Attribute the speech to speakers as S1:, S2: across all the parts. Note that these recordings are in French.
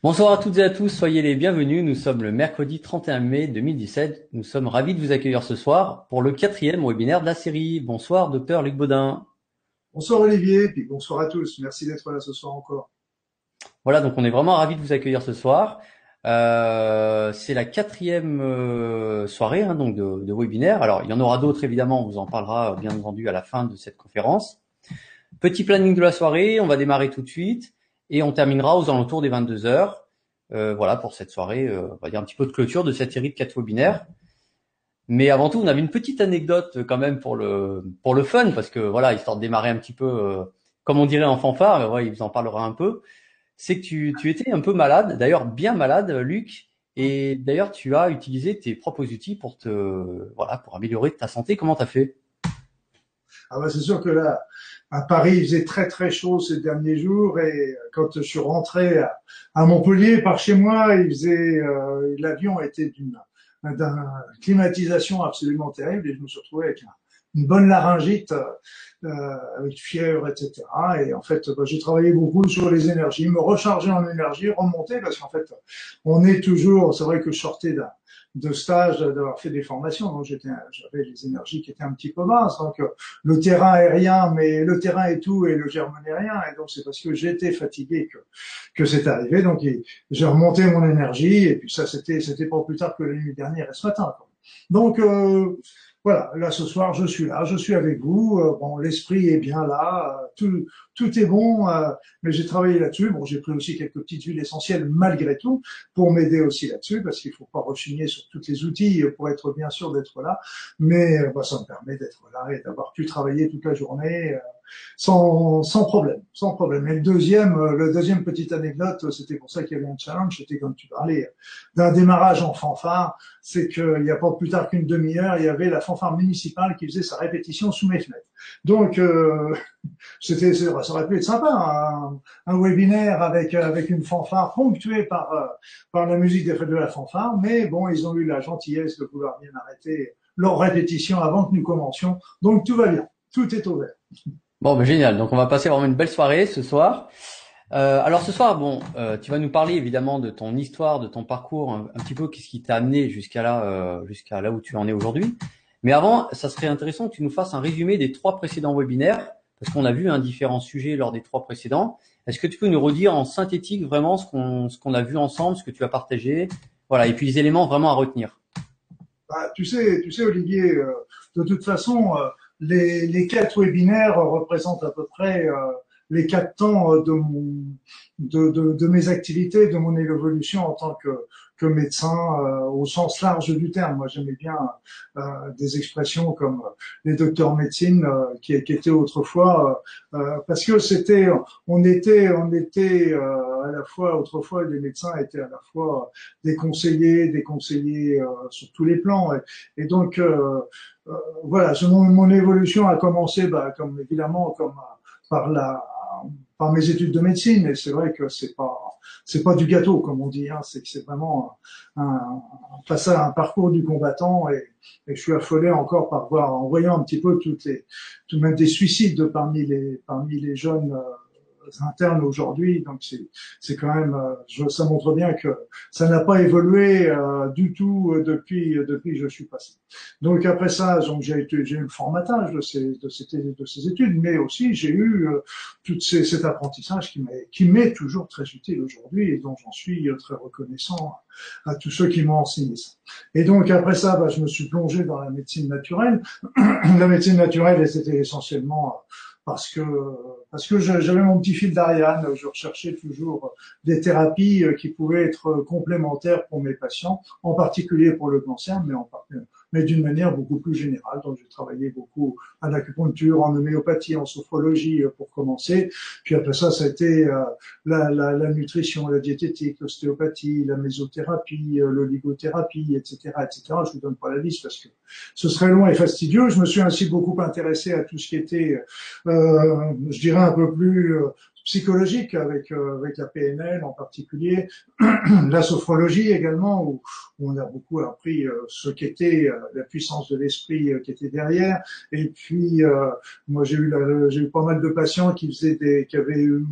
S1: Bonsoir à toutes et à tous, soyez les bienvenus. Nous sommes le mercredi 31 mai 2017. Nous sommes ravis de vous accueillir ce soir pour le quatrième webinaire de la série. Bonsoir, docteur Luc Baudin.
S2: Bonsoir Olivier, puis bonsoir à tous. Merci d'être là ce soir encore.
S1: Voilà, donc on est vraiment ravis de vous accueillir ce soir. Euh, c'est la quatrième euh, soirée hein, donc de, de, webinaire. Alors il y en aura d'autres évidemment, on vous en parlera bien entendu à la fin de cette conférence. Petit planning de la soirée, on va démarrer tout de suite et on terminera aux alentours des 22 heures. Euh, voilà pour cette soirée, euh, on va dire un petit peu de clôture de cette série de quatre webinaires. Mais avant tout, on avait une petite anecdote quand même pour le pour le fun parce que voilà, histoire de démarrer un petit peu euh, comme on dirait en fanfare. Ouais, il vous en parlera un peu. C'est que tu, tu étais un peu malade, d'ailleurs bien malade, Luc. Et d'ailleurs, tu as utilisé tes propres outils pour te voilà pour améliorer ta santé. Comment t'as fait?
S2: Ah bah c'est sûr que là, à Paris, il faisait très très chaud ces derniers jours et quand je suis rentré à, Montpellier par chez moi, il faisait euh, l'avion était d'une climatisation absolument terrible et je me suis retrouvé avec une bonne laryngite, euh, avec fièvre, etc. Et en fait, bah, j'ai travaillé beaucoup sur les énergies, me recharger en énergie, remonter parce qu'en fait, on est toujours, c'est vrai que je sortais d'un de stage, d'avoir fait des formations. Donc j'avais les énergies qui étaient un petit peu basses. Donc le terrain est rien, mais le terrain est tout et le germe n'est rien. Et donc c'est parce que j'étais fatigué que que c'est arrivé. Donc j'ai remonté mon énergie et puis ça c'était c'était pas plus tard que la nuit dernière et ce matin. Donc euh, voilà, là ce soir je suis là, je suis avec vous. Euh, bon, l'esprit est bien là, euh, tout, tout est bon, euh, mais j'ai travaillé là-dessus. Bon, j'ai pris aussi quelques petites huiles essentielles malgré tout pour m'aider aussi là-dessus, parce qu'il faut pas rechigner sur tous les outils pour être bien sûr d'être là. Mais bah, ça me permet d'être là et d'avoir pu travailler toute la journée sans, sans problème, sans problème. Et le deuxième, le deuxième petite anecdote, c'était pour ça qu'il y avait un challenge, c'était comme tu parlais d'un démarrage en fanfare, c'est qu'il n'y a pas plus tard qu'une demi-heure, il y avait la fanfare municipale qui faisait sa répétition sous mes fenêtres. Donc, euh, c'était, ça aurait pu être sympa, un, webinaire avec avec une fanfare ponctuée par euh, par la musique des fêtes de la fanfare, mais bon, ils ont eu la gentillesse de vouloir bien arrêter leur répétition avant que nous commencions. Donc tout va bien, tout est ouvert.
S1: Bon, ben, génial. Donc on va passer vraiment une belle soirée ce soir. Euh, alors ce soir, bon, euh, tu vas nous parler évidemment de ton histoire, de ton parcours, un, petit peu qu'est-ce qui t'a amené jusqu'à là, euh, jusqu'à là où tu en es aujourd'hui. Mais avant, ça serait intéressant que tu nous fasses un résumé des trois précédents webinaires, parce qu'on a vu un différents sujets lors des trois précédents. Est-ce que tu peux nous redire en synthétique vraiment ce qu'on ce qu'on a vu ensemble, ce que tu as partagé, voilà, et puis les éléments vraiment à retenir.
S2: Bah, tu sais, tu sais Olivier, euh, de toute façon, euh, les, les quatre webinaires représentent à peu près euh, les quatre temps de, mon, de, de, de, mes activités, de mon évolution en tant que, que médecin euh, au sens large du terme. Moi, j'aimais bien euh, des expressions comme les docteurs médecine euh, qui, qui, étaient autrefois, parce que c'était, on était, on était à la fois autrefois les médecins étaient à la fois des conseillers, des conseillers sur tous les plans, et, donc voilà, mon, mon, évolution a commencé, bah, comme évidemment, comme par la par mes études de médecine, et c'est vrai que c'est pas c'est pas du gâteau comme on dit, hein, c'est que c'est vraiment un, un, passage, un parcours du combattant, et, et, je suis affolé encore par voir en voyant un petit peu toutes les, tout même des suicides parmi les parmi les jeunes. Euh, internes aujourd'hui. Donc c'est quand même, euh, ça montre bien que ça n'a pas évolué euh, du tout euh, depuis depuis que je suis passé. Donc après ça, donc j'ai j'ai eu le formatage de ces de ces de ces études, mais aussi j'ai eu tout cet apprentissage qui m'est qui m'est toujours très utile aujourd'hui et dont j'en suis très reconnaissant à tous ceux qui m'ont enseigné ça. Et donc après ça, bah, je me suis plongé dans la médecine naturelle. la médecine naturelle, c'était essentiellement parce que parce que j'avais mon petit fil d'Ariane, je recherchais toujours des thérapies euh, qui pouvaient être complémentaires pour mes patients, en particulier pour le cancer, mais en mais d'une manière beaucoup plus générale. Donc j'ai travaillé beaucoup en acupuncture, en homéopathie, en sophrologie euh, pour commencer. Puis après ça, ça a été euh, la, la, la, nutrition, la diététique, l'ostéopathie, la mésothérapie, l'oligothérapie, etc., etc. Je vous donne pas la liste parce que ce serait long et fastidieux. Je me suis ainsi beaucoup intéressé à tout ce qui était, euh, je dirais, un peu plus euh, psychologiques avec avec la PNL en particulier, la sophrologie également où, on a beaucoup appris ce qu'était la puissance de l'esprit qui était derrière. Et puis moi j'ai eu j'ai eu pas mal de patients qui faisaient des qui avaient eu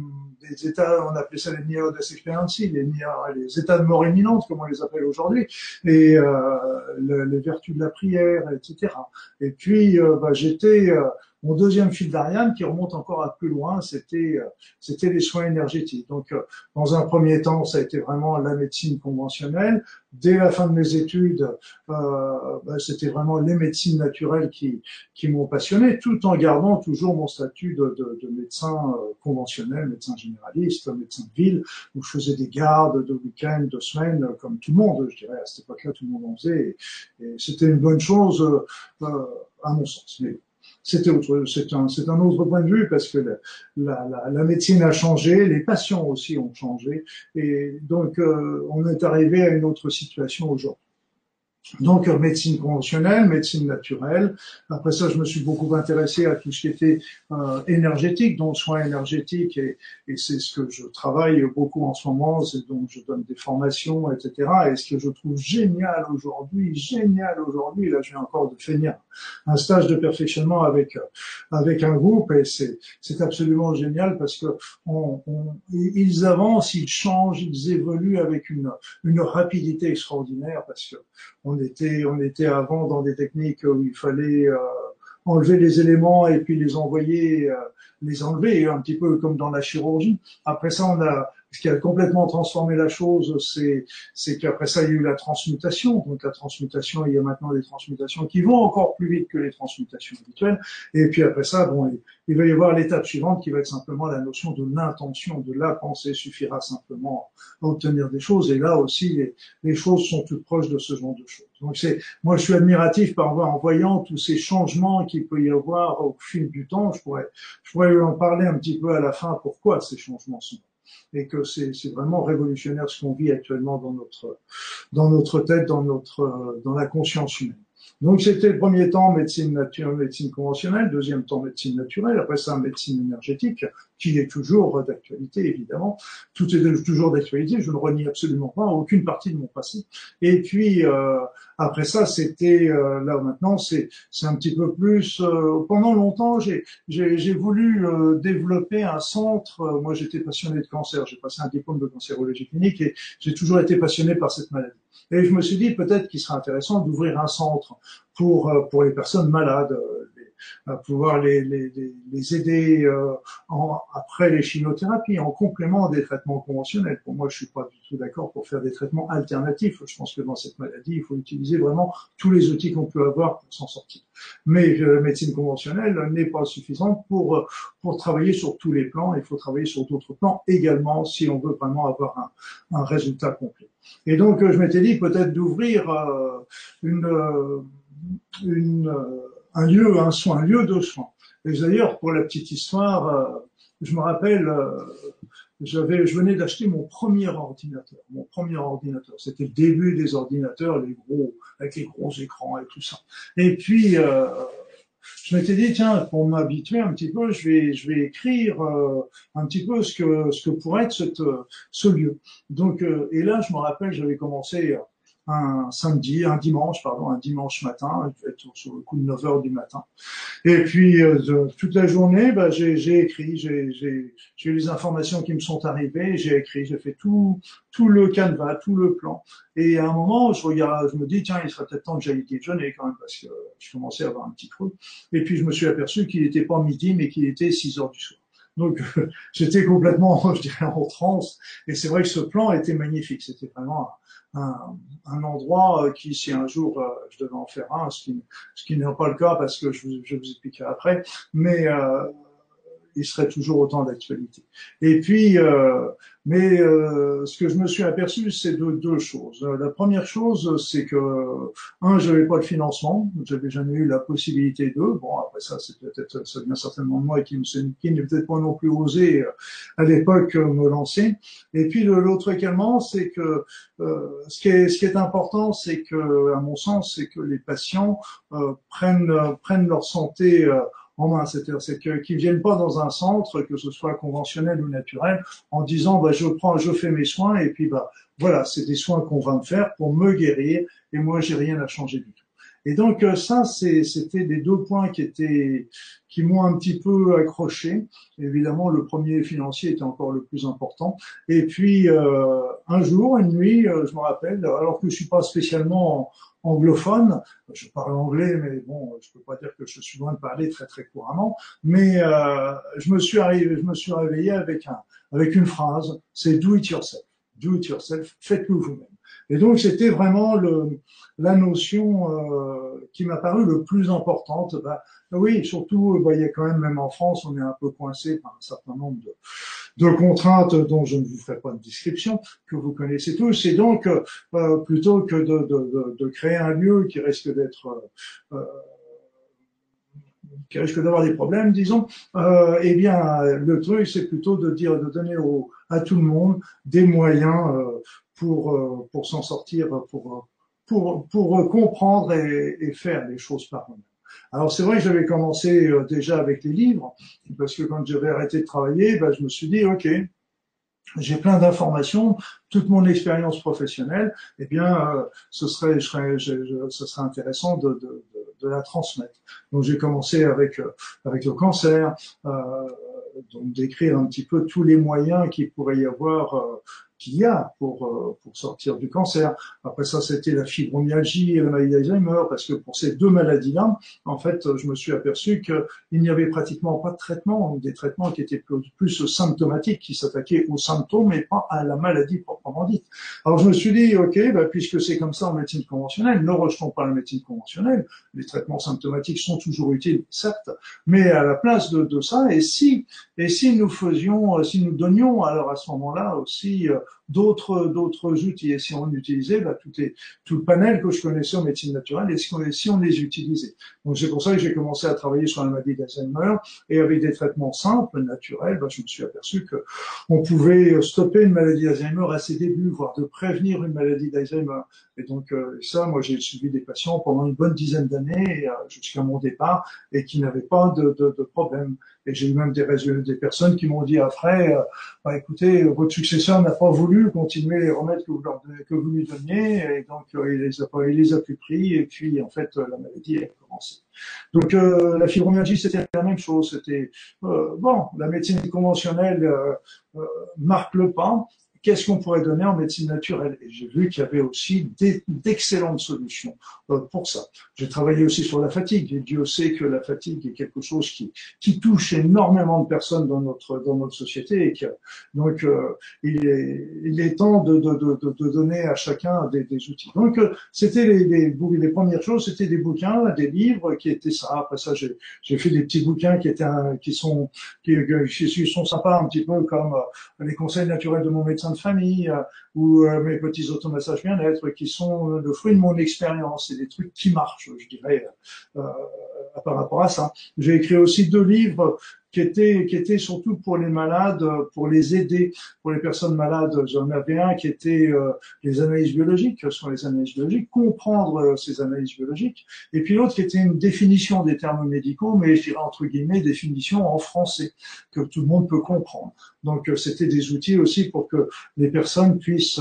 S2: des états, on appelait ça les near death experiences, les, les états de mort imminente, comme on les appelle aujourd'hui, et euh, les vertus de la prière, etc. Et puis, euh, bah, j'étais euh, mon deuxième fil d'Ariane, qui remonte encore à plus loin, c'était euh, c'était les soins énergétiques. Donc, euh, dans un premier temps, ça a été vraiment la médecine conventionnelle. Dès la fin de mes études, euh, bah, c'était vraiment les médecines naturelles qui qui m'ont passionné, tout en gardant toujours mon statut de, de, de médecin euh, conventionnel, médecin généraliste, médecin de ville, où je faisais des gardes de week-end, de semaines, comme tout le monde, je dirais à cette époque-là, tout le monde en faisait, et, c'était une bonne chose euh, à mon sens. C'était autre, c'est un, c'est un autre point de vue parce que la, la, la, médecine a changé, les patients aussi ont changé, et donc euh, on est arrivé à une autre situation aujourd'hui. Donc euh, médecine conventionnelle, médecine naturelle. Après ça, je me suis beaucoup intéressé à tout ce qui était euh, énergétique, donc soins énergétiques, et, et c'est ce que je travaille beaucoup en ce moment, c'est donc je donne des formations, etc. Et ce que je trouve génial aujourd'hui, génial aujourd'hui, là je viens encore de finir un stage de perfectionnement avec avec un groupe, et c'est c'est absolument génial parce que on, on, ils avancent, ils changent, ils évoluent avec une une rapidité extraordinaire parce que était, on était avant dans des techniques où il fallait euh, enlever les éléments et puis les envoyer, euh, les enlever, un petit peu comme dans la chirurgie. Après ça, on a ce qui a complètement transformé la chose, c'est, qu'après ça, il y a eu la transmutation. Donc la transmutation, il y a maintenant des transmutations qui vont encore plus vite que les transmutations habituelles. Et puis après ça, bon, il va y avoir l'étape suivante qui va être simplement la notion de l'intention, de la pensée suffira simplement à obtenir des choses. Et là aussi, les, les choses sont toutes proches de ce genre de choses. Donc c'est, moi, je suis admiratif par en voyant tous ces changements qu'il peut y avoir au fil du temps. Je pourrais, je pourrais en parler un petit peu à la fin. Pourquoi ces changements sont et que c'est vraiment révolutionnaire ce qu'on vit actuellement dans notre dans notre tête, dans notre dans la conscience humaine. Donc c'était le premier temps médecine naturelle, médecine conventionnelle, deuxième temps médecine naturelle, après ça médecine énergétique, qui est toujours d'actualité évidemment. Tout est toujours d'actualité, je ne renie absolument pas aucune partie de mon passé. Et puis euh, après ça, c'était euh, là maintenant, c'est un petit peu plus. Euh, pendant longtemps, j'ai voulu euh, développer un centre. moi, j'étais passionné de cancer. J'ai passé un diplôme de cancérologie clinique et j'ai toujours été passionné par cette maladie. Et je me suis dit peut-être qu'il serait intéressant d'ouvrir un centre pour pour les personnes malades, à pouvoir les, les, les aider euh, en, après les chimiothérapies, en complément des traitements conventionnels. Pour moi, je suis pas du tout d'accord pour faire des traitements alternatifs. Je pense que dans cette maladie, il faut utiliser vraiment tous les outils qu'on peut avoir pour s'en sortir. Mais la euh, médecine conventionnelle n'est pas suffisante pour pour travailler sur tous les plans. Il faut travailler sur d'autres plans également si on veut vraiment avoir un, un résultat complet. Et donc, je m'étais dit peut-être d'ouvrir euh, une une un lieu, un soin, un lieu de soin. Et d'ailleurs, pour la petite histoire, euh, je me rappelle, euh, j'avais, je venais d'acheter mon premier ordinateur, mon premier ordinateur. C'était le début des ordinateurs, les gros, avec les gros écrans et tout ça. Et puis, euh, je m'étais dit tiens, pour m'habituer un petit peu, je vais, je vais écrire un petit peu ce que, ce que pourrait être cette, ce lieu. Donc, et là, je me rappelle, j'avais commencé un samedi, un dimanche, pardon, un dimanche matin, être sur le coup de 9 heures du matin. Et puis euh, toute la journée, bah, j'ai écrit, j'ai eu les informations qui me sont arrivées, j'ai écrit, j'ai fait tout tout le canevas, tout le plan. Et à un moment, je regarde, je me dis tiens, il serait peut-être temps que j'aille déjeuner quand même parce que je commençais à avoir un petit creux. Et puis je me suis aperçu qu'il n'était pas midi, mais qu'il était 6 heures du soir. Donc j'étais complètement, je dirais, en transe. Et c'est vrai que ce plan était magnifique. C'était vraiment un, endroit euh, qui, si un jour euh, je devais en faire un, ce qui, ce qui n'est pas le cas parce que je, je vous expliquerai après, mais euh, il serait toujours autant d'actualité. Et puis, euh, mais euh, ce que je me suis aperçu, c'est de deux choses. La première chose, c'est que un, j'avais pas de financement, j'avais jamais eu la possibilité de. Bon, après ça, c'est peut-être, ça vient certainement de moi qui, qui n'ai peut-être pas non plus osé euh, à l'époque me lancer. Et puis l'autre également, c'est que euh, ce qui est ce qui est important, c'est que, à mon sens, c'est que les patients prennent prennent leur santé en main. C'est-à-dire c'est que qu'ils viennent pas dans un centre, que ce soit conventionnel ou naturel, en disant bah je prends, je fais mes soins et puis bah voilà, c'est des soins qu'on va me faire pour me guérir et moi j'ai rien à changer du tout. Et donc euh, ça, c'était les deux points qui étaient qui m'ont un petit peu accroché. Évidemment, le premier financier était encore le plus important. Et puis euh, un jour, une nuit, euh, je me rappelle, alors que je suis pas spécialement anglophone, je parle anglais, mais bon, je peux pas dire que je suis loin de parler très très couramment. Mais euh, je me suis arrivé, je me suis réveillé avec un avec une phrase, c'est do it yourself, do it yourself, faites-le vous-même. Et donc c'était vraiment le, la notion euh, qui m'a paru le plus importante. Bah, oui, surtout, bah, il y a quand même, même en France, on est un peu coincé par un certain nombre de, de contraintes dont je ne vous ferai pas de description, que vous connaissez tous. Et donc, euh, plutôt que de, de, de, créer un lieu qui risque d'être euh, qui risque d'avoir des problèmes, disons, euh, eh bien, le truc, c'est plutôt de dire, de donner au, à tout le monde des moyens euh, pour euh, pour s'en sortir, pour pour pour comprendre et, et faire les choses par eux-mêmes. Alors c'est vrai que j'avais commencé euh, déjà avec les livres, parce que quand j'avais arrêté de travailler, ben, je me suis dit, ok, j'ai plein d'informations, toute mon expérience professionnelle, eh bien, euh, ce serait, je serais, je, ce serait intéressant de, de, de, de, la transmettre. Donc j'ai commencé avec avec le cancer, euh, donc d'écrire un petit peu tous les moyens qu'il pourrait y avoir qu'il y a pour, euh, pour sortir du cancer. Après ça, c'était la fibromyalgie et la maladie d'Alzheimer, parce que pour ces deux maladies-là, en fait, je me suis aperçu qu'il n'y avait pratiquement pas de traitement, des traitements qui étaient plus, symptomatiques, qui s'attaquaient aux symptômes et pas à la maladie proprement dite. Alors je me suis dit, ok, bah, puisque c'est comme ça en médecine conventionnelle, ne rejetons pas la médecine conventionnelle. Les traitements symptomatiques sont toujours utiles, certes, mais à la place de, de ça, et si, et si nous faisions, si nous donnions alors à ce moment-là aussi euh, d'autres d'autres outils. Et si on utilisait bah, tout, les, tout le panel que je connaissais en médecine naturelle, et si on, les utilisait. Donc c'est pour ça que j'ai commencé à travailler sur la maladie d'Alzheimer, et avec des traitements simples, naturels, bah, je me suis aperçu que on pouvait stopper une maladie d'Alzheimer à ses débuts, voire de prévenir une maladie d'Alzheimer. Et donc euh, ça, moi j'ai suivi des patients pendant une bonne dizaine d'années, euh, jusqu'à mon départ, et qui n'avaient pas de, de, de problème. Et j'ai eu même des, des personnes qui m'ont dit après, euh, bah, écoutez, votre successeur n'a pas voulu continuer les remèdes que vous, leur, que vous lui donniez, et donc euh, il les a il les a plus pris, et puis en fait la maladie a commencé. Donc euh, la fibromyalgie c'était la même chose, c'était bon, la médecine conventionnelle marque le pas, qu'est-ce qu'on pourrait donner en médecine naturelle? Et j'ai vu qu'il y avait aussi d'excellentes solutions euh, pour ça. J'ai travaillé aussi sur la fatigue, Dieu sait que la fatigue est quelque chose qui, qui touche énormément de personnes dans notre, dans notre société, et que, donc euh, il, est, il est temps de, de, de, de donner à chacun des, des outils. Donc euh, c'était les, les, premières choses, c'était des bouquins, des livres qui étaient ça. Après ça, j'ai fait des petits bouquins qui étaient qui sont qui sont sympas un petit peu comme les conseils naturels de mon médecin famille euh, ou euh, mes petits automassages bien-être qui sont le fruit de mon expérience et des trucs qui marchent, je dirais, euh, par rapport à ça. J'ai écrit aussi deux livres qui était, qui était surtout pour les malades, pour les aider, pour les personnes malades. J'en avais un qui était euh, les analyses biologiques, ce sont les analyses biologiques, comprendre euh, ces analyses biologiques, et puis l'autre qui était une définition des termes médicaux, mais je dirais entre guillemets définition en français que tout le monde peut comprendre. Donc euh, c'était des outils aussi pour que les personnes puissent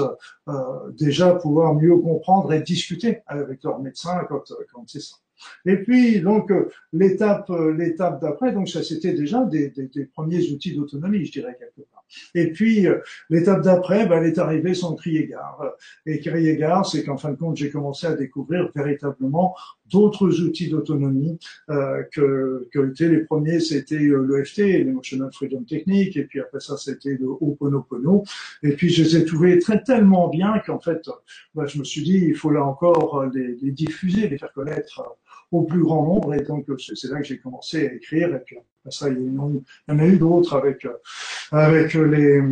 S2: déjà pouvoir mieux comprendre et discuter avec leur médecin quand, quand c'est ça. Et puis donc euh, l'étape euh, l'étape d'après, donc ça c'était déjà des, des, des, premiers outils d'autonomie, je dirais quelque part. Et puis euh, l'étape d'après, ben, elle est arrivée sans crier gare. Et crier gare, c'est qu'en fin de compte, j'ai commencé à découvrir véritablement d'autres outils d'autonomie euh, que, que les premiers, c'était l'EFT, l'Emotional Freedom Technique, et puis après ça, c'était le Ho'oponopono. Et puis je les ai trouvés très tellement bien qu'en fait, ben, je me suis dit, il faut là encore les, les diffuser, les faire connaître au plus grand nombre. Et donc, c'est là que j'ai commencé à écrire. Et puis, après ça, il y en a eu d'autres avec, euh, avec les,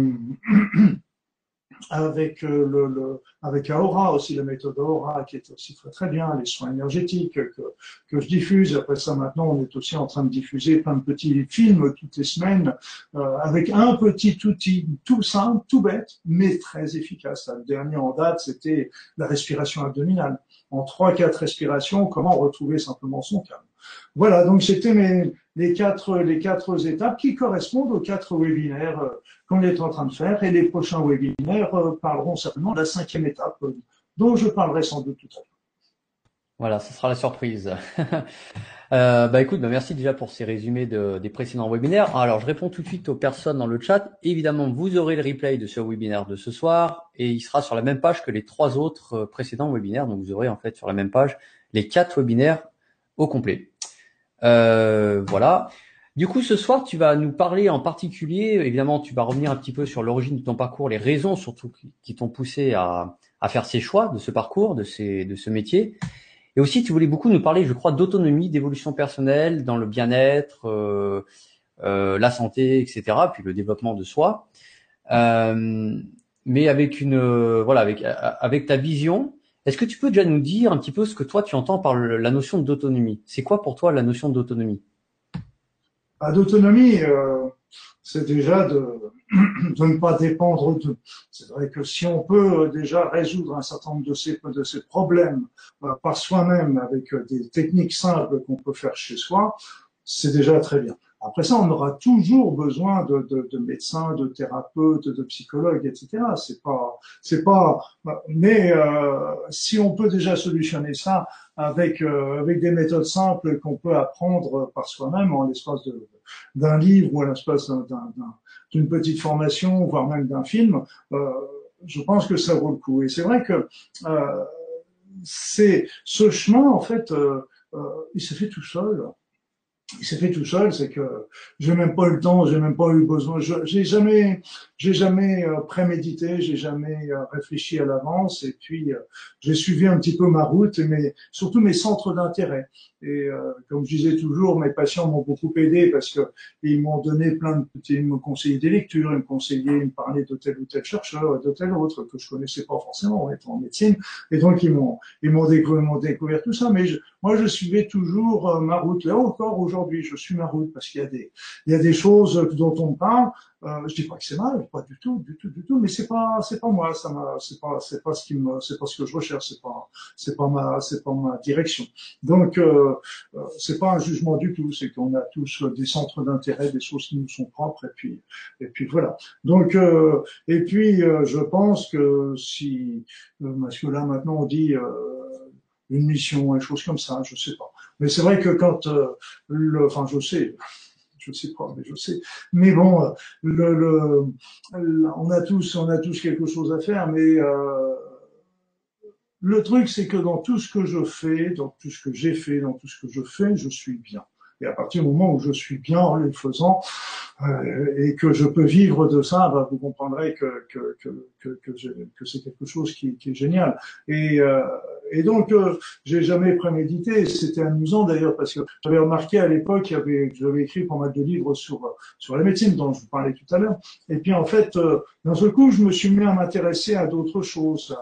S2: avec le, avec Aura aussi, la méthode Aura qui est aussi très très bien, les soins énergétiques que, que je diffuse. Après ça, maintenant, on est aussi en train de diffuser plein de petits films toutes les semaines euh, avec un petit outil tout simple, tout bête, mais très efficace. Le dernier en date, c'était la respiration abdominale en trois, quatre respirations, comment retrouver simplement son calme. Voilà, donc c'était les quatre, les quatre étapes qui correspondent aux quatre webinaires euh, qu'on est en train de faire. Et les prochains webinaires euh, parleront certainement de la cinquième étape, euh, dont je parlerai sans doute tout à l'heure.
S1: Voilà, ce sera la surprise. euh, bah écoute, bah merci déjà pour ces résumés de, des précédents webinaires. Alors je réponds tout de suite aux personnes dans le chat. Évidemment, vous aurez le replay de ce webinaire de ce soir et il sera sur la même page que les trois autres précédents webinaires. Donc vous aurez en fait sur la même page les quatre webinaires au complet. Euh, voilà. Du coup, ce soir, tu vas nous parler en particulier, évidemment, tu vas revenir un petit peu sur l'origine de ton parcours, les raisons surtout qui, t'ont poussé à, à, faire ces choix de ce parcours, de, ces, de ce métier. Et aussi, tu voulais beaucoup nous parler, je crois, d'autonomie, d'évolution personnelle dans le bien-être, euh, euh, la santé, etc., puis le développement de soi. Euh, mais avec une, voilà, avec, avec ta vision, est-ce que tu peux déjà nous dire un petit peu ce que toi tu entends par la notion d'autonomie? C'est quoi pour toi la notion d'autonomie?
S2: Bah, D'autonomie, euh, c'est déjà de, de, ne pas dépendre de. C'est vrai que si on peut déjà résoudre un certain nombre de ces, de ces problèmes euh, par soi-même avec des techniques simples qu'on peut faire chez soi, c'est déjà très bien. Après ça, on aura toujours besoin de, de, de médecins, de thérapeutes, de psychologues, etc. C'est pas, c'est pas. Mais euh, si on peut déjà solutionner ça avec euh, avec des méthodes simples qu'on peut apprendre par soi-même en l'espace d'un livre ou en l'espace d'une petite formation, voire même d'un film, euh, je pense que ça vaut le coup. Et c'est vrai que euh, c'est ce chemin, en fait, euh, il se fait tout seul il s'est fait tout seul, c'est que j'ai même pas eu le temps, j'ai même pas eu besoin, j'ai jamais, j'ai jamais euh, prémédité, j'ai jamais euh, réfléchi à l'avance, et puis euh, j'ai suivi un petit peu ma route, mais surtout mes centres d'intérêt. Et comme je disais toujours, mes patients m'ont beaucoup aidé parce que ils m'ont donné plein de, ils me conseillaient des lectures, ils me conseillaient, ils me parlaient de tel ou tel chercheur, de tel autre que je connaissais pas forcément en étant en médecine, et donc ils m'ont, ils m'ont découvert, découvert, tout ça, mais moi je suivais toujours ma route. Là encore aujourd'hui, je suis ma route parce qu'il y a des, il y a des choses dont on parle. Euh, je dis pas que c'est mal, pas du tout, du tout, du tout, mais c'est pas, c'est pas moi, ça c'est pas, c'est pas ce qui me, c'est pas ce que je recherche, c'est pas, c'est pas ma, c'est pas ma direction. Donc, euh, euh, c'est pas un jugement du tout, c'est qu'on a tous des centres d'intérêt, des choses qui nous sont propres, et puis, et puis voilà. Donc, euh, et puis, euh, je pense que si, parce que là maintenant on dit une mission, une chose comme ça, je sais pas. Mais c'est vrai que quand le, enfin, je sais je sais pas, mais je sais. Mais bon, le, le, on a tous, on a tous quelque chose à faire, mais euh, le truc, c'est que dans tout ce que je fais, dans tout ce que j'ai fait, dans tout ce que je fais, je suis bien. Et à partir du moment où je suis bien en le faisant euh, et que je peux vivre de ça, bah, vous comprendrez que, que, que, que, que c'est quelque chose qui, qui, est génial. Et, euh, et donc, euh, j'ai jamais prémédité. C'était amusant d'ailleurs parce que j'avais remarqué à l'époque, j'avais écrit pas mal de livres sur sur la médecine dont je vous parlais tout à l'heure. Et puis en fait, euh, d'un seul coup, je me suis mis à m'intéresser à d'autres choses.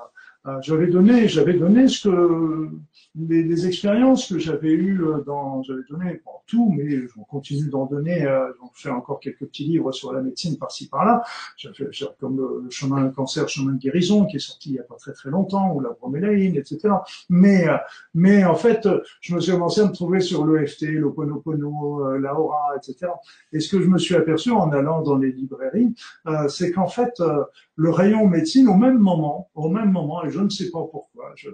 S2: J'avais donné, j'avais donné ce que les, les expériences que j'avais eues euh, dans, j'avais donné tout, mais je continue d'en donner. Euh, j'en fais encore quelques petits livres sur la médecine par-ci par-là. J'ai fait comme le, chemin de cancer, chemin de guérison, qui est sorti il y a pas très très longtemps, ou la bromélaïne, etc. Mais euh, mais en fait, je me suis commencé à me trouver sur l'EFT, l'Oponopono, la Aura, etc. Et ce que je me suis aperçu en allant dans les librairies, c'est qu'en fait, le rayon médecine, au même moment, au même moment, je ne sais pas pourquoi, je,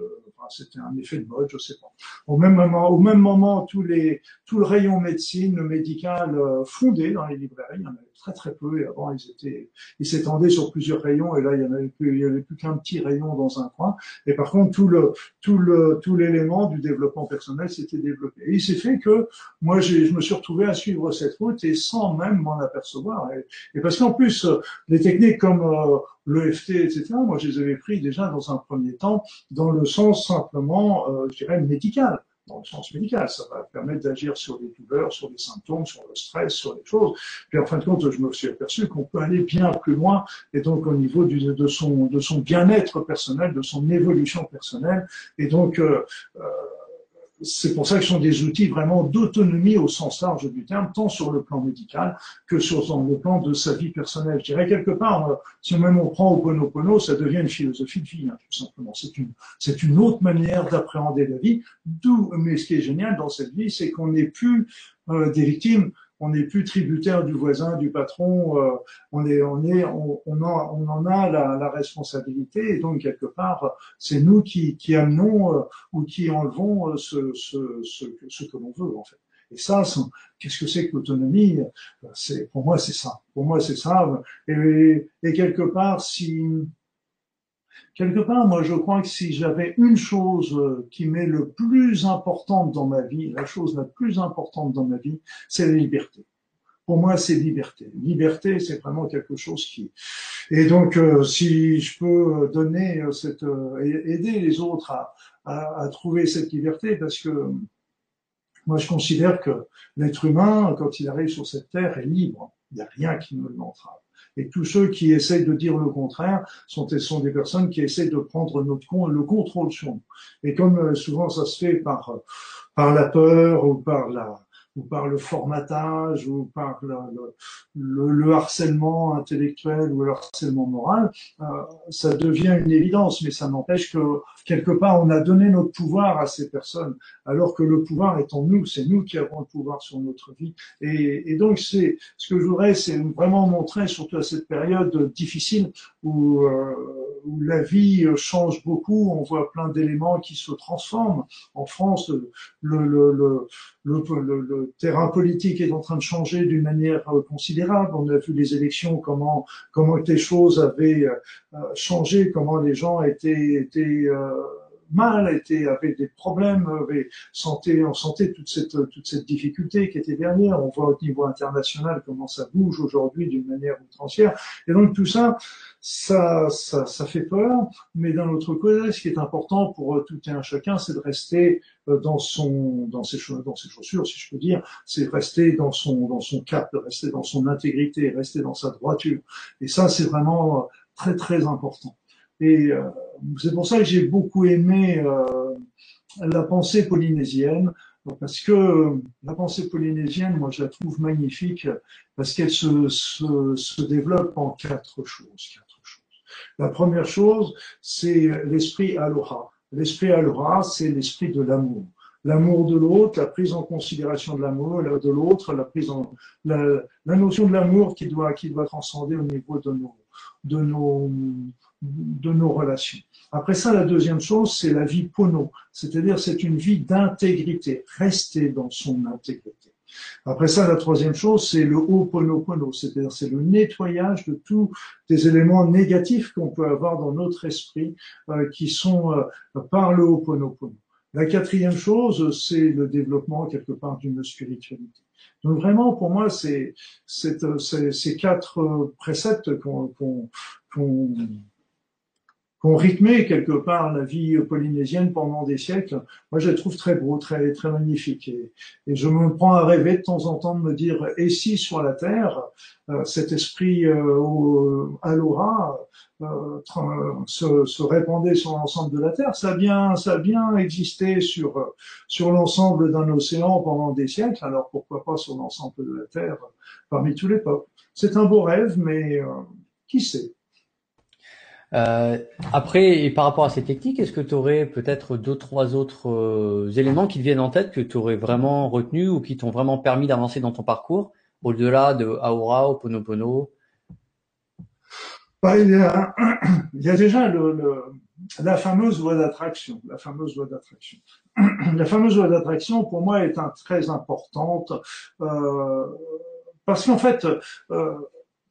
S2: c'était un effet de mode je sais pas. Au même moment, au même moment, tout le rayon médecine médicale euh, fondé dans les librairies, il y en très très peu. Et avant, ils étaient, ils s'étendaient sur plusieurs rayons. Et là, il y en avait plus, il y avait plus qu'un petit rayon dans un coin. Et par contre, tout le, tout le, tout l'élément du développement personnel s'était développé. Et il s'est fait que moi, je me suis retrouvé à suivre cette route et sans même m'en apercevoir. Et, parce qu'en plus, les techniques comme euh, l'EFT, etc., moi, je les avais pris déjà dans un premier temps dans le sens simplement, euh, je dirais, médical dans le sens médical. Ça va permettre d'agir sur les douleurs, sur les symptômes, sur le stress, sur les choses. Puis en fin de compte, je me suis aperçu qu'on peut aller bien plus loin et donc au niveau de son, de son bien-être personnel, de son évolution personnelle. Et donc, euh, euh c'est pour ça que sont des outils vraiment d'autonomie au sens large du terme, tant sur le plan médical que sur le plan de sa vie personnelle. Je dirais quelque part, euh, si même on prend Oponopono, ça devient une philosophie de vie, hein, tout simplement. C'est une, c'est une autre manière d'appréhender la vie. D'où, mais ce qui est génial dans cette vie, c'est qu'on n'est plus euh, des victimes on n'est plus tributaire du voisin, du patron, euh, on est, on est, on, on, en, on en a la, la, responsabilité et donc quelque part, c'est nous qui, qui amenons euh, ou qui enlevons euh, ce, ce, ce, ce que l'on veut en fait. Et ça, qu'est-ce que c'est que l'autonomie? C'est pour moi, c'est ça. Pour moi, c'est ça. Et, et quelque part, si quelque part, moi, je crois que si j'avais une chose euh, qui m'est le plus importante dans ma vie, la chose la plus importante dans ma vie, c'est la liberté. Pour moi, c'est liberté. Liberté, c'est vraiment quelque chose qui. Et donc, euh, si je peux donner euh, cette, aider les autres à, à, à, trouver cette liberté, parce que moi, je considère que l'être humain, quand il arrive sur cette terre, est libre. Il n'y a rien qui ne l'entrave. Et tous ceux qui essayent de dire le contraire sont, sont des personnes qui essayent de prendre notre, le contrôle sur nous. Et comme euh, souvent ça se fait par, euh, par la peur ou par la, ou par le formatage, ou par le, le, le harcèlement intellectuel ou le harcèlement moral, euh, ça devient une évidence, mais ça n'empêche que quelque part on a donné notre pouvoir à ces personnes, alors que le pouvoir est en nous, c'est nous qui avons le pouvoir sur notre vie. Et, et donc c'est ce que je voudrais, c'est vraiment montrer, surtout à cette période difficile où, euh, où la vie change beaucoup, on voit plein d'éléments qui se transforment. En France, le, le, le le, le, terrain politique est en train de changer d'une manière euh, considérable. On a vu les élections, comment comment les choses avaient euh, changé, comment les gens étaient étaient euh, mal, étaient, avaient des problèmes, avaient santé, toute cette, toute cette difficulté qui était dernière. On voit au niveau international comment ça bouge aujourd'hui d'une manière outrancière. Et donc tout ça, ça, ça, ça fait peur. Mais d'un autre côté, ce qui est important pour tout et un chacun, c'est de rester euh, dans son, ses, dans ses chaussures, si je peux dire, c'est rester dans son, dans son cap, rester dans son intégrité, rester dans sa droiture. Et ça, c'est vraiment très, très important. Et euh, c'est pour ça que j'ai beaucoup aimé euh, la pensée polynésienne, parce que la pensée polynésienne, moi, je la trouve magnifique, parce qu'elle se, se, se, développe en quatre choses, quatre choses. La première chose, c'est l'esprit aloha. L'esprit aloha, c'est l'esprit de l'amour. L'amour de l'autre, la prise en considération de l'amour de l'autre, la prise en la, la notion de l'amour qui doit qui doit transcender au niveau de nos de nos de nos relations. Après ça, la deuxième chose, c'est la vie pono, c'est-à-dire c'est une vie d'intégrité, rester dans son intégrité. Après ça, la troisième chose, c'est le ho'oponopono, c'est-à-dire c'est le nettoyage de tous les éléments négatifs qu'on peut avoir dans notre esprit euh, qui sont euh, par le ho'oponopono. La quatrième chose, c'est le développement quelque part d'une spiritualité. Donc vraiment, pour moi, c'est ces quatre préceptes qu'on qu'on ont rythmé quelque part la vie polynésienne pendant des siècles. Moi, je les trouve très beaux, très très magnifiques. Et, je me prends à rêver de temps en temps de me dire, et si sur la Terre, euh, cet esprit euh, à l'aura euh, se, se, répandait sur l'ensemble de la Terre, ça a bien, ça a bien existé sur sur l'ensemble d'un océan pendant des siècles. Alors pourquoi pas sur l'ensemble de la Terre, parmi tous les peuples. C'est un beau rêve, mais qui sait?
S1: Euh, après, et par rapport à ces techniques, est-ce que tu aurais peut-être deux, trois autres euh, éléments qui te viennent en tête que tu aurais vraiment retenu ou qui t'ont vraiment permis d'avancer dans ton parcours, au-delà de Aura, Oponopono
S2: bah, il, y a, il y a déjà le, le, la fameuse loi d'attraction. La fameuse loi d'attraction. la fameuse loi d'attraction, pour moi, est un, très importante euh, parce qu'en fait, euh,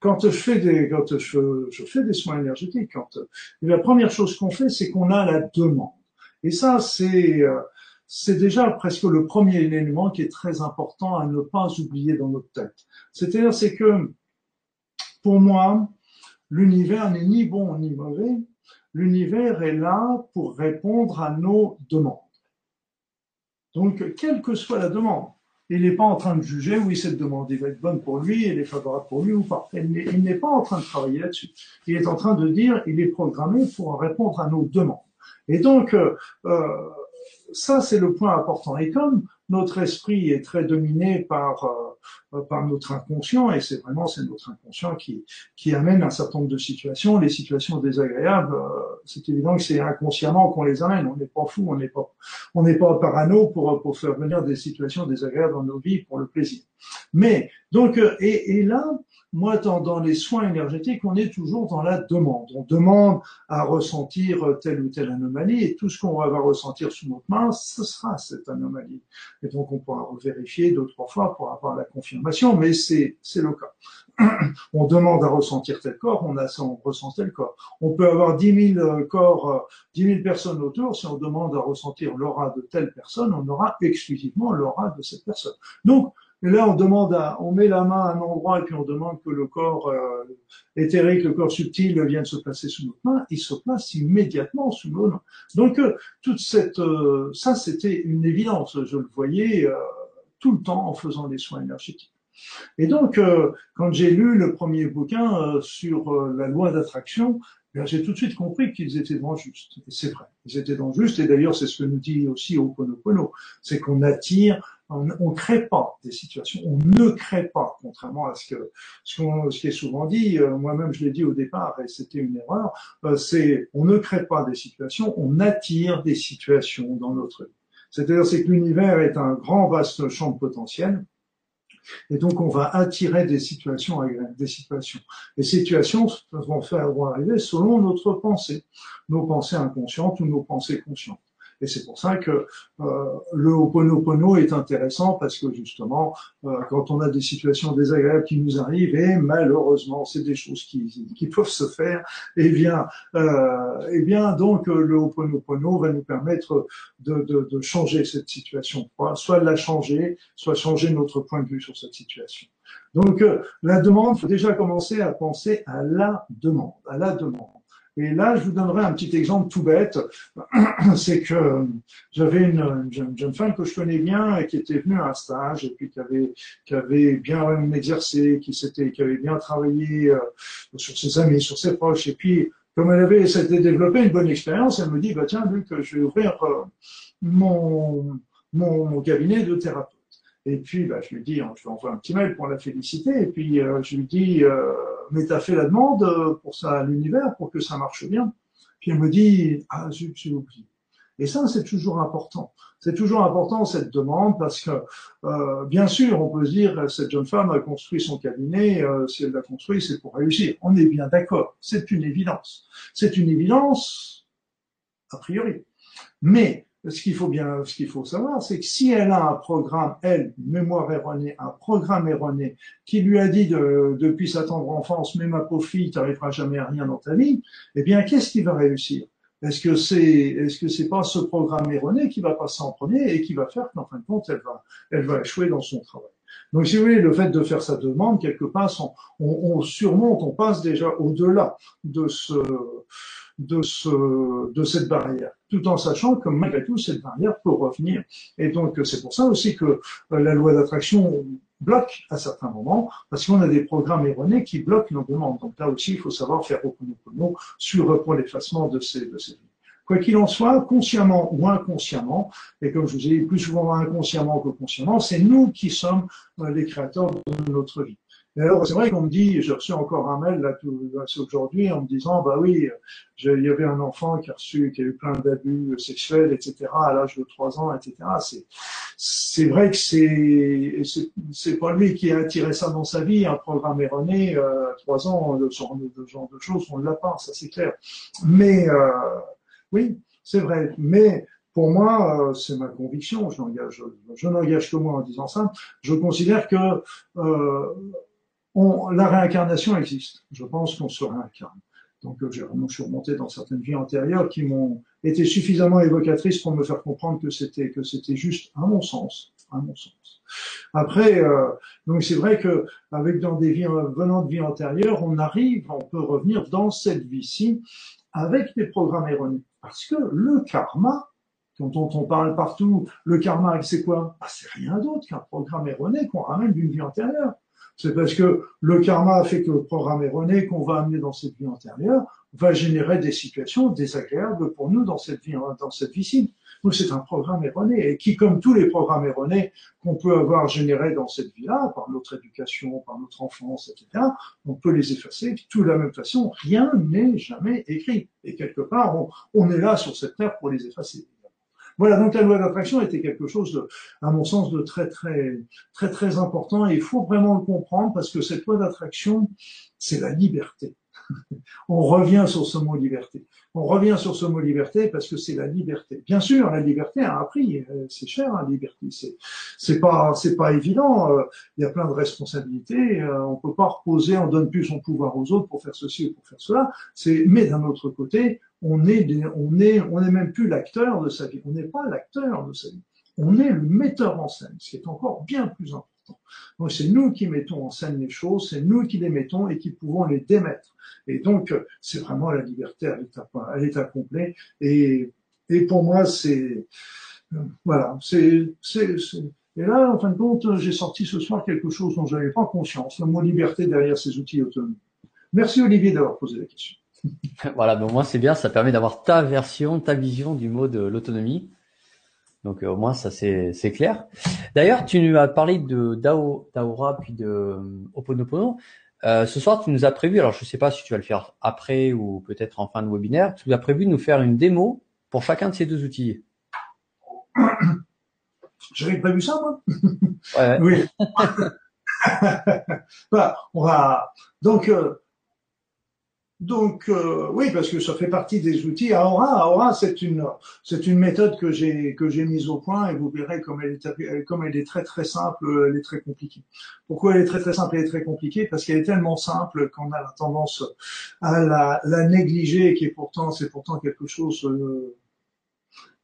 S2: quand je fais des, quand je, je fais des soins énergétiques, quand la première chose qu'on fait, c'est qu'on a la demande. Et ça, c'est euh, c'est déjà presque le premier élément qui est très important à ne pas oublier dans notre tête. C'est-à-dire, c'est que pour moi, l'univers n'est ni bon ni mauvais. L'univers est là pour répondre à nos demandes. Donc, quelle que soit la demande, il n'est pas en train de juger, oui, cette demande va être bonne pour lui, elle est favorable pour lui ou pas. Il n'est pas en train de travailler là-dessus. Il est en train de dire, il est programmé pour répondre à nos demandes. Et donc, euh, euh ça, c'est le point important. Et comme notre esprit est très dominé par euh, par notre inconscient, et c'est vraiment c'est notre inconscient qui qui amène un certain nombre de situations. Les situations désagréables, euh, c'est évident que c'est inconsciemment qu'on les amène. On n'est pas fou, on n'est pas on n'est pas parano pour pour faire venir des situations désagréables dans nos vies pour le plaisir. Mais donc et, et là, moi, dans, les soins énergétiques, on est toujours dans la demande. On demande à ressentir telle ou telle anomalie et tout ce qu'on va ressentir sous notre main, ce sera cette anomalie. Et donc, on pourra vérifier deux, trois fois pour avoir la confirmation, mais c'est, le cas. on demande à ressentir tel corps, on, a, on ressent tel corps. On peut avoir dix mille euh, corps, euh, dix mille personnes autour. Si on demande à ressentir l'aura de telle personne, on aura exclusivement l'aura de cette personne. Donc, et là, on demande, à, on met la main à un endroit et puis on demande que le corps euh, éthérique, le corps subtil vienne se placer sous notre main. Il se place immédiatement sous nos mains. Donc, euh, toute cette, euh, ça, c'était une évidence. Je le voyais euh, tout le temps en faisant des soins énergétiques. Et donc, quand j'ai lu le premier bouquin sur la loi d'attraction, eh j'ai tout de suite compris qu'ils étaient dans juste. Et c'est vrai, ils étaient dans juste. Et d'ailleurs, c'est ce que nous dit aussi Oponopono, c'est qu'on attire on ne crée pas des situations, on ne crée pas, contrairement à ce que ce, qui est souvent dit. Euh, moi-même, je l'ai dit au départ, et c'était une erreur. Euh, c'est on ne crée pas des situations, on attire des situations dans notre vie. C'est-à-dire, c'est que l'univers est un grand vaste champ de potentiel. Et donc, on va attirer des situations des situations. Les situations vont faire, vont arriver selon notre pensée, nos pensées inconscientes ou nos pensées conscientes. Et c'est pour ça que euh, le Ho'oponopono est intéressant parce que justement, euh, quand on a des situations désagréables qui nous arrivent, et malheureusement, c'est des choses qui, qui peuvent se faire, eh bien, euh, eh bien, donc le Ho'oponopono va nous permettre de, de, de changer cette situation, soit la changer, soit changer notre point de vue sur cette situation. Donc, la demande, il faut déjà commencer à penser à la demande, à la demande. Et là, je vous donnerai un petit exemple tout bête. C'est que j'avais une, jeune, femme que je connais bien et qui était venue à un stage et puis qui avait, qui avait bien exercé, qui s'était, qui avait bien travaillé euh, sur ses amis, sur ses proches. Et puis, comme elle avait s'était développé une bonne expérience, elle me dit, bah tiens, Luc, je vais ouvrir euh, mon, mon, mon cabinet de thérapeute. Et puis, bah, je lui dis, je lui envoie un petit mail pour la féliciter. Et puis, euh, je lui dis, euh, mais t'as fait la demande pour ça à l'univers, pour que ça marche bien. Puis elle me dit, ah, j'ai oublié. Et ça, c'est toujours important. C'est toujours important cette demande parce que, euh, bien sûr, on peut se dire, cette jeune femme a construit son cabinet, euh, si elle l'a construit, c'est pour réussir. On est bien d'accord. C'est une évidence. C'est une évidence, a priori. Mais ce qu'il faut bien, ce qu'il faut savoir, c'est que si elle a un programme, elle, mémoire erronée, un programme erroné, qui lui a dit de, depuis sa tendre enfance, mais ma pauvre fille, t'arriveras jamais à rien dans ta vie, eh bien, qu'est-ce qui va réussir? Est-ce que c'est, est-ce que c'est pas ce programme erroné qui va passer en premier et qui va faire qu'en fin de compte, elle va, elle va échouer dans son travail? Donc, si vous voulez, le fait de faire sa demande, quelque part, on, on surmonte, on passe déjà au-delà de ce, de, ce, de cette barrière, tout en sachant que malgré tout, cette barrière peut revenir. Et donc, c'est pour ça aussi que euh, la loi d'attraction bloque à certains moments, parce qu'on a des programmes erronés qui bloquent nos demandes. Donc là aussi, il faut savoir faire Ho'oponopono sur pour l'effacement de ces, de ces. Quoi qu'il en soit, consciemment ou inconsciemment, et comme je vous ai dit, plus souvent inconsciemment que consciemment, c'est nous qui sommes euh, les créateurs de notre vie alors, c'est vrai qu'on me dit, j'ai reçu encore un mail là, tout, aujourd'hui en me disant, bah oui, il y avait un enfant qui a reçu, qui a eu plein d'abus sexuels, etc., à l'âge de 3 ans, etc. C'est, c'est vrai que c'est, c'est, pas lui qui a attiré ça dans sa vie, un programme erroné, euh, 3 ans, ce genre de, genre de choses, on l'a pas, ça c'est clair. Mais, euh, oui, c'est vrai. Mais, pour moi, euh, c'est ma conviction, je n'engage, je n'engage que moi en disant ça, je considère que euh, la réincarnation existe. Je pense qu'on se réincarne. Donc, je, je suis remonté dans certaines vies antérieures qui m'ont été suffisamment évocatrices pour me faire comprendre que c'était que c'était juste à mon sens, à mon sens. Après, euh, donc c'est vrai que avec dans des vies venant de vies antérieures, on arrive, on peut revenir dans cette vie-ci avec des programmes erronés, parce que le karma, dont on parle partout, le karma, c'est quoi? Ah, C'est rien d'autre qu'un programme erroné qu'on ramène d'une vie antérieure. C'est parce que le karma fait que le programme erroné qu'on va amener dans cette vie antérieure va générer des situations désagréables pour nous dans cette vie, dans cette vie-ci. Donc c'est un programme erroné et qui, comme tous les programmes erronés qu'on peut avoir générés dans cette vie-là, par notre éducation, par notre enfance, etc., on peut les effacer. Tout de la même façon, rien n'est jamais écrit. Et quelque part, on est là sur cette terre pour les effacer. Voilà, donc la loi d'attraction était quelque chose, de, à mon sens, de très très très très important. Et il faut vraiment le comprendre parce que cette loi d'attraction, c'est la liberté. On revient sur ce mot liberté. On revient sur ce mot liberté parce que c'est la liberté. Bien sûr, la liberté a un prix. Euh, c'est cher, la liberté. C'est, pas, c'est pas évident. Euh, il y a plein de responsabilités. Euh, on peut pas reposer, on donne plus son pouvoir aux autres pour faire ceci ou pour faire cela. C'est, mais d'un autre côté, on est, on est, on n'est même plus l'acteur de sa vie. On n'est pas l'acteur de sa vie. On est le metteur en scène, ce qui est encore bien plus important. Donc c'est nous qui mettons en scène les choses, c'est nous qui les mettons et qui pouvons les démettre. Et donc c'est vraiment la liberté à l'état, complet. Et, et pour moi c'est voilà, c'est, c'est, et là en fin de compte j'ai sorti ce soir quelque chose dont je n'avais pas conscience, le mot liberté derrière ces outils autonomes. Merci Olivier d'avoir posé la question.
S1: voilà, donc moi c'est bien, ça permet d'avoir ta version, ta vision du mot de l'autonomie. Donc euh, au moins ça c'est clair. D'ailleurs, tu nous as parlé de Dao, Daora puis de euh, Oponopono. Euh, ce soir, tu nous as prévu, alors je ne sais pas si tu vas le faire après ou peut-être en fin de webinaire, tu nous as prévu de nous faire une démo pour chacun de ces deux outils.
S2: J'avais prévu ça, moi ouais. Oui. bah, on va... Donc, euh, donc euh, oui, parce que ça fait partie des outils. Aura, Aura, c'est une c'est une méthode que j'ai que j'ai mise au point et vous verrez comme elle est comme elle est très très simple, elle est très compliquée. Pourquoi elle est très très simple et très compliquée? Parce qu'elle est tellement simple qu'on a la tendance à la, la négliger, qui est pourtant c'est pourtant quelque chose euh,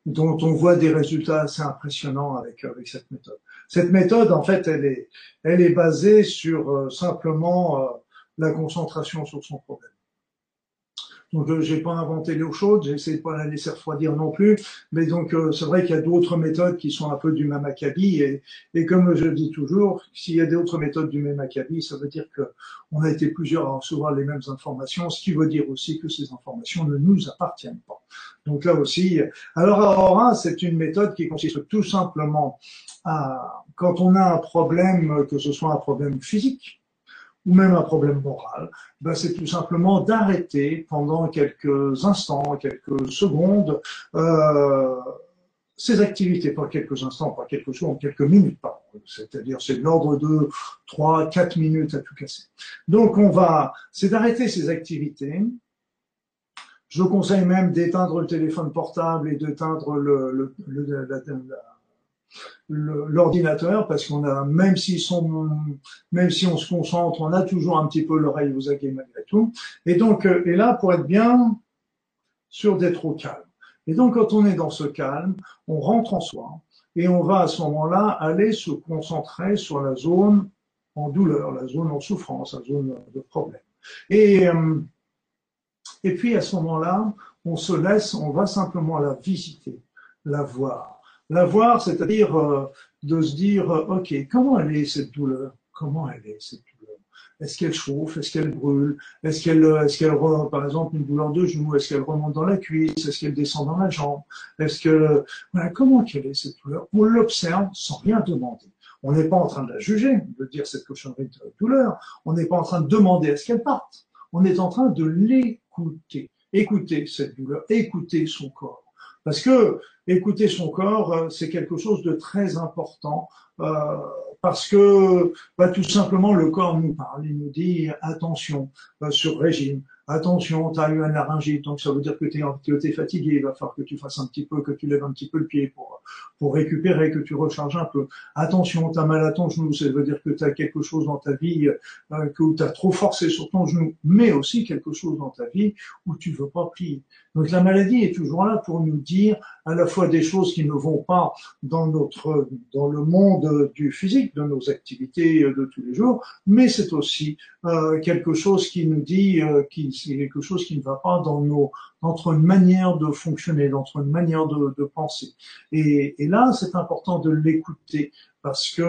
S2: dont on voit des résultats assez impressionnants avec avec cette méthode. Cette méthode, en fait, elle est elle est basée sur euh, simplement la concentration sur son problème. Donc euh, j'ai pas inventé l'eau chaude, j'ai essayé de pas la laisser refroidir non plus, mais donc euh, c'est vrai qu'il y a d'autres méthodes qui sont un peu du même acabit et, et comme je dis toujours, s'il y a d'autres méthodes du même acabit, ça veut dire que on a été plusieurs à recevoir les mêmes informations, ce qui veut dire aussi que ces informations ne nous appartiennent pas. Donc là aussi, alors Aura, c'est une méthode qui consiste tout simplement à quand on a un problème, que ce soit un problème physique, ou même un problème moral, ben c'est tout simplement d'arrêter pendant quelques instants, quelques secondes, euh, ces activités, pas quelques instants, pas quelques secondes, quelques minutes. C'est-à-dire, c'est l'ordre de 3, 4 minutes à tout casser. Donc, on va, c'est d'arrêter ces activités. Je conseille même d'éteindre le téléphone portable et d'éteindre le, l'ordinateur parce qu'on a même si même si on se concentre on a toujours un petit peu l'oreille aux aguets malgré tout. Et donc euh, et là pour être bien sûr d'être au calme. Et donc quand on est dans ce calme on rentre en soi et on va à ce moment-là aller se concentrer sur la zone en douleur la zone en souffrance la zone de problème. Et euh, et puis à ce moment-là on se laisse on va simplement la visiter la voir la voir, c'est-à-dire euh, de se dire, euh, ok, comment elle est cette douleur? Comment elle est cette douleur? Est-ce qu'elle chauffe? Est-ce qu'elle brûle? Est-ce qu'elle, euh, est-ce qu'elle, par exemple, une douleur de genou Est-ce qu'elle remonte dans la cuisse? Est-ce qu'elle descend dans la jambe? Est-ce que, voilà, comment qu'elle est cette douleur? On l'observe sans rien demander. On n'est pas en train de la juger, de dire cette cochonnerie de douleur. On n'est pas en train de demander à ce qu'elle parte. On est en train de l'écouter. Écouter cette douleur, écouter son corps. Parce que écouter son corps, euh, c'est quelque chose de très important. Euh, parce que bah, tout simplement le corps nous parle, il nous dit attention euh, sur régime, attention, tu as eu un laryngite, donc ça veut dire que tu es, fatigué, il va falloir que tu fasses un petit peu, que tu lèves un petit peu le pied pour, pour récupérer, que tu recharges un peu. Attention, tu as mal à ton genou, ça veut dire que tu as quelque chose dans ta vie, euh, que tu as trop forcé sur ton genou, mais aussi quelque chose dans ta vie où tu veux pas plier. Donc la maladie est toujours là pour nous dire à la fois des choses qui ne vont pas dans notre, dans le monde du physique, de nos activités de tous les jours, mais c'est aussi euh, quelque chose qui nous dit euh, qui c'est quelque chose qui ne va pas dans nos notre manière de fonctionner, notre manière de, penser. Et, et là, c'est important de l'écouter parce que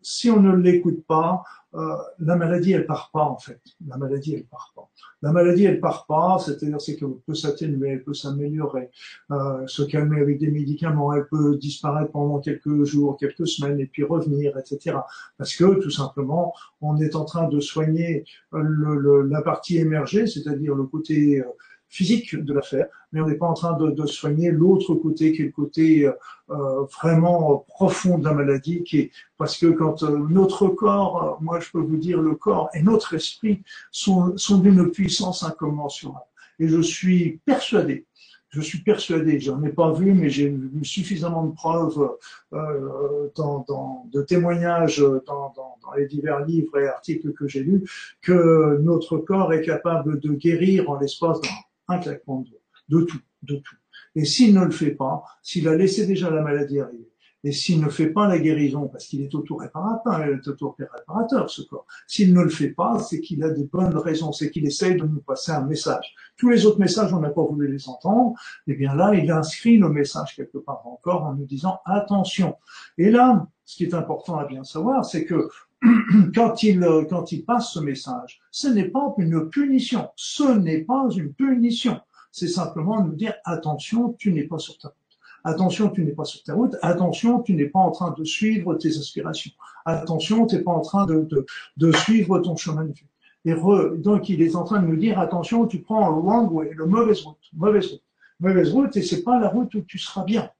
S2: si on ne l'écoute pas, euh, la maladie, elle part pas en fait. La maladie, elle part pas. La maladie, elle part pas, c'est-à-dire c'est qu'elle peut s'atténuer, elle peut s'améliorer, euh, se calmer avec des médicaments, elle peut disparaître pendant quelques jours, quelques semaines et puis revenir, etc. Parce que tout simplement, on est en train de soigner la partie émergée, c'est-à-dire le côté euh, physique de l'affaire, mais on n'est pas en train de, soigner l'autre côté, qui est le côté euh, vraiment profond de la maladie, qui parce que quand euh, notre corps, euh, moi je peux vous dire, le corps et notre esprit sont, d'une puissance incommensurable. Et je suis persuadé, je suis persuadé, j'en ai pas vu, mais j'ai vu suffisamment de preuves dans, de témoignages dans, dans, dans, les divers livres et articles que j'ai lus, que notre corps est capable de guérir en l'espace d'un un claquement de de tout, de tout. Et s'il ne le fait pas, s'il a laissé déjà la maladie arriver, et s'il ne fait pas la guérison, parce qu'il est auto-réparateur, auto-réparateur, ce corps. S'il ne le fait pas, c'est qu'il a des bonnes raisons, c'est qu'il essaye de nous passer un message. Tous les autres messages, on n'a pas voulu les entendre. Et eh bien là, il inscrit le message quelque part encore en nous disant attention. Et là, ce qui est important à bien savoir, c'est que quand il, quand il passe ce message, ce n'est pas une punition. Ce n'est pas une punition. C'est simplement nous dire attention, tu n'es pas sur ta route. Attention, tu n'es pas sur ta route. Attention, tu n'es pas en train de suivre tes aspirations. Attention, tu n'es pas en train de, de, de, suivre ton chemin de vie. Et donc, il est en train de nous dire attention, tu prends le wrong way, le mauvaise route, mauvaise route, mauvaise route, et c'est pas la route où tu seras bien.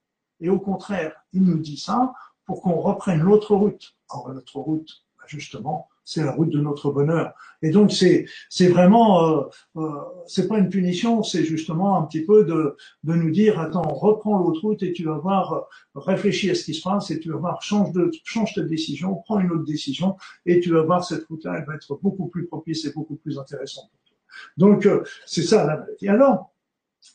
S2: Et au contraire, il nous dit ça pour qu'on reprenne l'autre route. Or, l'autre route, justement, c'est la route de notre bonheur. Et donc c'est c'est vraiment euh, euh, c'est pas une punition, c'est justement un petit peu de de nous dire attends reprends l'autre route et tu vas voir réfléchis à ce qui se passe et tu vas voir change de change ta décision, prends une autre décision et tu vas voir cette route-là elle va être beaucoup plus propice et beaucoup plus intéressante. Donc euh, c'est ça la maladie. Alors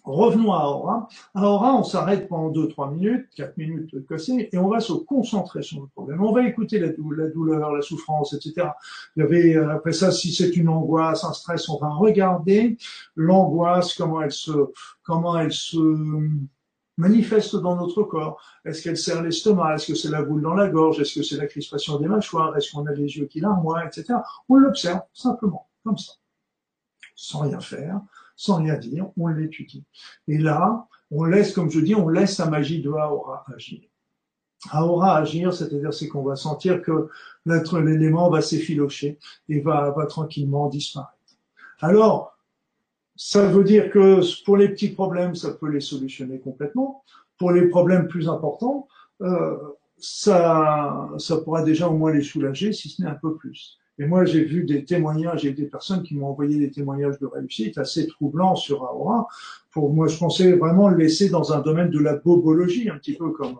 S2: Revenons à Aura. À Aura, on s'arrête pendant 2-3 minutes, 4 minutes de casser, et on va se concentrer sur le problème. On va écouter la, douleur, la souffrance, etc. Il y avait, euh, après ça, si c'est une angoisse, un stress, on va regarder l'angoisse, comment elle se, comment elle se manifeste dans notre corps. Est-ce qu'elle serre l'estomac? Est-ce que c'est la boule dans la gorge? Est-ce que c'est la crispation des mâchoires? Est-ce qu'on a les yeux qui larmoient, etc. On l'observe simplement, comme ça, sans rien faire sans rien dire, on l'étudie. Et là, on laisse, comme je dis, on laisse la magie de Aura agir. Aura agir, c'est-à-dire c'est qu'on va sentir que l'élément va s'effilocher et va, va tranquillement disparaître. Alors, ça veut dire que pour les petits problèmes, ça peut les solutionner complètement. Pour les problèmes plus importants, euh, ça, ça pourra déjà au moins les soulager, si ce n'est un peu plus. Et moi, j'ai vu des témoignages, j'ai des personnes qui m'ont envoyé des témoignages de réussite assez troublants sur Aura. Pour moi, je pensais vraiment le laisser dans un domaine de la bobologie, un petit peu comme,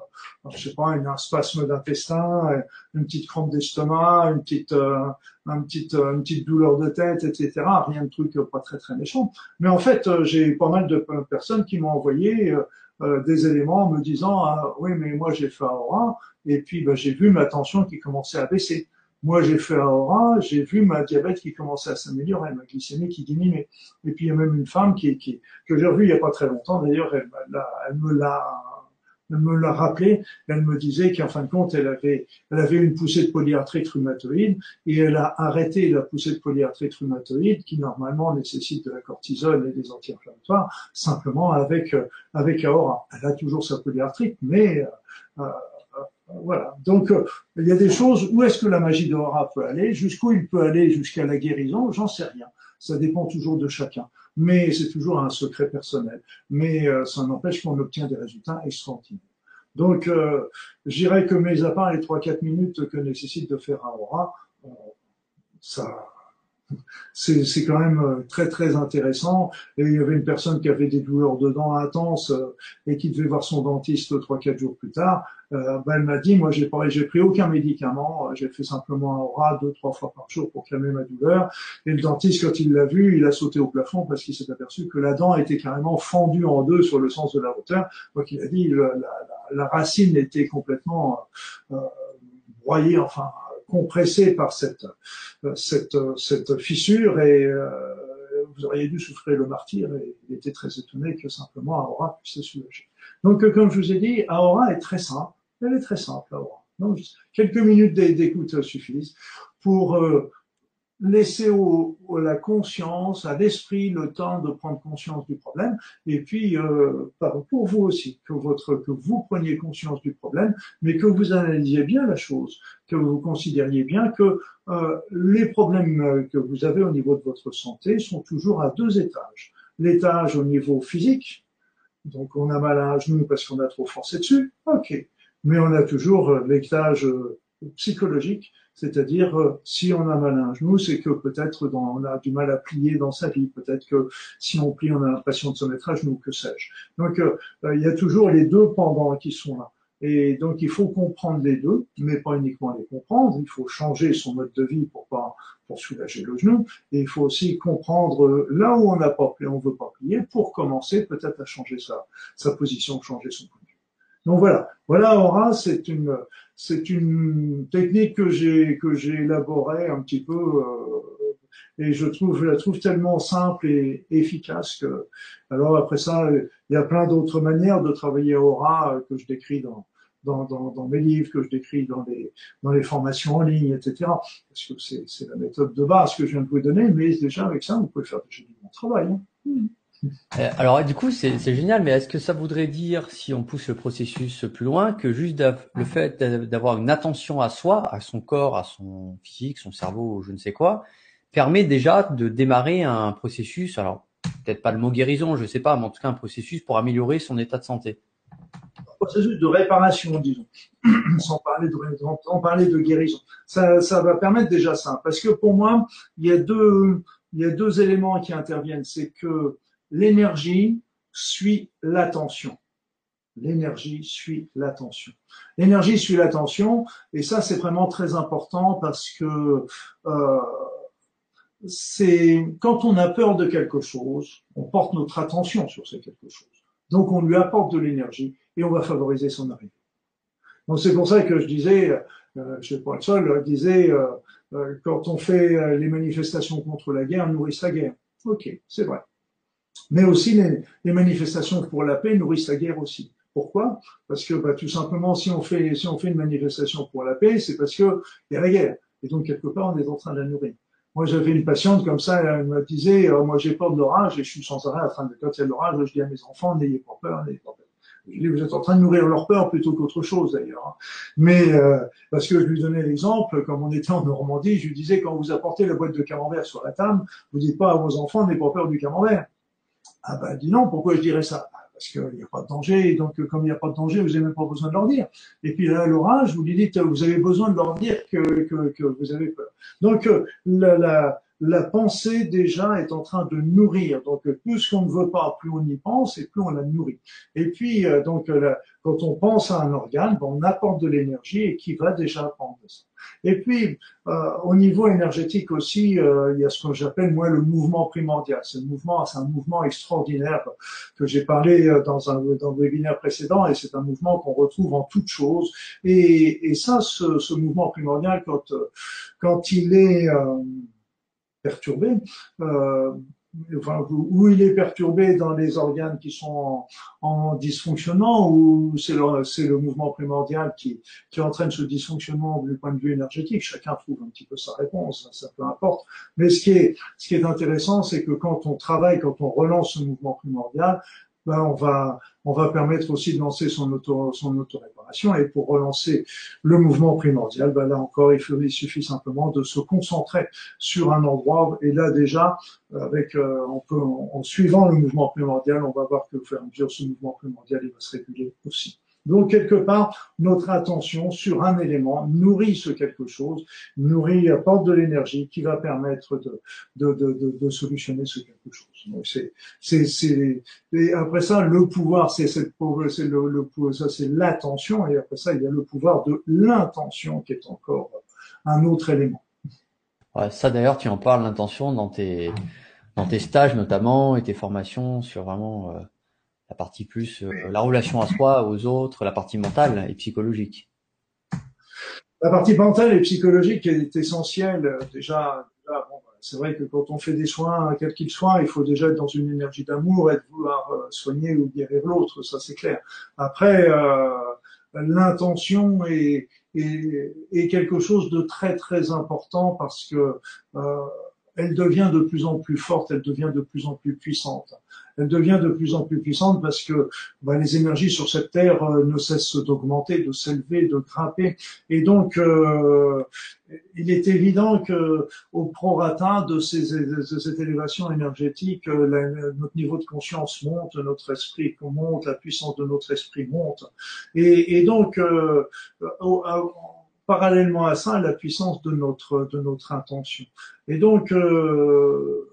S2: je sais pas, un spasme d'intestin, une petite crampe d'estomac, une petite, euh, une petite, une petite douleur de tête, etc. Rien de truc pas très très méchant. Mais en fait, euh, j'ai pas mal de personnes qui m'ont envoyé euh, des éléments me disant, ah, oui, mais moi j'ai fait Aura, et puis bah, j'ai vu ma tension qui commençait à baisser. Moi, j'ai fait aura, j'ai vu ma diabète qui commençait à s'améliorer, ma glycémie qui diminuait. Et puis, il y a même une femme qui, qui que j'ai revue il n'y a pas très longtemps. D'ailleurs, elle, me l'a elle me l'a rappelé, elle me disait qu'en fin de compte, elle avait, elle avait une poussée de polyarthrite rhumatoïde et elle a arrêté la poussée de polyarthrite rhumatoïde qui normalement nécessite de la cortisone et des anti-inflammatoires simplement avec, avec Aura. Elle a toujours sa polyarthrite, mais euh, voilà. Donc, euh, il y a des choses, où est-ce que la magie d'Aura peut aller Jusqu'où il peut aller jusqu'à la guérison J'en sais rien. Ça dépend toujours de chacun. Mais c'est toujours un secret personnel. Mais euh, ça n'empêche qu'on obtient des résultats extraordinaires. Donc, euh, j'irais que, mes à part les 3-4 minutes que nécessite de faire un aura, ça, c'est quand même euh, très très intéressant. Et il y avait une personne qui avait des douleurs de dents intenses euh, et qui devait voir son dentiste trois quatre jours plus tard. Euh, ben, elle m'a dit, moi j'ai j'ai pris aucun médicament, j'ai fait simplement un aura deux trois fois par jour pour calmer ma douleur. Et le dentiste quand il l'a vu, il a sauté au plafond parce qu'il s'est aperçu que la dent était carrément fendue en deux sur le sens de la hauteur. Donc il a dit la, la, la racine était complètement euh, broyée, enfin compressé par cette, euh, cette, euh, cette fissure et euh, vous auriez dû souffrir le martyr et il était très étonné que simplement Aura puisse se soulager. Donc, comme je vous ai dit, Aura est très simple. Elle est très simple, Aura. Donc, quelques minutes d'écoute suffisent pour euh, laisser au, la conscience, à l'esprit, le temps de prendre conscience du problème, et puis euh, pour vous aussi, que votre que vous preniez conscience du problème, mais que vous analysiez bien la chose, que vous considériez bien que euh, les problèmes que vous avez au niveau de votre santé sont toujours à deux étages. L'étage au niveau physique, donc on a mal à un genou parce qu'on a trop forcé dessus, ok, mais on a toujours l'étage psychologique c'est-à-dire, euh, si on a mal à un genou, c'est que peut-être on a du mal à plier dans sa vie. Peut-être que si on plie, on a l'impression de se mettre à genoux, que sais-je. Donc, euh, euh, il y a toujours les deux pendants qui sont là. Et donc, il faut comprendre les deux, mais pas uniquement les comprendre. Il faut changer son mode de vie pour pas pour soulager le genou. Et il faut aussi comprendre là où on n'a pas plié, on veut pas plier, pour commencer peut-être à changer sa, sa position, changer son point de vue. Donc voilà, voilà Aura, c'est une c'est une technique que j'ai que j'ai élaborée un petit peu euh, et je trouve je la trouve tellement simple et efficace que alors après ça il y a plein d'autres manières de travailler aura euh, que je décris dans dans, dans, dans, mes livres, que je décris dans les, dans les formations en ligne, etc. Parce que c'est la méthode de base que je viens de vous donner, mais déjà avec ça, vous pouvez faire déjà du bon travail. Hein.
S1: Euh, alors du coup, c'est génial, mais est-ce que ça voudrait dire, si on pousse le processus plus loin, que juste le fait d'avoir une attention à soi, à son corps, à son physique, son cerveau, je ne sais quoi, permet déjà de démarrer un processus, alors peut-être pas le mot guérison, je ne sais pas, mais en tout cas un processus pour améliorer son état de santé?
S2: Un processus de réparation, disons, sans parler de, sans parler de guérison. Ça, ça va permettre déjà ça, parce que pour moi, il y a deux, il y a deux éléments qui interviennent, c'est que l'énergie suit l'attention. L'énergie suit l'attention. L'énergie suit l'attention, et ça c'est vraiment très important parce que euh, c'est quand on a peur de quelque chose, on porte notre attention sur ce quelque chose. Donc on lui apporte de l'énergie et on va favoriser son arrivée. Donc c'est pour ça que je disais, euh, je pas le seul, je disais euh, euh, quand on fait euh, les manifestations contre la guerre, nourrissent la guerre. Ok, c'est vrai. Mais aussi les, les, manifestations pour la paix nourrissent la guerre aussi. Pourquoi? Parce que bah, tout simplement, si on fait si on fait une manifestation pour la paix, c'est parce que il y a la guerre. Et donc quelque part, on est en train de la nourrir. Moi, j'avais une patiente comme ça, elle me disait, euh, moi j'ai peur de l'orage et je suis sans arrêt en train de quand il y a l'orage, je dis à mes enfants, n'ayez pas peur, n'ayez pas peur. Je dis, vous êtes en train de nourrir leur peur plutôt qu'autre chose d'ailleurs. Hein. Mais euh, parce que je lui donnais l'exemple, comme on était en Normandie, je lui disais, quand vous apportez la boîte de camembert sur la table, vous dites pas à vos enfants, n'ayez pas peur du camembert. Ah ben dis non, pourquoi je dirais ça? Bah, Parce qu'il n'y a pas de danger, et donc comme il n'y a pas de danger, vous n'avez même pas besoin de leur dire. Et puis là, l'orage, vous lui dites, vous avez besoin de leur dire que, que, que vous avez peur. Donc euh, la, la, la pensée déjà est en train de nourrir. Donc plus qu'on ne veut pas, plus on y pense et plus on la nourrit. Et puis euh, donc euh, quand on pense à un organe, ben, on apporte de l'énergie et qui va déjà prendre ça. Et puis euh, au niveau énergétique aussi, il y a ce que j'appelle moi le mouvement primordial. Un mouvement, c'est un mouvement extraordinaire que j'ai parlé dans un dans le webinaire précédent et c'est un mouvement qu'on retrouve en toutes choses. Et, et ça, ce, ce mouvement primordial quand quand il est perturbé, euh, enfin, où il est perturbé dans les organes qui sont en, dysfonctionnement, ou c'est le, mouvement primordial qui, qui entraîne ce dysfonctionnement du point de vue énergétique. Chacun trouve un petit peu sa réponse, ça, peu importe. Mais ce qui est, ce qui est intéressant, c'est que quand on travaille, quand on relance ce mouvement primordial, on va on va permettre aussi de lancer son auto son auto-réparation et pour relancer le mouvement primordial, ben là encore il, suffit simplement de se concentrer sur un endroit et là déjà avec on peut en, suivant le mouvement primordial, on va voir que au fur et à mesure ce mouvement primordial il va se réguler aussi. Donc, quelque part, notre attention sur un élément nourrit ce quelque chose, nourrit, apporte de l'énergie qui va permettre de, de, de, de, solutionner ce quelque chose. Donc, c'est, c'est, c'est, et après ça, le pouvoir, c'est, c'est, c'est le, le, ça, c'est l'attention, et après ça, il y a le pouvoir de l'intention qui est encore un autre élément.
S1: Ouais, ça, d'ailleurs, tu en parles, l'intention, dans tes, dans tes stages notamment, et tes formations sur vraiment, euh la partie plus euh, la relation à soi, aux autres, la partie mentale et psychologique.
S2: La partie mentale et psychologique est essentielle. Euh, déjà, bon, c'est vrai que quand on fait des soins, quels qu'ils soient, il faut déjà être dans une énergie d'amour et de vouloir euh, soigner ou guérir l'autre, ça c'est clair. Après, euh, l'intention est, est, quelque chose de très très important parce que euh, elle devient de plus en plus forte, elle devient de plus en plus puissante. Elle devient de plus en plus puissante parce que bah, les énergies sur cette terre euh, ne cessent d'augmenter, de s'élever, de grimper. Et donc, euh, il est évident que au prorata de, ces, de cette élévation énergétique, euh, notre niveau de conscience monte, notre esprit monte, la puissance de notre esprit monte. Et, donc, euh, parallèlement à ça, la puissance de notre, de notre intention. Et donc, euh,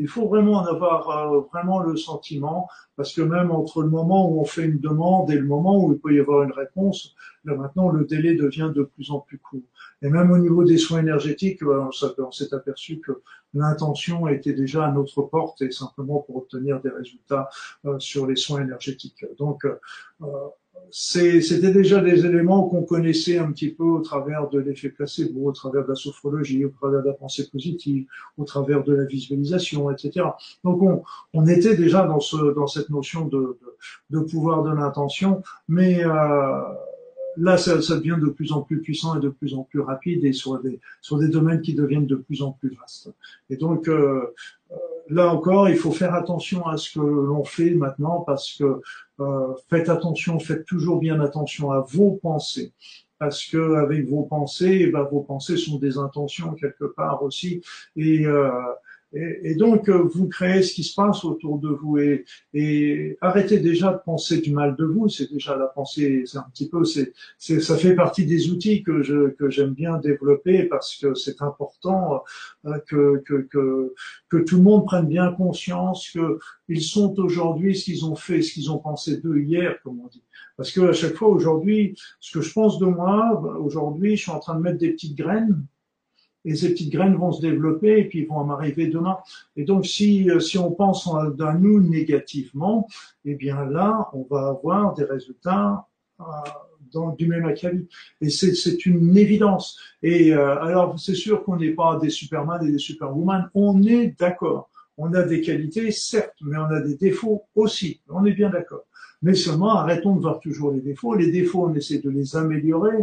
S2: il faut vraiment en avoir euh, vraiment le sentiment, parce que même entre le moment où on fait une demande et le moment où il peut y avoir une réponse, là maintenant le délai devient de plus en plus court. Et même au niveau des soins énergétiques, euh, on s'est aperçu que l'intention était déjà à notre porte et simplement pour obtenir des résultats sur les soins énergétiques. Donc, c'était déjà des éléments qu'on connaissait un petit peu au travers de l'effet placebo, au travers de la sophrologie, au travers de la pensée positive, au travers de la visualisation, etc. Donc on, on était déjà dans, ce, dans cette notion de, de, de pouvoir de l'intention, mais euh, là ça, ça, devient de plus en plus puissant et de plus en plus rapide et sur des, sur des domaines qui deviennent de plus en plus vastes. Et donc euh, là encore, il faut faire attention à ce que l'on fait maintenant parce que euh, faites attention, faites toujours bien attention à vos pensées parce que avec vos pensées, eh ben, vos pensées sont des intentions quelque part aussi et euh, et, donc, euh, vous créez ce qui se passe autour de vous et, et arrêtez déjà de penser du mal de vous. C'est déjà la pensée, c'est un petit peu, c'est, ça fait partie des outils que je que j'aime bien développer parce que c'est important euh, que, que, que que tout le monde prenne bien conscience que ils sont aujourd'hui ce qu'ils ont fait, ce qu'ils ont pensé d'eux hier, comme on dit. Parce que à chaque fois aujourd'hui, ce que je pense de moi, aujourd'hui, je suis en train de mettre des petites graines et ces petites graines vont se développer et puis vont m'arriver demain. Et donc, si, euh, si on pense d'un nous négativement, eh bien là, on va avoir des résultats euh, dans, du même acabit. Et c'est une évidence. Et euh, alors, c'est sûr qu'on n'est pas des Superman et des Superwoman, on est d'accord. On a des qualités, certes, mais on a des défauts aussi. On est bien d'accord. Mais seulement, arrêtons de voir toujours les défauts. Les défauts, on essaie de les améliorer,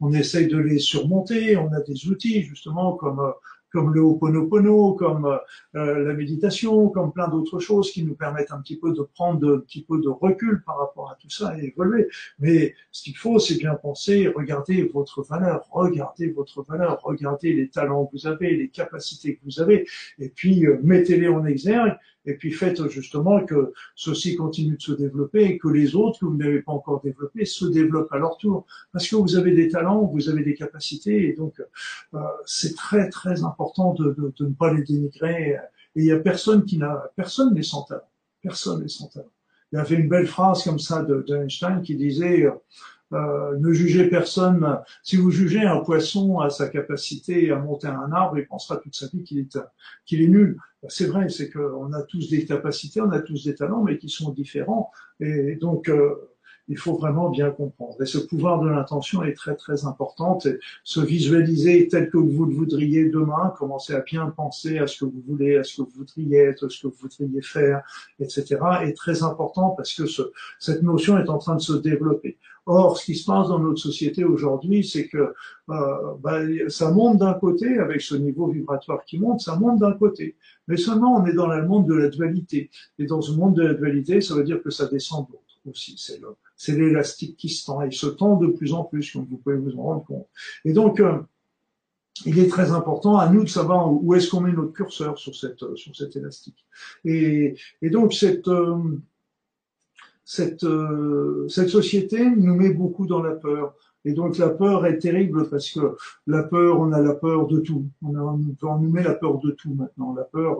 S2: on essaie de les surmonter. On a des outils, justement, comme euh, comme le Ho'oponopono, comme euh, la méditation, comme plein d'autres choses qui nous permettent un petit peu de prendre un petit peu de recul par rapport à tout ça et évoluer. Mais ce qu'il faut, c'est bien penser, regardez votre valeur, regardez votre valeur, regardez les talents que vous avez, les capacités que vous avez, et puis euh, mettez-les en exergue et puis faites justement que ceci continue de se développer et que les autres que vous n'avez pas encore développés se développent à leur tour. Parce que vous avez des talents, vous avez des capacités, et donc euh, c'est très très important de, de, de, ne pas les dénigrer. Et il y a personne qui n'a, personne n'est sans talent. Personne n'est sans talent. Il y avait une belle phrase comme ça d'Einstein qui disait euh, ne jugez personne. Si vous jugez un poisson à sa capacité à monter un arbre, il pensera toute sa vie qu'il est est nul. C'est vrai, c'est qu'on a tous des capacités, on a tous des talents, mais qui sont différents. Et donc euh, il faut vraiment bien comprendre. Et ce pouvoir de l'intention est très très important. Et se visualiser tel que vous le voudriez demain, commencer à bien penser à ce que vous voulez, à ce que vous voudriez être, à ce que vous voudriez faire, etc. est très important parce que ce, cette notion est en train de se développer. Or, ce qui se passe dans notre société aujourd'hui, c'est que euh, bah, ça monte d'un côté, avec ce niveau vibratoire qui monte, ça monte d'un côté. Mais seulement, on est dans le monde de la dualité. Et dans ce monde de la dualité, ça veut dire que ça descend de l'autre aussi. C'est c'est l'élastique qui se tend. Il se tend de plus en plus, comme vous pouvez vous en rendre compte. Et donc, euh, il est très important à nous de savoir où est-ce qu'on met notre curseur sur cette sur cet élastique. Et, donc cette euh, cette, euh, cette société nous met beaucoup dans la peur. Et donc la peur est terrible parce que la peur, on a la peur de tout. On, nous met la peur de tout maintenant. La peur,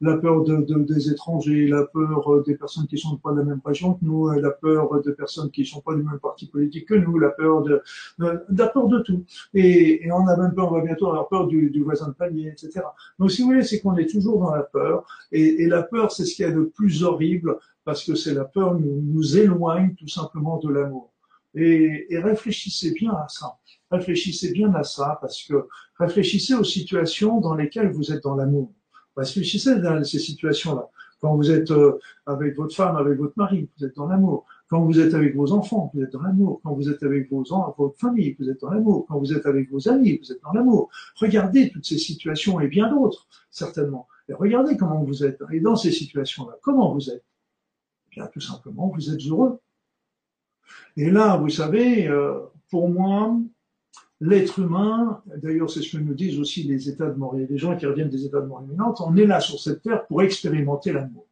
S2: la peur de, de, des étrangers, la peur des personnes qui sont pas de la même région que nous, la peur de personnes qui sont pas du même parti politique que nous, la peur de, de la peur de tout. Et, et, on a même peur, on va bientôt avoir peur du, du voisin de palier, etc. Donc si vous voulez, c'est qu'on est toujours dans la peur. Et, et la peur, c'est ce qu'il y a de plus horrible parce que c'est la peur nous, nous éloigne tout simplement de l'amour. Et, et, réfléchissez bien à ça. Réfléchissez bien à ça parce que réfléchissez aux situations dans lesquelles vous êtes dans l'amour. Réfléchissez à ces situations-là. Quand vous êtes euh, avec votre femme, avec votre mari, vous êtes dans l'amour. Quand vous êtes avec vos enfants, vous êtes dans l'amour. Quand vous êtes avec vos votre famille, vous êtes dans l'amour. Quand vous êtes avec vos amis, vous êtes dans l'amour. Regardez toutes ces situations et bien d'autres, certainement. Et regardez comment vous êtes. Et dans ces situations-là, comment vous êtes eh Bien, tout simplement, vous êtes heureux. Et là, vous savez, euh, pour moi, l'être humain, d'ailleurs c'est ce que nous disent aussi les états de mort, des gens qui reviennent des états de mort imminente, on est là sur cette terre pour expérimenter l'amour.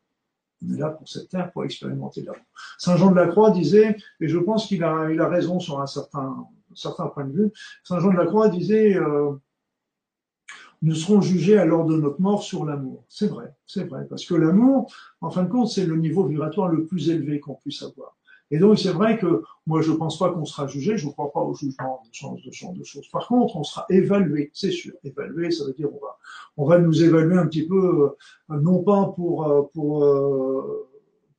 S2: On est là pour cette terre pour expérimenter l'amour. Saint Jean de la Croix disait, et je pense qu'il a, il a raison sur un certain, certain point de vue, Saint Jean de la Croix disait, euh, nous serons jugés à l'heure de notre mort sur l'amour. C'est vrai, c'est vrai, parce que l'amour, en fin de compte, c'est le niveau vibratoire le plus élevé qu'on puisse avoir. Et donc c'est vrai que moi je pense pas qu'on sera jugé, je ne crois pas au jugement de ce genre de choses. Par contre, on sera évalué, c'est sûr. Évalué, ça veut dire on va on va nous évaluer un petit peu, euh, non pas pour euh, pour euh,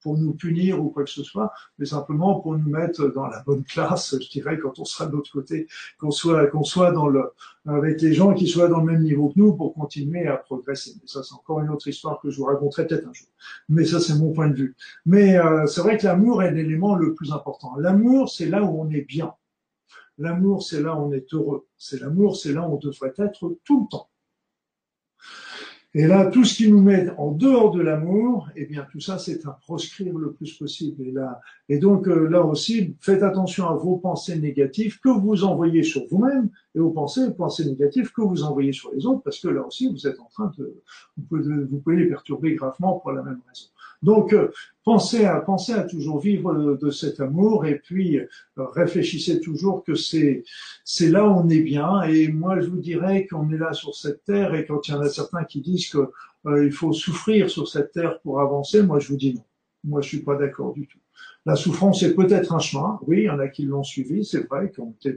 S2: pour nous punir ou quoi que ce soit, mais simplement pour nous mettre dans la bonne classe, je dirais, quand on sera de l'autre côté, qu'on soit, qu'on soit dans le, avec les gens qui soient dans le même niveau que nous pour continuer à progresser. Mais ça, c'est encore une autre histoire que je vous raconterai peut-être un jour. Mais ça, c'est mon point de vue. Mais euh, c'est vrai que l'amour est l'élément le plus important. L'amour, c'est là où on est bien. L'amour, c'est là où on est heureux. C'est l'amour, c'est là où on devrait être tout le temps. Et là, tout ce qui nous met en dehors de l'amour, eh bien, tout ça, c'est à proscrire le plus possible. Et là, et donc, euh, là aussi, faites attention à vos pensées négatives que vous envoyez sur vous-même et aux pensées, pensées négatives que vous envoyez sur les autres, parce que là aussi, vous êtes en train de, vous pouvez, vous pouvez les perturber gravement pour la même raison. Donc, euh, pensez à, pensez à toujours vivre de, cet amour et puis euh, réfléchissez toujours que c'est, c'est là où on est bien. Et moi, je vous dirais qu'on est là sur cette terre et quand il y en a certains qui disent que euh, il faut souffrir sur cette terre pour avancer, moi, je vous dis non. Moi, je suis pas d'accord du tout. La souffrance est peut-être un chemin. Oui, il y en a qui l'ont suivi, c'est vrai, qui ont été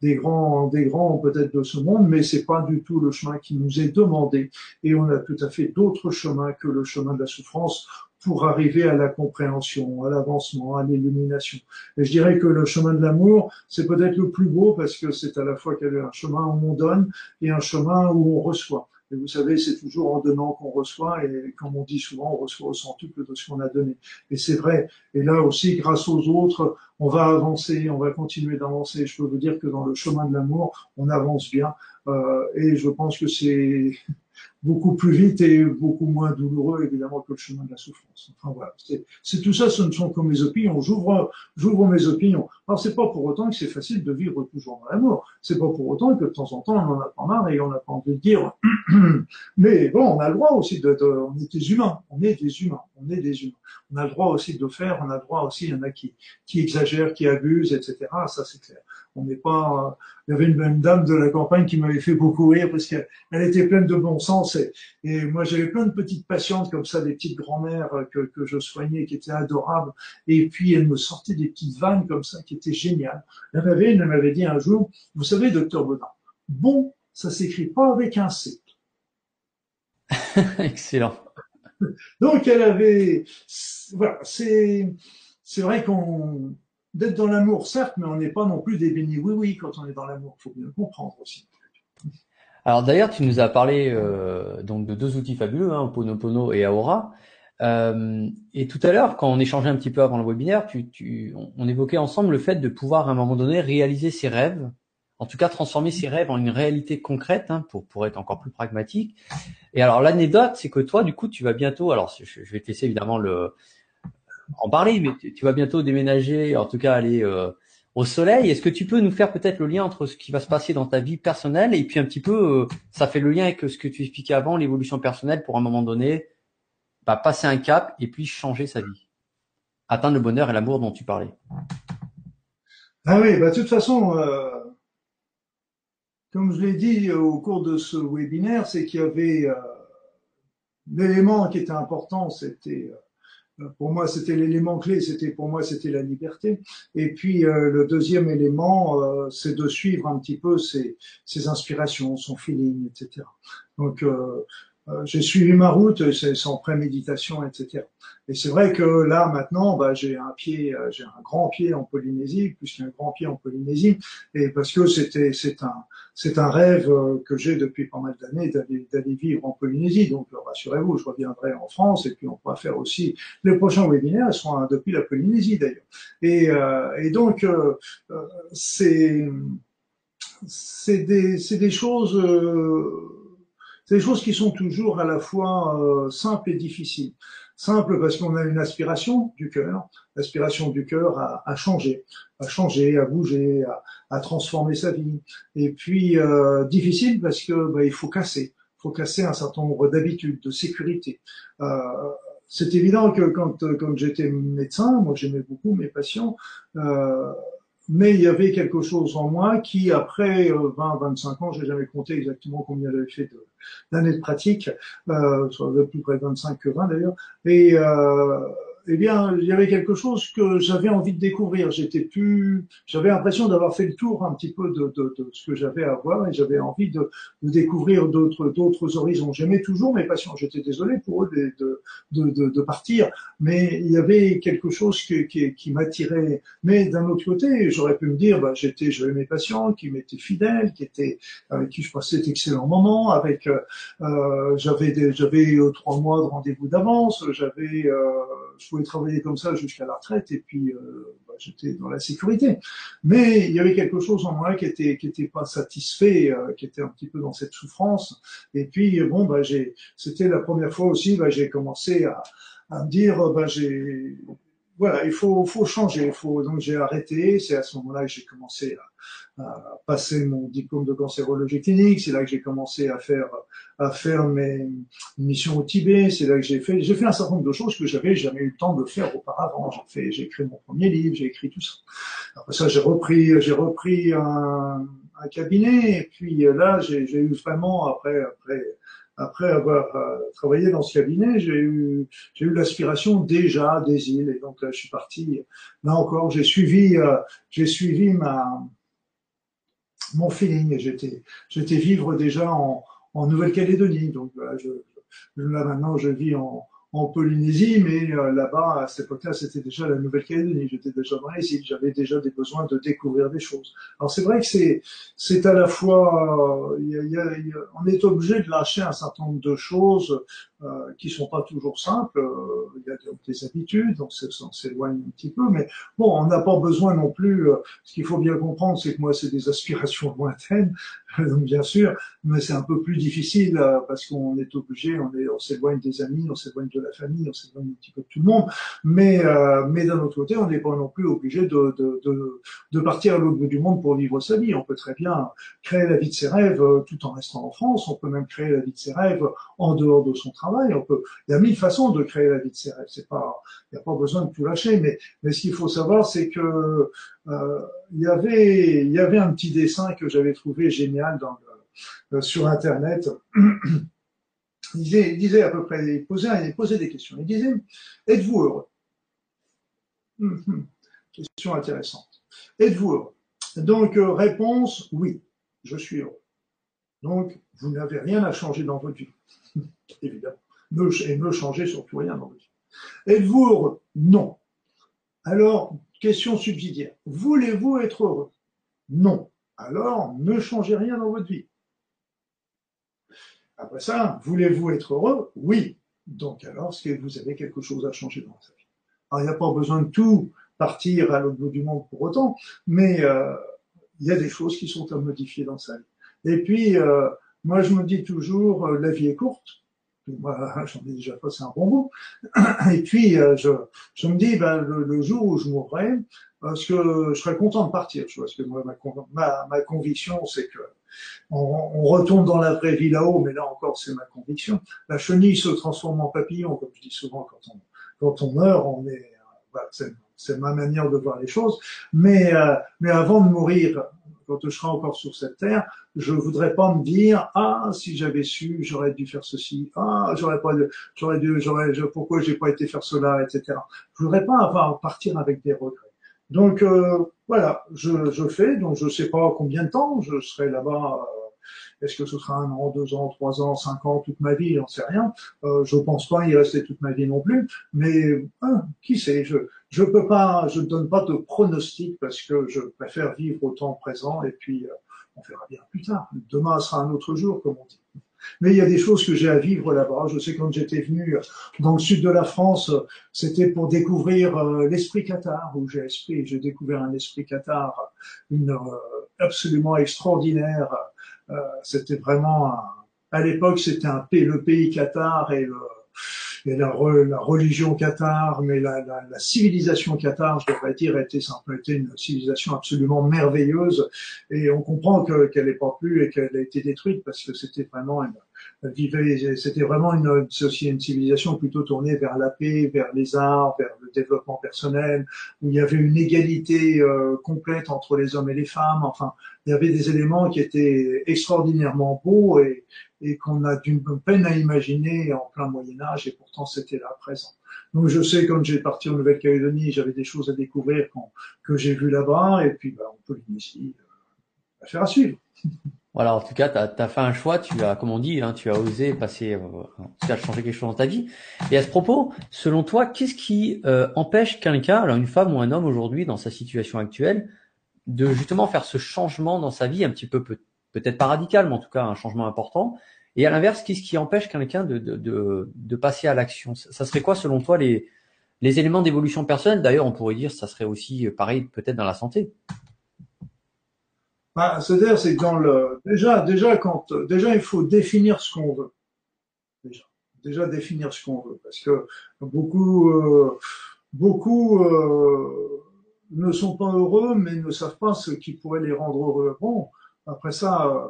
S2: des, grands, des grands peut-être de ce monde, mais c'est pas du tout le chemin qui nous est demandé. Et on a tout à fait d'autres chemins que le chemin de la souffrance pour arriver à la compréhension, à l'avancement, à l'illumination. Et je dirais que le chemin de l'amour, c'est peut-être le plus beau parce que c'est à la fois qu'il y a un chemin où on donne et un chemin où on reçoit. Et vous savez, c'est toujours en donnant qu'on reçoit, et comme on dit souvent, on reçoit au centuple de ce qu'on a donné. Et c'est vrai. Et là aussi, grâce aux autres, on va avancer, on va continuer d'avancer. Je peux vous dire que dans le chemin de l'amour, on avance bien. Euh, et je pense que c'est beaucoup plus vite et beaucoup moins douloureux évidemment que le chemin de la souffrance. Enfin voilà, c'est tout ça, ce ne sont que mes opinions. J'ouvre, j'ouvre mes opinions. Alors c'est pas pour autant que c'est facile de vivre toujours dans l'amour. C'est pas pour autant que de temps en temps on en a pas marre et on n'a pas envie de dire. Mais bon, on a le droit aussi de, on est des humains, on est des humains, on est des humains. On a le droit aussi de faire, on a le droit aussi, il y en a qui, qui exagèrent, qui abusent, etc. Ça c'est clair. On n'est pas. Il y avait une, même dame de la campagne qui m'avait fait beaucoup rire parce qu'elle était pleine de bon sens et, et moi j'avais plein de petites patientes comme ça, des petites grand-mères que, que je soignais qui étaient adorables. Et puis elle me sortait des petites vannes comme ça qui étaient géniales. Elle m'avait, elle m'avait dit un jour, vous savez, docteur Baudin, bon, ça s'écrit pas avec un C.
S1: Excellent.
S2: Donc elle avait, voilà, c'est, c'est vrai qu'on d'être dans l'amour, certes, mais on n'est pas non plus des bénis oui oui quand on est dans l'amour. Il faut bien le comprendre aussi.
S1: Alors d'ailleurs, tu nous as parlé euh, donc de deux outils fabuleux, hein, Ponopono et Aura. Euh, et tout à l'heure, quand on échangeait un petit peu avant le webinaire, tu, tu, on, évoquait ensemble le fait de pouvoir à un moment donné réaliser ses rêves, en tout cas transformer ses rêves en une réalité concrète, hein, pour, pour être encore plus pragmatique. Et alors l'anecdote, c'est que toi, du coup, tu vas bientôt, alors je, vais te laisser évidemment le, en parler, mais tu, vas bientôt déménager, en tout cas aller euh, au soleil. Est-ce que tu peux nous faire peut-être le lien entre ce qui va se passer dans ta vie personnelle et puis un petit peu, euh, ça fait le lien avec ce que tu expliquais avant, l'évolution personnelle pour un moment donné, bah, passer un cap et puis changer sa vie, atteindre le bonheur et l'amour dont tu parlais.
S2: Ah oui, bah de toute façon, euh, comme je l'ai dit au cours de ce webinaire, c'est qu'il y avait l'élément qui était important, c'était pour moi, c'était l'élément clé. C'était pour moi, c'était la liberté. Et puis euh, le deuxième élément, euh, c'est de suivre un petit peu ses, ses, inspirations, son feeling, etc. Donc, euh, euh, j'ai suivi ma route, c'est sans préméditation, etc. Et c'est vrai que là maintenant, bah, j'ai un pied, euh, j'ai un grand pied en Polynésie, plus qu'un grand pied en Polynésie, et parce que c'était, c'est un, c'est un rêve euh, que j'ai depuis pas mal d'années d'aller, d'aller vivre en Polynésie. Donc rassurez-vous, je reviendrai en France et puis on pourra faire aussi les prochains webinaires seront depuis la Polynésie d'ailleurs. Et, et donc c'est c'est des, c'est des choses c'est des choses qui sont toujours à la fois euh, simples et difficiles. Simple parce qu'on a une aspiration du cœur, l'aspiration du cœur à, à, changer, à changer, à bouger, à, à transformer sa vie. Et puis euh, difficile parce que bah, il faut casser, il faut casser un certain nombre d'habitudes, de sécurité. Euh, c'est évident que quand, quand j'étais médecin, moi j'aimais beaucoup mes patients, euh, mais il y avait quelque chose en moi qui, après 20, euh, 25 ans, j'ai jamais compté exactement combien j'avais fait d'années de, pratique, euh, soit de plus près de 25 que 20 d'ailleurs, et euh, eh bien, il y avait quelque chose que j'avais envie de découvrir. J'étais plus, j'avais l'impression d'avoir fait le tour un petit peu de, de, de ce que j'avais à voir et j'avais envie de, de découvrir d'autres, d'autres horizons. J'aimais toujours mes patients. J'étais désolé pour eux de, de, partir, mais il y avait quelque chose qui, qui, qui m'attirait. Mais d'un autre côté, j'aurais pu me dire, bah, j'étais, j'avais mes patients qui m'étaient fidèles, qui étaient, avec qui je passais d'excellents moments, avec, euh, j'avais, j'avais euh, trois mois de rendez-vous d'avance, j'avais, euh, pouvais travailler comme ça jusqu'à la retraite et puis euh, bah, j'étais dans la sécurité. Mais il y avait quelque chose en moi qui était qui était pas satisfait, euh, qui était un petit peu dans cette souffrance. Et puis bon bah j'ai, c'était la première fois aussi, bah, j'ai commencé à, à me dire bah j'ai voilà, il faut, faut changer. Il faut, donc j'ai arrêté. C'est à ce moment-là que j'ai commencé à, à, passer mon diplôme de cancérologie clinique. C'est là que j'ai commencé à faire, à faire mes missions au Tibet. C'est là que j'ai fait, j'ai fait un certain nombre de choses que j'avais jamais eu le temps de faire auparavant. J'ai fait, j'ai écrit mon premier livre, j'ai écrit tout ça. Après ça, j'ai repris, j'ai repris un, un cabinet. Et puis là, j'ai eu vraiment après, après après avoir euh, travaillé dans ce cabinet, j'ai eu, j'ai eu l'aspiration déjà des îles et donc là je suis parti. Là encore, j'ai suivi, euh, j'ai suivi ma mon feeling j'étais, j'étais vivre déjà en, en Nouvelle-Calédonie. Donc voilà, je, là maintenant je vis en, en Polynésie, mais euh, là-bas, à cette époque-là, c'était déjà la Nouvelle-Calédonie. J'étais déjà dans les îles, j'avais déjà des besoins de découvrir des choses. Alors c'est vrai que c'est c'est à la fois, euh, y a, y a, on est obligé de lâcher un certain nombre de choses euh, qui sont pas toujours simples. Euh, il y a des habitudes, on s'éloigne un petit peu, mais bon, on n'a pas besoin non plus. Euh, ce qu'il faut bien comprendre, c'est que moi, c'est des aspirations lointaines, donc bien sûr, mais c'est un peu plus difficile parce qu'on est obligé, on est, on s'éloigne des amis, on s'éloigne de la famille, on s'éloigne un petit peu de tout le monde, mais mais d'un autre côté, on n'est pas non plus obligé de, de, de, de partir à l'autre bout du monde pour vivre sa vie. On peut très bien créer la vie de ses rêves tout en restant en France. On peut même créer la vie de ses rêves en dehors de son travail il y a mille façons de créer la vie de ses rêves. C'est pas, il n'y a pas besoin de tout lâcher. Mais, mais ce qu'il faut savoir, c'est que euh, il y avait, il y avait un petit dessin que j'avais trouvé génial euh, sur Internet. il, disait, il disait à peu près, il posait, il posait des questions. Il disait, êtes-vous heureux? Hum, hum. Question intéressante. Êtes-vous heureux? Donc euh, réponse, oui, je suis heureux. Donc vous n'avez rien à changer dans votre vie, évidemment et ne changez surtout rien dans votre vie. Êtes-vous heureux Non. Alors, question subsidiaire. Voulez-vous être heureux? Non. Alors, ne changez rien dans votre vie. Après ça, voulez-vous être heureux? Oui. Donc alors, est-ce que vous avez quelque chose à changer dans votre vie? Alors, il n'y a pas besoin de tout partir à l'autre bout du monde pour autant, mais euh, il y a des choses qui sont à modifier dans sa vie. Et puis, euh, moi, je me dis toujours, euh, la vie est courte moi j'en ai déjà passé un bon bout. Et puis euh, je, je me dis ben, le, jour où je mourrai, parce que je serais content de partir, tu vois, parce que moi ma, ma, ma conviction c'est que on, on, retourne dans la vraie vie là-haut, mais là encore c'est ma conviction. La chenille se transforme en papillon, comme je dis souvent quand on quand on meurt, on est voilà, c'est ma manière de voir les choses. Mais euh, mais avant de mourir, quand je serai encore sur cette terre, je voudrais pas me dire ah si j'avais su j'aurais dû faire ceci ah j'aurais pas j'aurais dû j'aurais pourquoi j'ai pas été faire cela etc. Je voudrais pas avoir partir avec des regrets. Donc euh, voilà je, je fais donc je sais pas combien de temps je serai là-bas Est-ce que ce sera un an, deux ans, trois ans, cinq ans, toute ma vie, j'en sais rien. Euh, je pense pas y rester toute ma vie non plus. Mais hein, qui sait Je je peux pas, je ne donne pas de pronostic parce que je préfère vivre au temps présent et puis euh, on verra bien plus tard. Demain sera un autre jour, comme on dit. Mais il y a des choses que j'ai à vivre là-bas. Je sais quand j'étais venu dans le sud de la France, c'était pour découvrir euh, l'esprit Qatar, où j'ai esprit, j'ai découvert un esprit Qatar, une euh, absolument extraordinaire. Euh, c'était vraiment, à l'époque, c'était un le pays Qatar et le, et la, la, religion cathare, mais la, la, la, civilisation cathare, je devrais dire, était simplement été une civilisation absolument merveilleuse. Et on comprend qu'elle n'est pas plus et qu'elle a été détruite parce que c'était vraiment une, vivait, c'était vraiment une, une civilisation plutôt tournée vers la paix, vers les arts, vers le développement personnel, où il y avait une égalité euh, complète entre les hommes et les femmes. Enfin, il y avait des éléments qui étaient extraordinairement beaux et, et qu'on a d'une peine à imaginer en plein Moyen Âge, et pourtant c'était là présent. Donc je sais quand j'ai parti en Nouvelle-Calédonie, j'avais des choses à découvrir que j'ai vu là-bas, et puis ben, on peut ici euh, faire à suivre.
S1: Voilà, en tout cas, tu as, fait un choix, tu as, comme on dit, hein, tu as osé passer, euh, tu quelque chose dans ta vie. Et à ce propos, selon toi, qu'est-ce qui euh, empêche quelqu'un, alors une femme ou un homme aujourd'hui, dans sa situation actuelle, de justement faire ce changement dans sa vie, un petit peu peut-être pas radical, mais en tout cas un changement important? Et à l'inverse, qu'est-ce qui empêche quelqu'un de, de, de, de, passer à l'action? Ça serait quoi, selon toi, les, les éléments d'évolution personnelle? D'ailleurs, on pourrait dire, ça serait aussi euh, pareil, peut-être dans la santé.
S2: Bah, c'est-à-dire, c'est dans le déjà, déjà quand déjà il faut définir ce qu'on veut. Déjà, déjà définir ce qu'on veut, parce que beaucoup, euh, beaucoup euh, ne sont pas heureux, mais ne savent pas ce qui pourrait les rendre heureux. Bon, après ça, euh,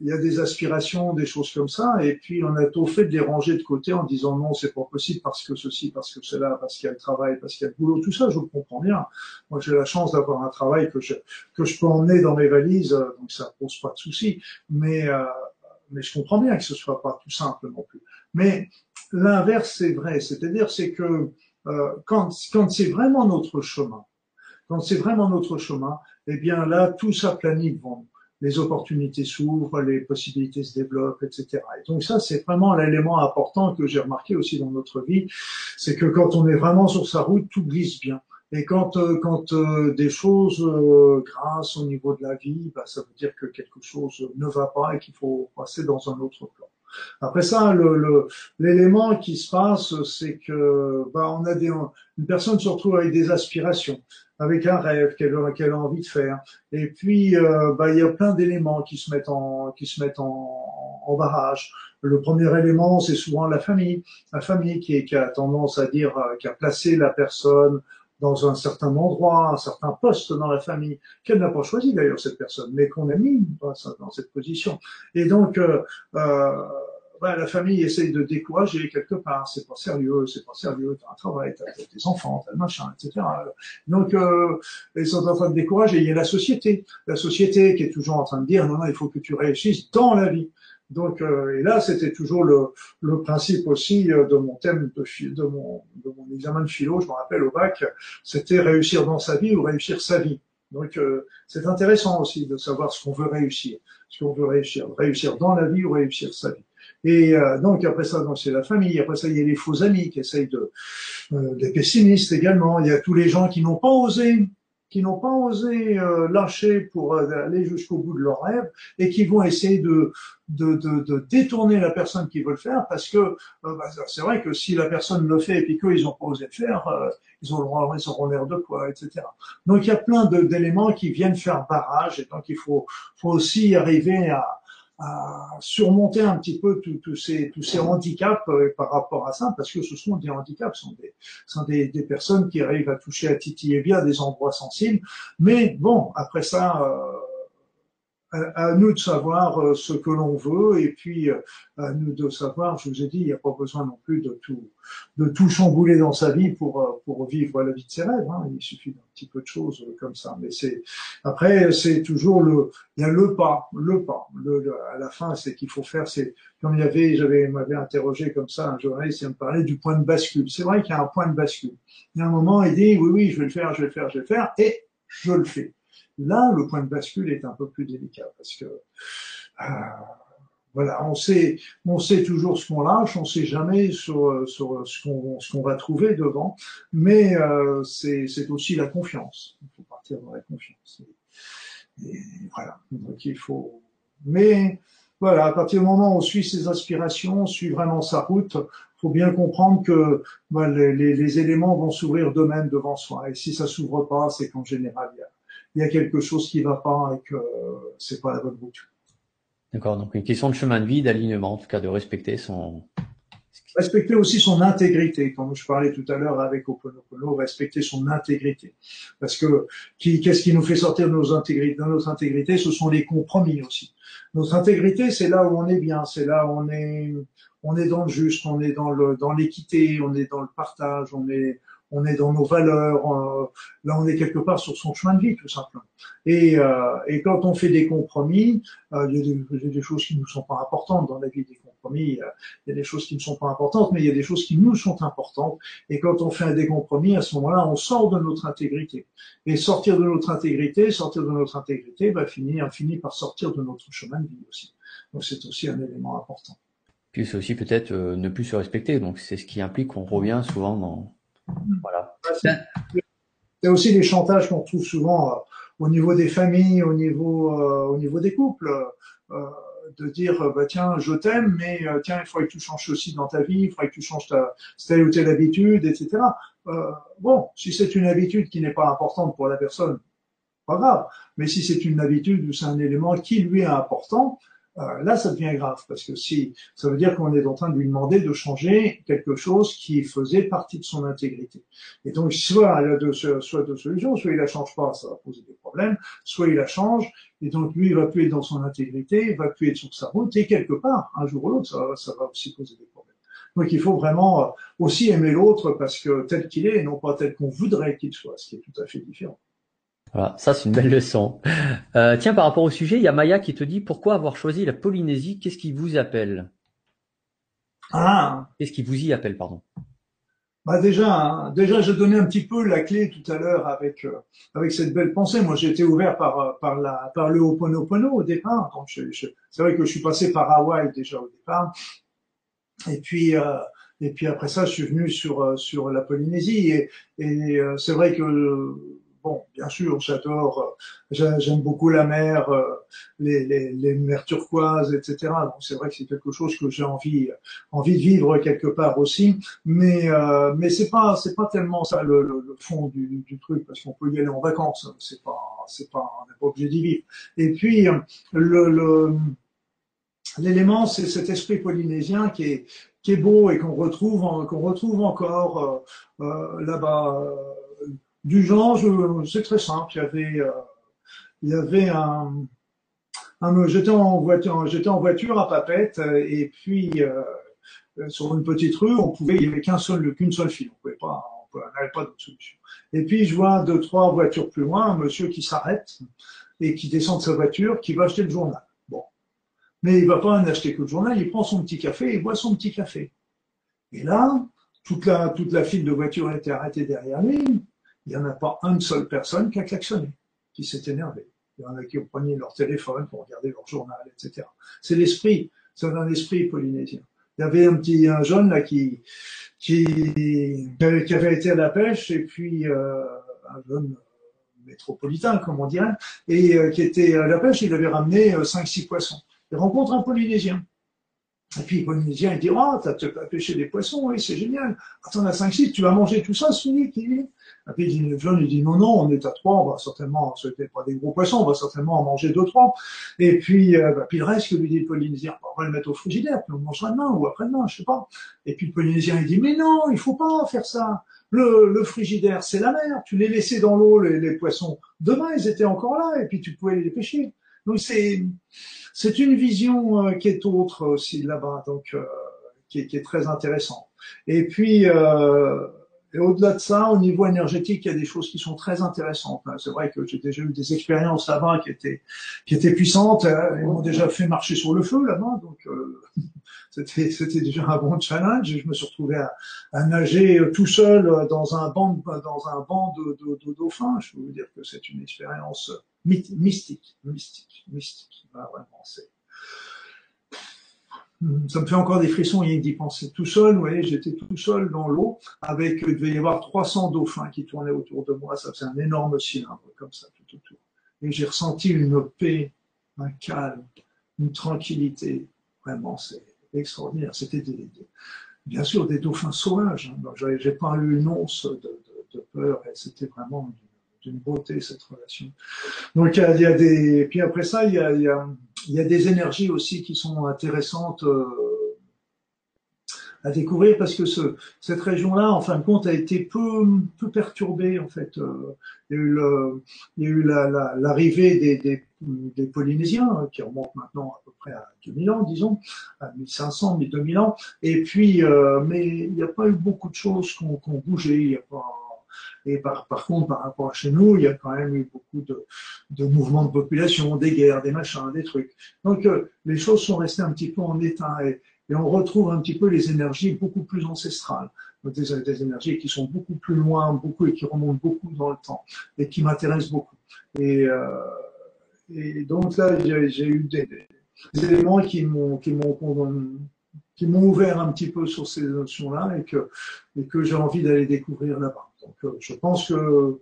S2: il y a des aspirations, des choses comme ça, et puis on a tout fait de les ranger de côté en disant non, c'est pas possible parce que ceci, parce que cela, parce qu'il y a le travail, parce qu'il y a le boulot, tout ça, je comprends bien. Moi, j'ai la chance d'avoir un travail que je que je peux emmener dans mes valises, euh, donc ça pose pas de souci. Mais euh, mais je comprends bien que ce soit pas tout simple non plus. Mais l'inverse, c'est vrai, c'est-à-dire c'est que euh, quand quand c'est vraiment notre chemin, quand c'est vraiment notre chemin, eh bien là, tout s'aplanit devant nous les opportunités s'ouvrent, les possibilités se développent, etc. Et donc ça, c'est vraiment l'élément important que j'ai remarqué aussi dans notre vie, c'est que quand on est vraiment sur sa route, tout glisse bien. Et quand euh, quand euh, des choses euh, au niveau de la vie, bah, ça veut dire que quelque chose ne va pas et qu'il faut passer dans un autre plan. Après ça, l'élément le, qui se passe, c'est que bah, on a des, une personne se retrouve avec des aspirations, avec un rêve qu'elle qu'elle a envie de faire, et puis euh, bah, il y a plein d'éléments qui se mettent en qui se mettent en, en barrage. Le premier élément, c'est souvent la famille, la famille qui, est, qui a tendance à dire, euh, qui a placé la personne dans un certain endroit, un certain poste dans la famille, qu'elle n'a pas choisi d'ailleurs cette personne, mais qu'on a mis dans cette position. Et donc, euh, euh, la famille essaye de décourager quelque part, c'est pas sérieux, c'est pas sérieux, t'as un travail, t'as des enfants, t'as le machin, etc. Donc, euh, ils sont en train de décourager. Il y a la société, la société qui est toujours en train de dire, non, non, il faut que tu réussisses dans la vie. Donc, euh, et là, c'était toujours le, le, principe aussi euh, de mon thème de, de, mon, de mon examen de philo, je me rappelle au bac, c'était réussir dans sa vie ou réussir sa vie. Donc, euh, c'est intéressant aussi de savoir ce qu'on veut réussir, ce qu'on veut réussir, réussir dans la vie ou réussir sa vie. Et donc après ça, c'est la famille. Après ça, il y a les faux amis qui essayent de, euh, des pessimistes également. Il y a tous les gens qui n'ont pas osé qui n'ont pas osé euh, lâcher pour euh, aller jusqu'au bout de leur rêve et qui vont essayer de, de, de, de détourner la personne qui veut le faire parce que euh, bah, c'est vrai que si la personne le fait et puis qu'ils n'ont pas osé le faire, ils auront ils auront l'air de quoi, etc. Donc il y a plein d'éléments qui viennent faire barrage et donc il faut, faut aussi arriver à, à surmonter un petit peu tous ces, tous ces handicaps euh, par rapport à ça, parce que ce sont des handicaps, ce sont des, sont des, des personnes qui arrivent à toucher, à titiller bien des endroits sensibles. Mais bon, après ça, euh, à, nous de savoir euh, ce que l'on veut et puis euh, à nous de savoir, je vous ai dit, il n'y a pas besoin non plus de tout, de tout chambouler dans sa vie pour, euh, pour vivre la vie de ses rêves. Hein. Il suffit d'un petit peu de choses comme ça. Mais c'est après, c'est toujours le, il y a le pas, le pas. Le, à la fin, c'est qu'il faut faire. C'est comme il y avait, j'avais m'avait interrogé comme ça un journaliste, il me parlait du point de bascule. C'est vrai qu'il y a un point de bascule. Il y a un moment, il dit oui, oui, je vais le faire, je vais le faire, je vais le faire, et je le fais. Là, le point de bascule est un peu plus délicat parce que voilà, on sait, on sait toujours ce qu'on lâche, on sait jamais sur, sur ce qu'on qu'on va trouver devant, mais euh, c'est aussi la confiance. Il faut partir dans la confiance. Et, voilà, donc il faut. Mais voilà, à partir du moment où on suit ses aspirations, on suit vraiment sa route, faut bien comprendre que bah, les, les, les, éléments vont s'ouvrir d'eux-mêmes devant soi. Et si ça s'ouvre pas, c'est qu'en général il y, a, il y a quelque chose qui va pas et que c'est pas la bonne route.
S1: D'accord, donc une question de chemin de vie, d'alignement, en tout cas de respecter son...
S2: Respecter aussi son intégrité, comme je parlais tout à l'heure avec Oponopono, respecter son intégrité. Parce que qu'est-ce qui nous fait sortir de nos intégrités, de notre intégrité? Ce sont les compromis aussi. Notre intégrité, c'est là où on est bien, c'est là où on est, on est dans le juste, on est dans le, dans l'équité, on est dans le partage, on est, on est dans nos valeurs, euh, là on est quelque part sur son chemin de vie tout simplement. Et, euh, quand on fait des compromis, euh, il, y a des, choses qui ne sont pas importantes dans la vie des compromis, il y a des choses qui ne sont pas importantes, mais il y a des choses qui nous sont importantes. Et quand on fait des compromis, à ce moment-là, on sort de notre intégrité. Et sortir de notre intégrité, sortir de notre intégrité, va finir, finit par sortir de notre chemin de vie aussi. Donc c'est aussi un élément important.
S1: Puis c'est aussi peut-être ne plus se respecter. Donc c'est ce qui implique qu'on revient souvent dans, voilà.
S2: C'est aussi les chantages qu'on trouve souvent euh, au niveau des familles, au niveau, euh, au niveau des couples. Euh, de dire bah tiens je t'aime mais tiens il faudrait que tu changes aussi dans ta vie il faudrait que tu changes ta telle ou telle habitude etc bon si c'est une habitude qui n'est pas importante pour la personne pas grave mais si c'est une habitude ou c'est un élément qui lui est important euh, là, ça devient grave parce que si ça veut dire qu'on est en train de lui demander de changer quelque chose qui faisait partie de son intégrité. Et donc, soit il a deux, soit deux solutions, soit il la change pas, ça va poser des problèmes, soit il la change et donc lui il va être dans son intégrité, il va être sur sa route et quelque part, un jour ou l'autre, ça, ça va aussi poser des problèmes. Donc il faut vraiment euh, aussi aimer l'autre parce que tel qu'il est et non pas tel qu'on voudrait qu'il soit, ce qui est tout à fait différent.
S1: Voilà, ça c'est une belle leçon. Euh, tiens, par rapport au sujet, il y a Maya qui te dit pourquoi avoir choisi la Polynésie? Qu'est-ce qui vous appelle?
S2: Ah
S1: Qu'est-ce qui vous y appelle, pardon?
S2: Bah déjà, hein, déjà, je donnais un petit peu la clé tout à l'heure avec euh, avec cette belle pensée. Moi, j'ai été ouvert par euh, par la par le Ho'oponopono au départ. c'est vrai que je suis passé par Hawaï déjà au départ, et puis euh, et puis après ça, je suis venu sur sur la Polynésie et, et c'est vrai que bon, bien sûr, j'adore, euh, j'aime beaucoup la mer, euh, les, les, les mers turquoises, etc. Donc c'est vrai que c'est quelque chose que j'ai envie, envie de vivre quelque part aussi. Mais euh, mais c'est pas c'est pas tellement ça le, le, fond du, du, truc parce qu'on peut y aller en vacances. C'est pas c'est pas on n'est pas obligé d'y vivre. Et puis le, le l'élément, c'est cet esprit polynésien qui est, qui est beau et qu'on retrouve, qu'on retrouve encore euh, là-bas du genre, c'est très simple. Il y avait, euh, il y avait un, j'étais en voiture, j'étais en voiture à Papette et puis euh, sur une petite rue, on pouvait, il y avait qu'un seul, qu'une seule file. On pouvait pas, on n'avait pas d'autre solution. Et puis je vois deux, trois voitures plus loin, un monsieur qui s'arrête et qui descend de sa voiture, qui va acheter le journal. Bon, mais il va pas en acheter que le journal, il prend son petit café, il boit son petit café. Et là, toute la toute la file de voitures était arrêtée derrière lui il n'y en a pas une seule personne qui a klaxonné, qui s'est énervé. Il y en a qui ont pris leur téléphone pour regarder leur journal, etc. C'est l'esprit, c'est un esprit polynésien. Il y avait un petit un jeune là qui qui, qui avait été à la pêche et puis euh, un jeune métropolitain comme on dirait et euh, qui était à la pêche, il avait ramené euh, cinq six poissons. Il rencontre un polynésien. Et puis le polynésien il dit oh t'as pêché des poissons oui c'est génial. Attends à cinq six tu vas manger tout ça ce dit et puis le jeune lui dit non, non, on est à trois, on va certainement, c'était pas des gros poissons, on va certainement en manger deux, trois. Et puis, euh, bah, puis le reste, que lui dit le Polynésien, on va le mettre au frigidaire, puis on mangera demain ou après-demain, je sais pas. Et puis le Polynésien, il dit, mais non, il faut pas faire ça. Le, le frigidaire, c'est la mer. Tu les laissais dans l'eau, les, les, poissons. Demain, ils étaient encore là, et puis tu pouvais les pêcher. Donc c'est, c'est une vision euh, qui est autre aussi là-bas, donc euh, qui, est, qui, est, très intéressante. Et puis, euh, et au-delà de ça, au niveau énergétique, il y a des choses qui sont très intéressantes. C'est vrai que j'ai déjà eu des expériences là-bas qui étaient qui étaient puissantes. Euh, ils m'ont déjà fait marcher sur le feu là-bas, donc euh, c'était c'était déjà un bon challenge. je me suis retrouvé à, à, nager tout seul dans un banc dans un banc de, de, de dauphins. Je peux vous dire que c'est une expérience mystique, mystique, mystique. c'est ça me fait encore des frissons rien d'y penser. Tout seul, vous voyez, j'étais tout seul dans l'eau avec, il devait y avoir 300 dauphins qui tournaient autour de moi. Ça faisait un énorme cylindre comme ça tout autour. Et j'ai ressenti une paix, un calme, une tranquillité. Vraiment, c'est extraordinaire. C'était des, bien sûr des dauphins sauvages. Hein. J'ai pas eu une once de, de, peur et c'était vraiment d'une beauté cette relation. Donc il y a, y des, puis après ça, il y a, il y a y des énergies aussi qui sont intéressantes euh, à découvrir parce que ce, cette région-là, en fin de compte, a été peu, peu perturbée. En fait, euh, il y a eu, y l'arrivée des, Polynésiens hein, qui remontent maintenant à peu près à 2000 ans, disons, à 1500, 2000 ans. Et puis, euh, mais il n'y a pas eu beaucoup de choses qui ont, bougé. Il n'y a pas et par, par contre, par rapport à chez nous, il y a quand même eu beaucoup de, mouvements de population, des guerres, des machins, des trucs. Donc euh, les choses sont restées un petit peu en état et, on retrouve un petit peu les énergies beaucoup plus ancestrales, des, énergies qui sont beaucoup plus loin, beaucoup et qui remontent beaucoup dans le temps et qui m'intéressent beaucoup. Et, euh, donc là, j'ai eu des, des, éléments qui m'ont qui m'ont qui m'ont ouvert un petit peu sur ces notions-là et que, et que j'ai envie d'aller découvrir là-bas. Donc, euh, je pense que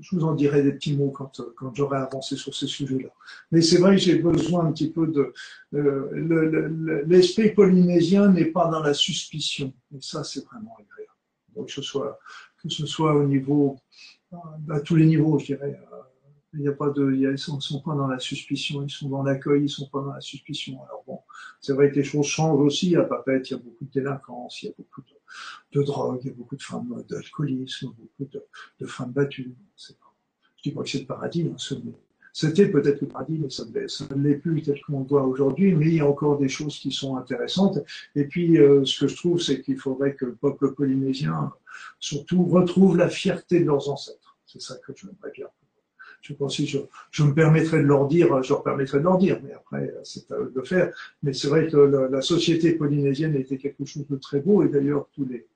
S2: je vous en dirai des petits mots quand, quand j'aurai avancé sur ces sujets-là. Mais c'est vrai que j'ai besoin un petit peu de... Euh, L'esprit polynésien n'est pas dans la suspicion. Et ça, c'est vraiment agréable. Donc, que ce soit, que ce soit au niveau... à tous les niveaux, je dirais. Euh, il n'y a pas de, ils sont, sont pas dans la suspicion, ils sont dans l'accueil, ils sont pas dans la suspicion. Alors bon, c'est vrai que les choses changent aussi. À Papette, il y a beaucoup de délinquance, il y a beaucoup de, de drogue, il y a beaucoup de femmes d'alcoolisme, beaucoup de, femmes battues. Je dis pas que c'est le paradis, hein, c'était peut-être le paradis, mais ça ne l'est plus tel qu'on le voit aujourd'hui, mais il y a encore des choses qui sont intéressantes. Et puis, euh, ce que je trouve, c'est qu'il faudrait que le peuple polynésien, surtout, retrouve la fierté de leurs ancêtres. C'est ça que je voudrais bien je pense je, je, me permettrai de leur dire, je leur permettrai de leur dire, mais après, c'est à eux de le faire. Mais c'est vrai que la, société polynésienne était quelque chose de très beau, et d'ailleurs, tous les,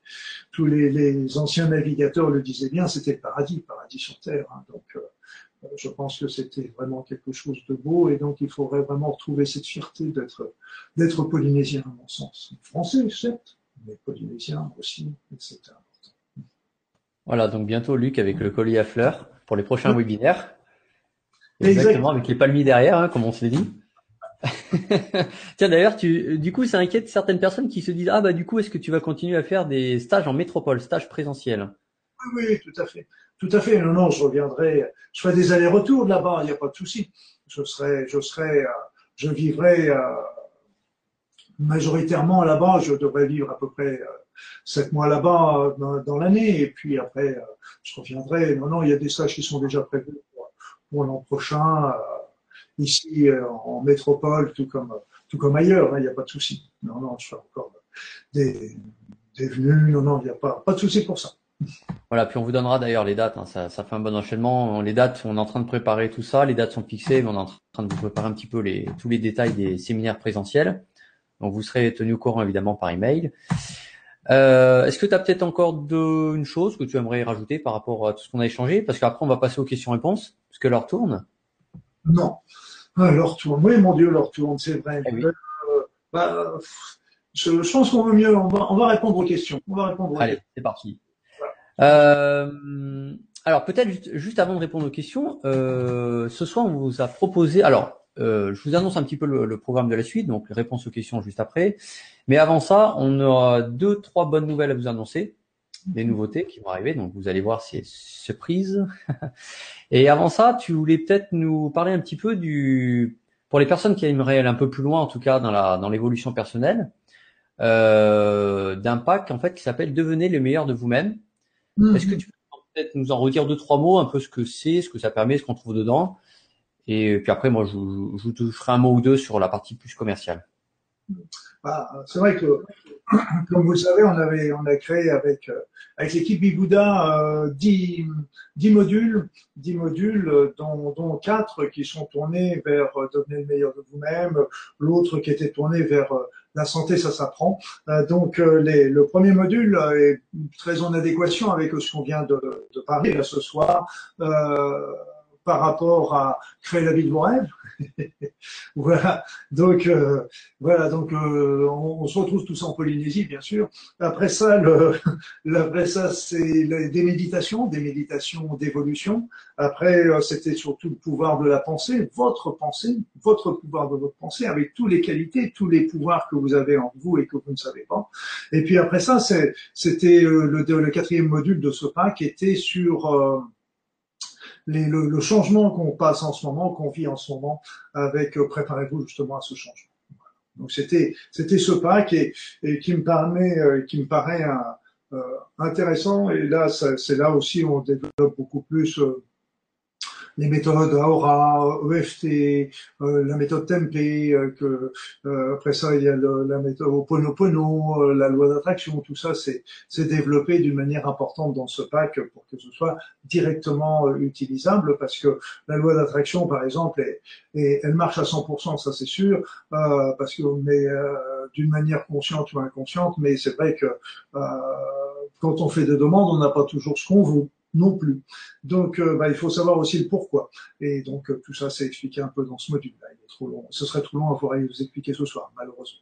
S2: tous les, les, anciens navigateurs le disaient bien, c'était le paradis, paradis sur Terre. Hein, donc, euh, je pense que c'était vraiment quelque chose de beau, et donc il faudrait vraiment retrouver cette fierté d'être, d'être polynésien, à mon sens. Français, certes, mais polynésien aussi, etc.
S1: Voilà, donc bientôt Luc avec le collier à fleurs pour les prochains webinaires. Exactement, avec les palmiers derrière, hein, comme on s'est dit. Tiens, d'ailleurs, tu, du coup, ça inquiète certaines personnes qui se disent, ah bah du coup, est-ce que tu vas continuer à faire des stages en métropole, stages présentiels?
S2: Oui, oui, tout à fait. Tout à fait. Non, non, je reviendrai. Je ferai des allers-retours là-bas, il n'y a pas de souci. Je serai, je serai, euh, je vivrai euh, majoritairement là-bas. Je devrais vivre à peu près euh, sept mois là-bas dans, l'année, et puis après, je reviendrai. Non, non, il y a des stages qui sont déjà prévus pour l'an prochain, euh, ici euh, en métropole, tout comme, tout comme ailleurs, hein, il n'y a pas de souci. Non, non, je fais encore des, des venues, non, non, il n'y a pas, pas de souci pour ça.
S1: Voilà, puis on vous donnera d'ailleurs les dates, hein, ça, ça, fait un bon enchaînement. Les dates, on est en train de préparer tout ça, les dates sont fixées, mais on est en train de vous préparer un petit peu les, tous les détails des séminaires présentiels. Donc vous serez tenu au courant évidemment par email. Euh, Est-ce que tu as peut-être encore de, une chose que tu aimerais rajouter par rapport à tout ce qu'on a échangé? Parce qu'après on va passer aux questions-réponses que leur tourne?
S2: Non. Ah, leur tourne. Oui, mon Dieu, leur tourne, c'est vrai. Eh euh, bah, je, pense qu'on veut mieux. On va, on va, répondre aux questions. On va répondre.
S1: Allez, c'est parti. Euh, alors peut-être juste, avant de répondre aux questions, euh, ce soir on vous a proposé. Alors, je vous annonce un petit peu le, le, programme de la suite, donc réponse aux questions juste après. Mais avant ça, on aura deux, trois bonnes nouvelles à vous annoncer des nouveautés qui vont arriver. Donc vous allez voir, c'est surprise. Et avant ça, tu voulais peut-être nous parler un petit peu du, pour les personnes qui aimeraient aller un peu plus loin, en tout cas dans la dans l'évolution personnelle, euh, d'un pack en fait qui s'appelle Devenez le meilleur de vous-même. Mhm. Est-ce que tu peux peut-être nous en redire deux trois mots, un peu ce que c'est, ce que ça permet, ce qu'on trouve dedans, et puis après moi je, je, je, ferai un mot ou deux sur la partie plus commerciale.
S2: Bah, c'est vrai que, comme vous le savez, on avait, on a créé avec euh, avec l'équipe Bibouda euh, 10, 10 modules, 10 modules euh, dont, dont 4 qui sont tournés vers euh, devenir le meilleur de vous-même, l'autre qui était tourné vers la santé, ça s'apprend. donc les, le premier module est très en adéquation avec ce qu'on vient de, de parler là, ce soir par rapport à créer la vie de vos rêves. voilà. Donc euh, voilà. Donc euh, on, se retrouve tous en Polynésie, bien sûr. Après ça, le, après ça, c'est des méditations, des méditations d'évolution. Après, euh, c'était surtout le pouvoir de la pensée, votre pensée, votre pouvoir de votre pensée, avec toutes les qualités, tous les pouvoirs que vous avez en vous et que vous ne savez pas. Et puis après ça, c'était le, le, quatrième module de ce pack était sur le, changement qu'on passe en ce moment, qu'on vit en ce moment, avec euh, préparez-vous justement à ce changement. Donc c'était c'était ce pack et, et qui me permet, euh, qui me paraît euh, intéressant. Et là, c'est là aussi où on développe beaucoup plus les méthodes Aura, EFT, euh, la méthode Tempe, euh, que euh, après ça il y a la méthode Oponopono, la loi d'attraction, tout ça c'est développé d'une manière importante dans ce pack pour que ce soit directement utilisable parce que la loi d'attraction par exemple est, elle marche à 100%, ça c'est sûr, parce que mais d'une manière consciente ou inconsciente, mais c'est vrai que quand on fait des demandes, on n'a pas toujours ce qu'on veut non plus. Donc, euh, bah, il faut savoir aussi le pourquoi. Et donc, euh, tout ça, c'est expliqué un peu dans ce module-là. Il est trop long. Ce serait trop long à pouvoir vous expliquer ce soir, malheureusement.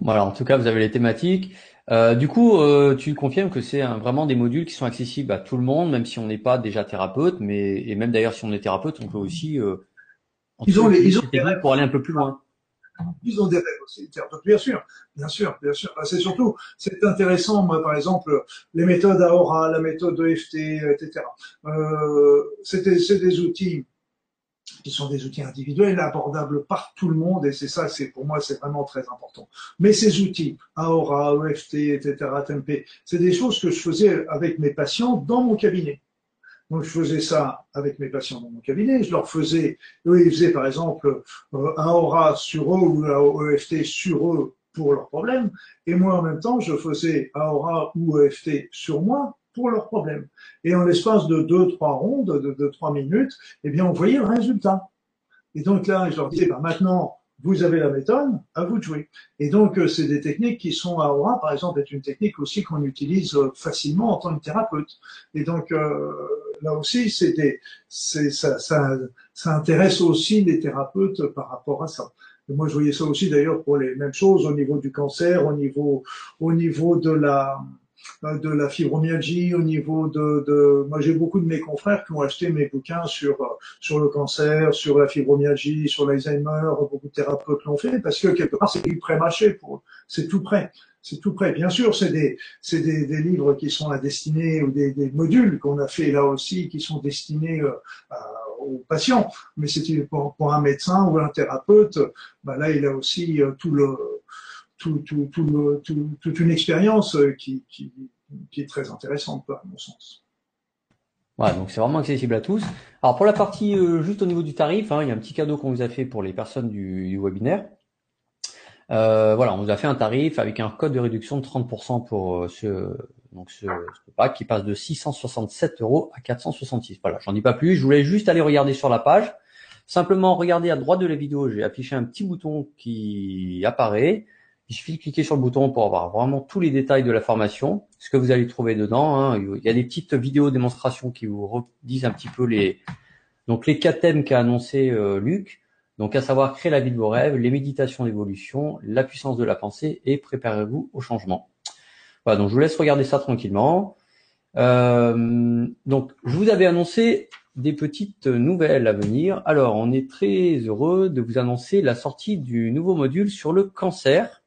S1: Voilà, en tout cas, vous avez les thématiques. Euh, du coup, tu confirmes que c'est vraiment des modules qui sont accessibles à tout le monde, même si on n'est pas déjà thérapeute, mais et même d'ailleurs si on est thérapeute, on peut aussi.
S2: ils ont les, ils ont
S1: pour aller un peu plus loin.
S2: Ils ont des rêves aussi. Bien sûr, bien sûr, bien sûr. C'est surtout, c'est intéressant, moi, par exemple, les méthodes Aura, la méthode EFT, etc. Euh, c'est des, des outils qui sont des outils individuels, abordables par tout le monde, et c'est ça, c'est pour moi, c'est vraiment très important. Mais ces outils, Aura, EFT, etc., Tempe, c'est des choses que je faisais avec mes patients dans mon cabinet. Donc je faisais ça avec mes patients dans mon cabinet. Je leur faisais, eux ils faisaient par exemple euh, un aura sur eux ou un EFT sur eux pour leurs problèmes. Et moi en même temps, je faisais un aura ou EFT sur moi pour leurs problèmes. Et en l'espace de deux, trois rondes, de, de trois minutes, eh bien on voyait le résultat. Et donc là, je leur disais, bah, maintenant, vous avez la méthode, à vous de jouer. Et donc, euh, c'est des techniques qui sont à aura, par exemple, est une technique aussi qu'on utilise euh, facilement en tant que thérapeute. Et donc, là aussi, c'est ça, ça, ça, intéresse aussi les thérapeutes par rapport à ça. Moi, je voyais ça aussi d'ailleurs pour les mêmes choses au niveau du cancer, au niveau, au niveau de la, de la fibromyalgie, au niveau de, de moi j'ai beaucoup de mes confrères qui ont acheté mes bouquins sur sur le cancer, sur la fibromyalgie, sur l'Alzheimer, beaucoup de thérapeutes l'ont fait parce que quelque part c'est pré-mâché pour c'est tout prêt c'est tout prêt. Bien sûr, c'est des, c'est des, des, livres qui sont à destinée ou des, des modules qu'on a fait là aussi qui sont destinés euh, aux patients. Mais c'est pour, pour, un médecin ou un thérapeute, bah là il a aussi euh, tout le, tout, tout, tout toute une expérience euh, qui, qui, qui, est très intéressante à mon sens.
S1: Voilà, donc c'est vraiment accessible à tous. Alors pour la partie juste au niveau du tarif, hein, il y a un petit cadeau qu'on vous a fait pour les personnes du, du webinaire. Euh, voilà, on vous a fait un tarif avec un code de réduction de 30% pour euh, ce, donc ce, ce, pack qui passe de 667 euros à 466. Voilà, j'en dis pas plus. Je voulais juste aller regarder sur la page. Simplement, regardez à droite de la vidéo, j'ai affiché un petit bouton qui apparaît. Il suffit de cliquer sur le bouton pour avoir vraiment tous les détails de la formation, ce que vous allez trouver dedans. Hein. Il y a des petites vidéos démonstrations qui vous disent un petit peu les donc les quatre thèmes qu'a annoncé euh, Luc. Donc, à savoir créer la vie de vos rêves, les méditations d'évolution, la puissance de la pensée et préparez-vous au changement. Voilà, donc je vous laisse regarder ça tranquillement. Euh, donc, je vous avais annoncé des petites nouvelles à venir. Alors, on est très heureux de vous annoncer la sortie du nouveau module sur le cancer.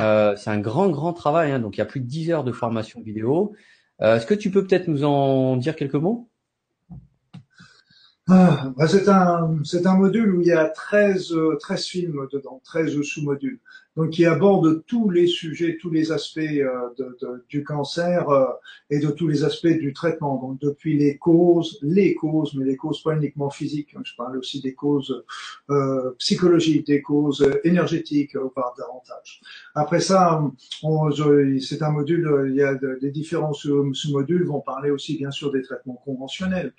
S1: Euh, c'est un grand, grand travail. Hein, donc, il y a plus de 10 heures de formation vidéo. Euh, est-ce que tu peux peut-être nous en dire quelques mots?
S2: Ah, bah, c'est un, module où il y a 13, 13 films dedans, 13 sous-modules. Donc, qui aborde tous les sujets, tous les aspects euh, de, de, du cancer euh, et de tous les aspects du traitement. Donc, depuis les causes, les causes, mais les causes pas uniquement physiques. Hein. je parle aussi des causes euh, psychologiques, des causes énergétiques, on parle davantage. Après ça, c'est un module, il y a des différents sous-modules vont parler aussi bien sûr des traitements conventionnels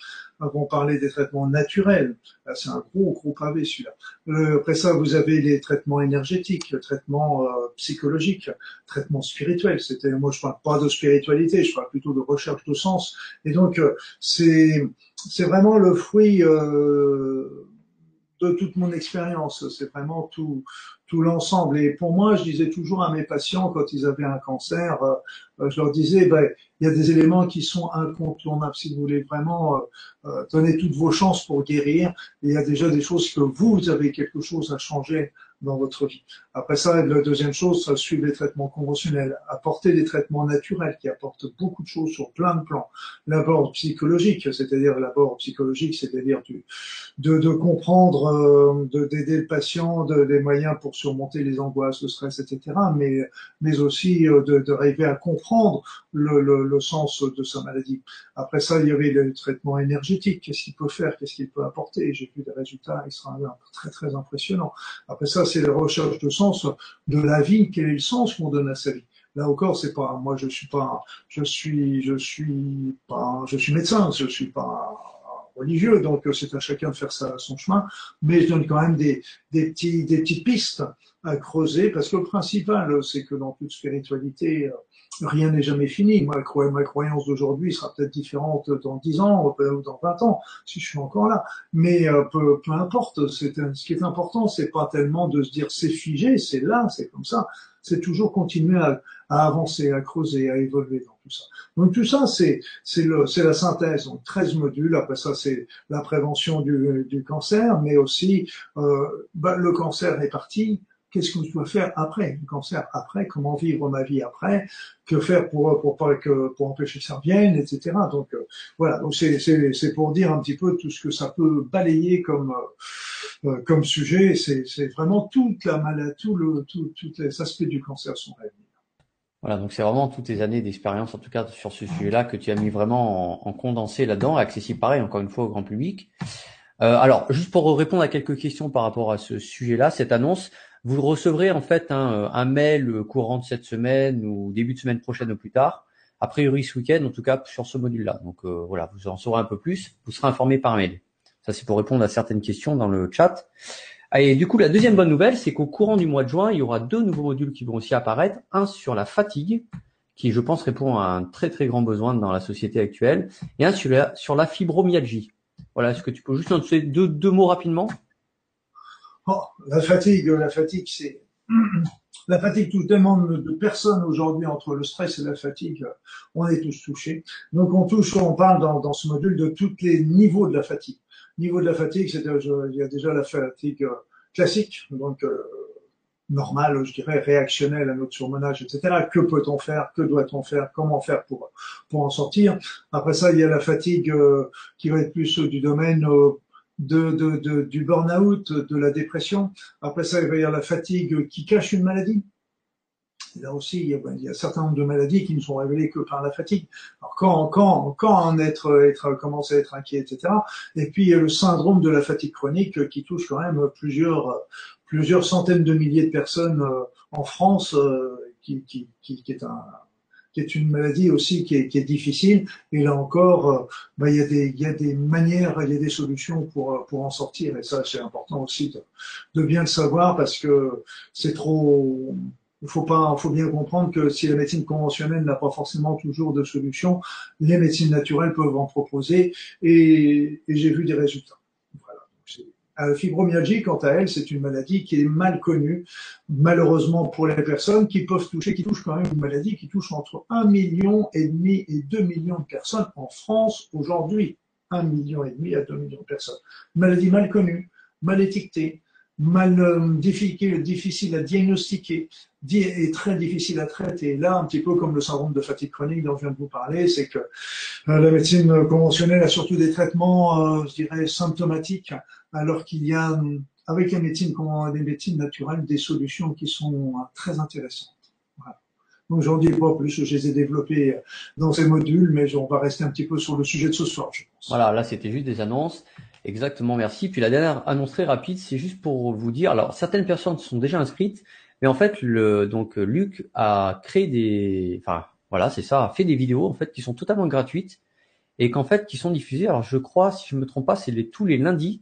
S2: vont parler des traitements naturels. C'est un gros, gros pavé celui-là. Euh, après ça, vous avez les traitements énergétiques, le traitement euh, psychologique, traitement spirituel. C'était, moi, je parle pas de spiritualité, je parle plutôt de recherche de sens. Et donc, euh, c'est c'est vraiment le fruit euh, de toute mon expérience. C'est vraiment tout, tout l'ensemble. Et pour moi, je disais toujours à mes patients quand ils avaient un cancer, euh, euh, je leur disais, ben, il y a des éléments qui sont incontournables. Si vous voulez vraiment euh, donner toutes vos chances pour guérir, il y a déjà des choses que vous avez quelque chose à changer dans votre vie. Après ça, la deuxième chose, suit les traitements conventionnels, apporter des traitements naturels qui apportent beaucoup de choses sur plein de plans. L'abord psychologique, c'est-à-dire l'abord psychologique, c'est-à-dire de, comprendre, euh, d'aider le patient, de, des moyens pour surmonter les angoisses, le stress, etc. Mais, mais aussi euh, de, rêver à comprendre le, le, sens de sa maladie. Après ça, il y avait le traitement énergétique. Qu'est-ce qu'il peut faire? Qu'est-ce qu'il peut apporter? J'ai vu des résultats extraordinaires, très très impressionnants. Après ça, c'est la recherche de sens de la vie. Quel est le sens qu'on donne à sa vie Là encore, c'est pas moi. Je suis pas. Je suis. Je suis pas. Je suis médecin. Je suis pas religieux, donc c'est à chacun de faire ça, son chemin. Mais je donne quand même des, des petits, des petites pistes à creuser, parce que le principal, c'est que dans toute spiritualité, rien n'est jamais fini. Moi, ma croyance d'aujourd'hui sera peut-être différente dans 10 ans ou dans 20 ans, si je suis encore là. Mais euh, peu, peu importe, c'est, ce qui est important, c'est pas tellement de se dire c'est figé, c'est là, c'est comme ça. C'est toujours continuer à, à, avancer, à creuser, à évoluer dans tout ça. Donc tout ça, c'est la synthèse. Donc 13 modules. Après ça, c'est la prévention du, du cancer, mais aussi euh, bah, le cancer est parti qu'est-ce que je dois faire après le cancer, après, comment vivre ma vie après, que faire pour pour pas que pour empêcher ça revienne, etc. Donc euh, voilà, donc c'est c'est c'est pour dire un petit peu tout ce que ça peut balayer comme euh, euh, comme sujet. C'est c'est vraiment toute la maladie, tout le tout tous les aspects du cancer sont réunis.
S1: Voilà, donc c'est vraiment toutes tes années d'expérience, en tout cas sur ce sujet-là, que tu as mis vraiment en, en condensé là-dedans, accessible pareil, encore une fois, au grand public. Euh, alors, juste pour répondre à quelques questions par rapport à ce sujet-là, cette annonce, vous recevrez en fait un, un, mail courant de cette semaine ou début de semaine prochaine ou plus tard. A priori ce week-end, en tout cas sur ce module-là. Donc euh, voilà, vous en saurez un peu plus. Vous serez informé par mail. Ça c'est pour répondre à certaines questions dans le chat. Et du coup, la deuxième bonne nouvelle, c'est qu'au courant du mois de juin, il y aura deux nouveaux modules qui vont aussi apparaître. Un sur la fatigue, qui je pense répond à un très très grand besoin dans la société actuelle, et un sur la, sur la fibromyalgie. Voilà, est-ce que tu peux juste en deux, deux mots rapidement?
S2: Oh, la fatigue, la fatigue, c'est la fatigue tout demande de personnes aujourd'hui entre le stress et la fatigue. On est tous touchés. Donc on touche, on parle dans, ce module de tous les niveaux de la fatigue. Niveau de la fatigue, c'est il y a déjà la fatigue euh, classique, donc euh, normale, je dirais réactionnelle à notre surmenage, etc. Que peut-on faire? Que doit-on faire? Comment faire pour en sortir? Après ça, il y a la fatigue euh, qui va être plus du domaine de, de, de, du burn-out, de la dépression. Après ça, il va y avoir la fatigue qui cache une maladie. là aussi, il y, a, il y, a, un certain nombre de maladies qui ne sont révélées que par la fatigue. Alors quand, quand, quand en être, être, commencer à être inquiet, etc. Et puis il y a le syndrome de la fatigue chronique qui touche quand même plusieurs, plusieurs centaines de milliers de personnes euh, en France, euh, qui, qui, qui, qui est un, qui est une maladie aussi qui est, qui est difficile. Et là encore, euh, bah, il, y a des, il y a des manières, il y a des solutions pour, euh, pour en sortir. Et ça, c'est important aussi de, de, bien le savoir parce que c'est trop. Il faut pas, faut bien comprendre que si la médecine conventionnelle n'a pas forcément toujours de solution, les médecines naturelles peuvent en proposer. Et, et j'ai vu des résultats. Euh, fibromyalgie, quant à elle, c'est une maladie qui est mal connue, malheureusement pour les personnes qui peuvent toucher, qui touchent quand même une maladie qui touche entre 1 million et demi et 2 millions de personnes en France aujourd'hui. 1 million et demi à 2 millions de personnes. maladie mal connue, mal étiquetée, mal euh, difficile, difficile à diagnostiquer et très difficile à traiter. Et là, un petit peu comme le syndrome de fatigue chronique dont je viens de vous parler, c'est que euh, la médecine conventionnelle a surtout des traitements, euh, je dirais, symptomatiques alors qu'il y a, avec les médecines, des médecines naturelles, des solutions qui sont très intéressantes. Donc j'en dis pas plus, je les ai développées dans ces modules, mais on va rester un petit peu sur le sujet de ce soir, je pense.
S1: Voilà, là c'était juste des annonces. Exactement, merci. Puis la dernière annonce très rapide, c'est juste pour vous dire, alors certaines personnes sont déjà inscrites, mais en fait, le, donc Luc a créé des, enfin voilà, c'est ça, a fait des vidéos en fait qui sont totalement gratuites et qu'en fait qui sont diffusées. Alors je crois, si je me trompe pas, c'est les, tous les lundis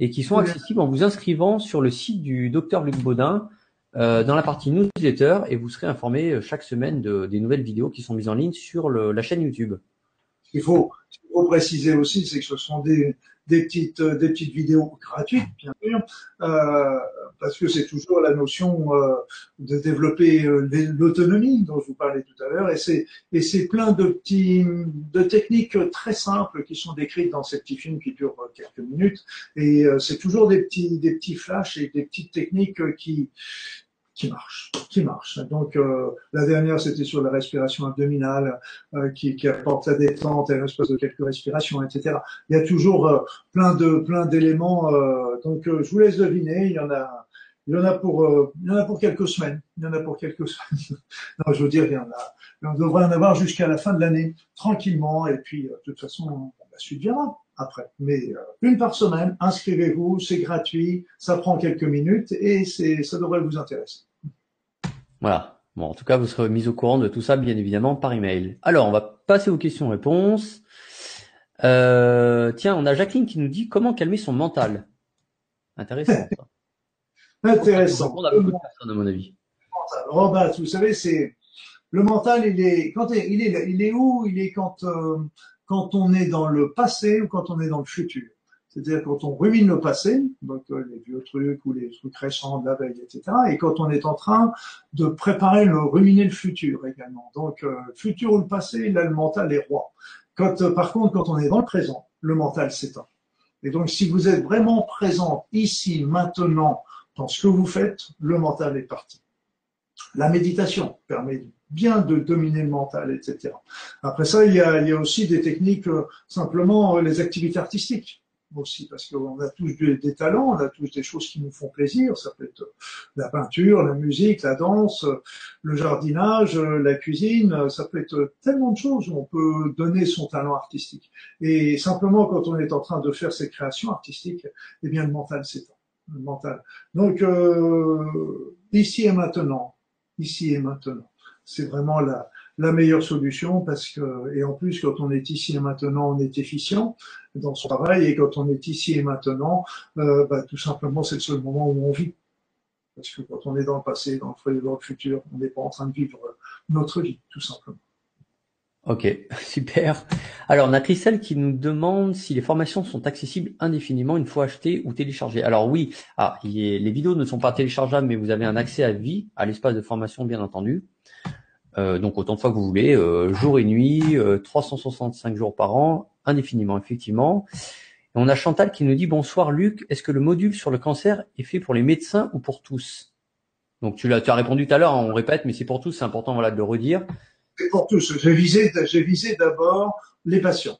S1: et qui sont accessibles en vous inscrivant sur le site du docteur Luc Baudin euh, dans la partie newsletter et vous serez informé euh, chaque semaine de, des nouvelles vidéos qui sont mises en ligne sur le, la chaîne YouTube.
S2: il faut, il faut préciser aussi, c'est que ce sont des, des petites euh, des petites vidéos gratuites bien sûr euh, parce que c'est toujours la notion euh, de développer euh, l'autonomie dont je vous parlais tout à l'heure et c'est et c'est plein de petits de techniques très simples qui sont décrites dans ces petits films qui durent quelques minutes et c'est toujours des petits des petits flashs et des petites techniques qui qui marche, qui marche. Donc euh, la dernière c'était sur la respiration abdominale euh, qui, qui, apporte la détente et l'espace de quelques respirations, etc. Il y a toujours euh, plein de plein d'éléments. donc je vous laisse deviner. Il y en a il y en a pour il y en a pour quelques semaines. Il y en a pour quelques semaines. non, je veux dire il y en a. On devrait en avoir jusqu'à la fin de l'année tranquillement et puis de toute façon la suite viendra après. Mais euh, une par semaine, inscrivez-vous, c'est gratuit, ça prend quelques minutes et c'est ça devrait vous intéresser.
S1: Voilà. Bon, en tout cas, vous serez mis au courant de tout ça, bien évidemment, par email. Alors, on va passer aux questions-réponses. Euh, tiens, on a Jacqueline qui nous dit comment calmer son mental. Intéressant. Ça.
S2: Intéressant.
S1: On a beaucoup de personnes, à mon avis.
S2: Oh, bah, vous savez, c'est le mental. Il est quand il est il est où? Il est quand euh, quand on est dans le passé ou quand on est dans le futur. C'est-à-dire quand on rumine le passé, donc euh, les vieux trucs ou les trucs récents de la veille, etc. Et quand on est en train de préparer le ruminer le futur également. Donc euh, futur ou le passé, là le mental est roi. Quand, euh, par contre, quand on est dans le présent, le mental s'éteint. Et donc si vous êtes vraiment présent ici, maintenant, dans ce que vous faites, le mental est parti. La méditation permet bien de dominer le mental, etc. Après ça, il y a, aussi des techniques, euh, simplement les activités artistiques aussi, parce qu'on a tous des, talents, on a tous des choses qui nous font plaisir. Ça peut être la peinture, la musique, la danse, le jardinage, la cuisine. Ça peut être tellement de choses où on peut donner son talent artistique. Et simplement, quand on est en train de faire ses créations artistiques, eh bien, le mental s'étend. Le mental. Donc, euh, ici et maintenant, ici et maintenant c'est vraiment la, la meilleure solution parce que, et en plus, quand on est ici et maintenant, on est efficient dans son travail et quand on est ici et maintenant, euh, bah, tout simplement, c'est le seul moment où on vit. Parce que quand on est dans le passé, dans le, dans le futur, on n'est pas en train de vivre notre vie, tout simplement.
S1: Ok, super. Alors, on a Christelle qui nous demande si les formations sont accessibles indéfiniment une fois achetées ou téléchargées. Alors oui, ah, les vidéos ne sont pas téléchargeables, mais vous avez un accès à vie à l'espace de formation, bien entendu. Euh, donc autant de fois que vous voulez, euh, jour et nuit, 365 euh, jours par an, indéfiniment effectivement. On a Chantal qui nous dit bonsoir Luc, est-ce que le module sur le cancer est fait pour les médecins ou pour tous? Donc tu l'as, tu as répondu tout à l'heure, hein, on répète, mais c'est pour tous, c'est important voilà de le redire.
S2: C'est pour tous. J'ai visé, j'ai visé d'abord les patients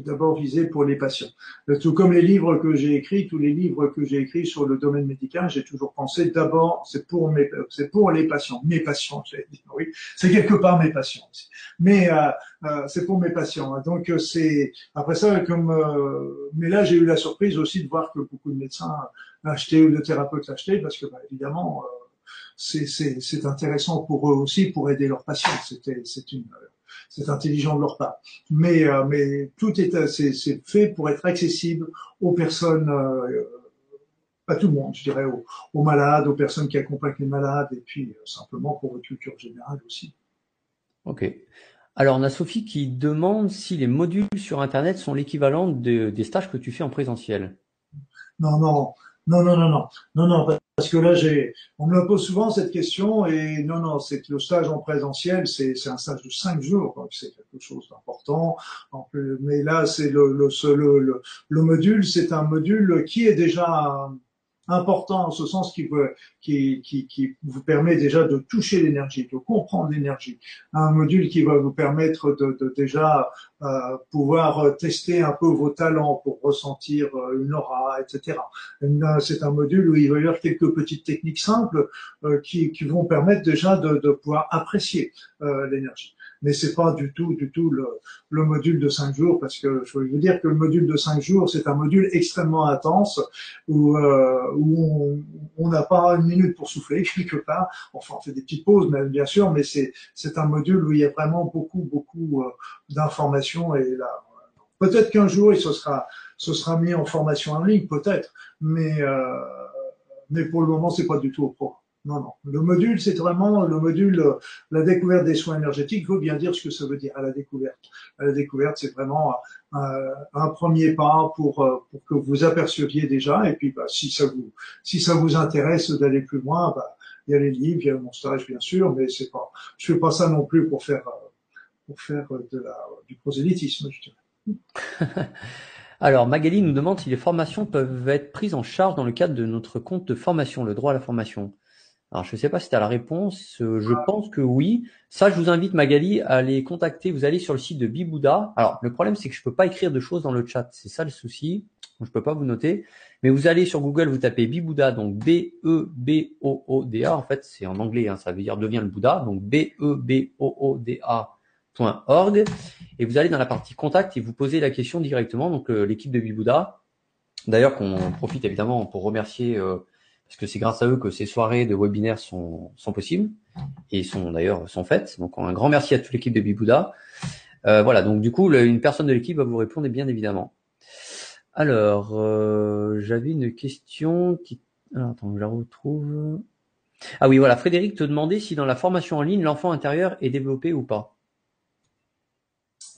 S2: d'abord visé pour les patients. Euh, tout comme les livres que j'ai écrits, tous les livres que j'ai écrits sur le domaine médical, j'ai toujours pensé d'abord c'est pour mes, c'est pour les patients, mes patients, j'ai dit oui, c'est quelque part mes patients aussi. Mais euh, euh, c'est pour mes patients. Donc euh, c'est après ça comme, euh, mais là j'ai eu la surprise aussi de voir que beaucoup de médecins achetaient ou de thérapeutes achetaient parce que bah, évidemment c'est intéressant pour eux aussi pour aider leurs patients. C'était c'est une c'est intelligent de leur part. Mais, euh, mais tout est, c'est, fait pour être accessible aux personnes, euh, à tout le monde, je dirais, aux, malades, aux personnes qui accompagnent les malades, et puis euh, simplement pour votre culture générale aussi.
S1: Ok. Alors, on a Sophie qui demande si les modules sur Internet sont l'équivalent des stages que tu fais en présentiel.
S2: Non, non, non, non, non, non, non, non, parce que là, j'ai, on me pose souvent cette question et non, non, c'est que le stage en présentiel, c'est, c'est un stage de cinq jours, donc c'est quelque chose d'important. Mais là, c'est le, le, le, le module, c'est un module qui est déjà important en ce sens qui, qui, qui, qui vous permet déjà de toucher l'énergie, de comprendre l'énergie. Un module qui va vous permettre de, de déjà euh, pouvoir tester un peu vos talents pour ressentir euh, une aura, etc. C'est un module où il va y avoir quelques petites techniques simples euh, qui, qui vont permettre déjà de, de pouvoir apprécier euh, l'énergie mais c'est pas du tout, du tout le, le, module de cinq jours, parce que je veux dire que le module de cinq jours, c'est un module extrêmement intense où, euh, où on n'a pas une minute pour souffler quelque part. Enfin, on fait des petites pauses, mais bien sûr, mais c'est c'est un module où il y a vraiment beaucoup, beaucoup euh, d'informations et là. Peut-être qu'un jour, il se sera, ce sera mis en formation en ligne, peut-être, mais, euh, mais pour le moment, c'est pas du tout au programme. Non, non. Le module, c'est vraiment le module, euh, la découverte des soins énergétiques. Il faut bien dire ce que ça veut dire à la découverte. À la découverte, c'est vraiment un, un, premier pas pour, euh, pour que vous aperceviez déjà. Et puis, bah, si ça vous, si ça vous intéresse d'aller plus loin, bah, il y a les livres, il y a mon stage, bien sûr, mais c'est pas, je fais pas ça non plus pour faire, euh, pour faire du prosélytisme, je
S1: dirais. Alors, Magali nous demande si les formations peuvent être prises en charge dans le cadre de notre compte de formation, le droit à la formation. Alors, je ne sais pas si tu as la réponse. Euh, je pense que oui. Ça, je vous invite, Magali, à les contacter. Vous allez sur le site de Bibouda. Alors, le problème, c'est que je peux pas écrire de choses dans le chat. C'est ça le souci. Je peux pas vous noter. Mais vous allez sur Google, vous tapez Bibouda, donc B-E-B-O-O-D-A. En fait, c'est en anglais, hein, ça veut dire devient le Bouddha. Donc B-E-B-O-O-D-A.org. Et vous allez dans la partie contact et vous posez la question directement. Donc, euh, l'équipe de Bibouda. D'ailleurs, qu'on profite évidemment pour remercier euh, parce que c'est grâce à eux que ces soirées de webinaires sont, sont possibles et sont d'ailleurs sont faites. Donc un grand merci à toute l'équipe de Bibouda. Euh, voilà, donc du coup, une personne de l'équipe va vous répondre bien évidemment. Alors, euh, j'avais une question qui... Alors, attends, je la retrouve. Ah oui, voilà, Frédéric te demandait si dans la formation en ligne, l'enfant intérieur est développé ou pas.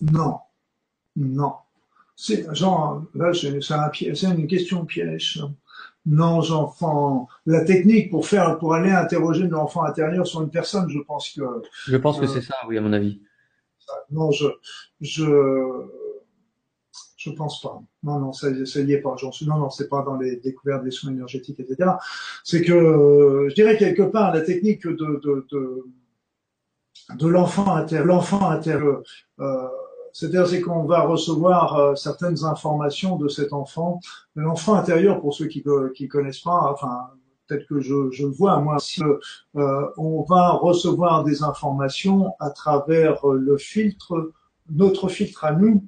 S2: Non, non. C'est genre, là, c'est une question piège. Non, j'enfant. La technique pour faire, pour aller interroger l'enfant intérieur sur une personne, je pense que.
S1: Je pense que euh, c'est ça, oui, à mon avis.
S2: Non, je, je, je pense pas. Non, non, ça, ça y est pas. J'en suis. Non, non, c'est pas dans les découvertes des soins énergétiques, etc. C'est que, je dirais quelque part, la technique de, de, de, de l'enfant intérieur, l'enfant intérieur. Euh, c'est-à-dire qu'on va recevoir euh, certaines informations de cet enfant. L'enfant intérieur, pour ceux qui ne connaissent pas, enfin peut-être que je, je le vois moi, si, euh, on va recevoir des informations à travers le filtre, notre filtre à nous,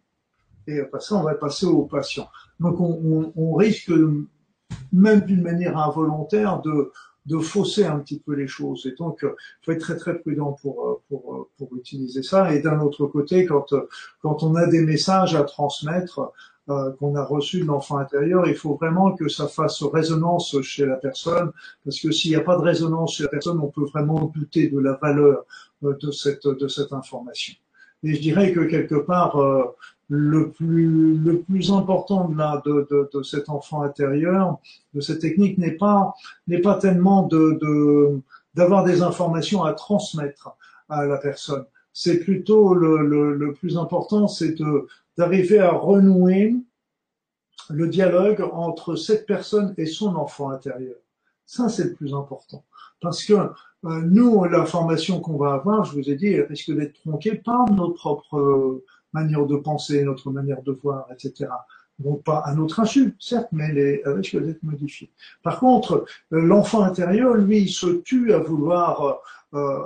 S2: et après ça, on va passer au patient. Donc on, on, on risque, même d'une manière involontaire, de de fausser un petit peu les choses. Et donc, il euh, faut être très très prudent pour euh, pour euh, pour utiliser ça. Et d'un autre côté, quand quand on a des messages à transmettre qu'on a reçus de l'enfant intérieur, il faut vraiment que ça fasse résonance chez la personne, parce que s'il n'y a pas de résonance chez la personne, on peut vraiment douter de la valeur de cette de cette information. Et je dirais que quelque part, le plus, le plus important de, la, de, de, de, cet enfant intérieur, de cette technique, n'est pas, n'est pas tellement de, d'avoir des informations à transmettre à la personne. C'est plutôt le, le, le, plus important, c'est de, d'arriver à renouer le dialogue entre cette personne et son enfant intérieur. Ça, c'est le plus important. Parce que euh, nous, l'information qu'on va avoir, je vous ai dit, risque d'être tronquée par nos propres manière de penser, notre manière de voir, etc. Donc pas à notre insu, certes, mais elle risque d'être modifiée. Par contre, l'enfant intérieur, lui, se tue à vouloir euh,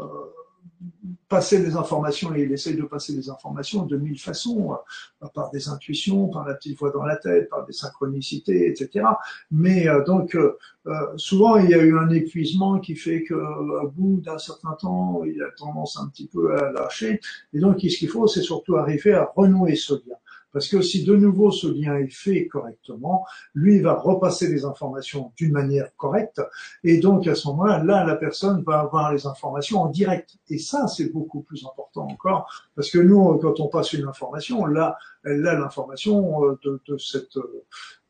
S2: passer des informations et il essaye de passer des informations de mille façons, euh, par des intuitions, par la petite voix dans la tête, par des synchronicités, etc. Mais euh, donc euh, souvent il y a eu un épuisement qui fait que bout d'un certain temps il a tendance un petit peu à lâcher. Et donc ce qu'il faut, c'est surtout arriver à renouer ce lien. Parce que si de nouveau ce lien est fait correctement, lui va repasser les informations d'une manière correcte. Et donc à ce moment-là, là, la personne va avoir les informations en direct. Et ça, c'est beaucoup plus important encore. Parce que nous, quand on passe une information, là, elle a l'information euh, de, de, cette,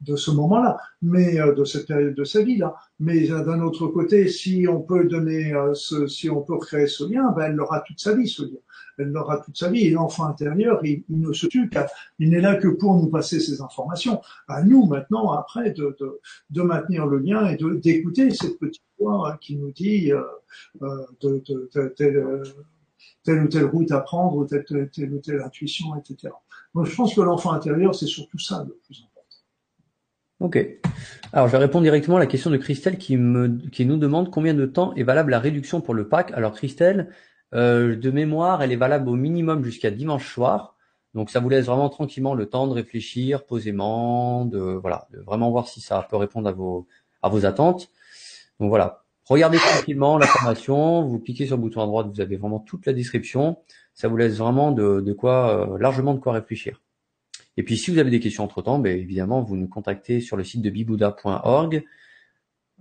S2: de ce moment-là, mais euh, de cette période de sa vie là. Mais euh, d'un autre côté, si on peut donner, ce, si on peut créer ce lien, ben elle aura toute sa vie ce lien elle l'aura toute sa vie. Et l'enfant intérieur, il, ne se tue qu'à, il n'est là que pour nous passer ces informations. À nous maintenant, après, de, de, de maintenir le lien et d'écouter cette petite voix qui nous dit euh, euh de, de, telle, euh, telle, ou telle route à prendre, telle, telle, ou telle intuition, etc. Donc je pense que l'enfant intérieur, c'est surtout ça le plus important.
S1: Ok. Alors, je vais répondre directement à la question de Christelle qui, me, nous demande combien de temps est valable la réduction pour le pack. Alors, Christelle, euh, de mémoire, elle est valable au minimum jusqu'à dimanche soir. Donc ça vous laisse vraiment tranquillement le temps de réfléchir posément, de voilà, de vraiment voir si ça peut répondre à vos attentes. Donc voilà, regardez tranquillement la formation, vous cliquez sur le bouton à droite, vous avez vraiment toute la description. Ça vous laisse vraiment de, de quoi euh, largement de quoi réfléchir. Et puis si vous avez des questions entre temps, ben, évidemment vous nous contactez sur le site de bibouda.org.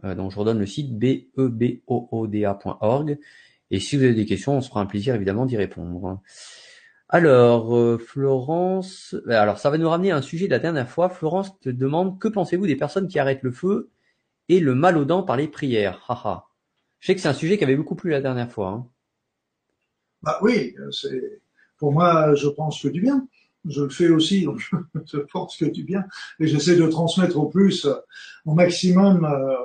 S1: donc je redonne le site bebooda.org. Et si vous avez des questions, on se fera un plaisir évidemment d'y répondre. Alors, Florence, alors ça va nous ramener à un sujet de la dernière fois. Florence te demande que pensez-vous des personnes qui arrêtent le feu et le mal aux dents par les prières? Haha. Je sais que c'est un sujet qui avait beaucoup plu la dernière fois. Hein.
S2: Bah oui, c'est pour moi, je pense que du bien. Je le fais aussi, donc je pense que du bien. Et j'essaie de transmettre au plus, au maximum, euh,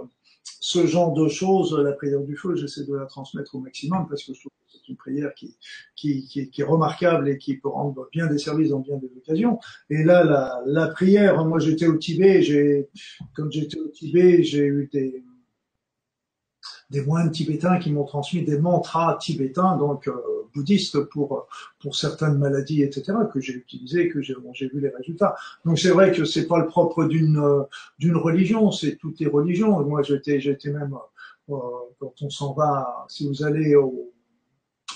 S2: ce genre de choses. La prière du feu, j'essaie de la transmettre au maximum parce que je trouve que c'est une prière qui, qui, qui, qui, est remarquable et qui peut rendre bien des services dans bien des occasions. Et là, la, la prière, moi j'étais au Tibet, j'ai, comme j'étais au Tibet, j'ai eu des, des moines tibétains qui m'ont transmis des mantras tibétains, donc euh, bouddhistes pour pour certaines maladies, etc. que j'ai utilisé, que j'ai bon, j'ai vu les résultats. Donc c'est vrai que c'est pas le propre d'une d'une religion, c'est toutes les religions. Moi j'étais j'étais même euh, quand on s'en va, si vous allez au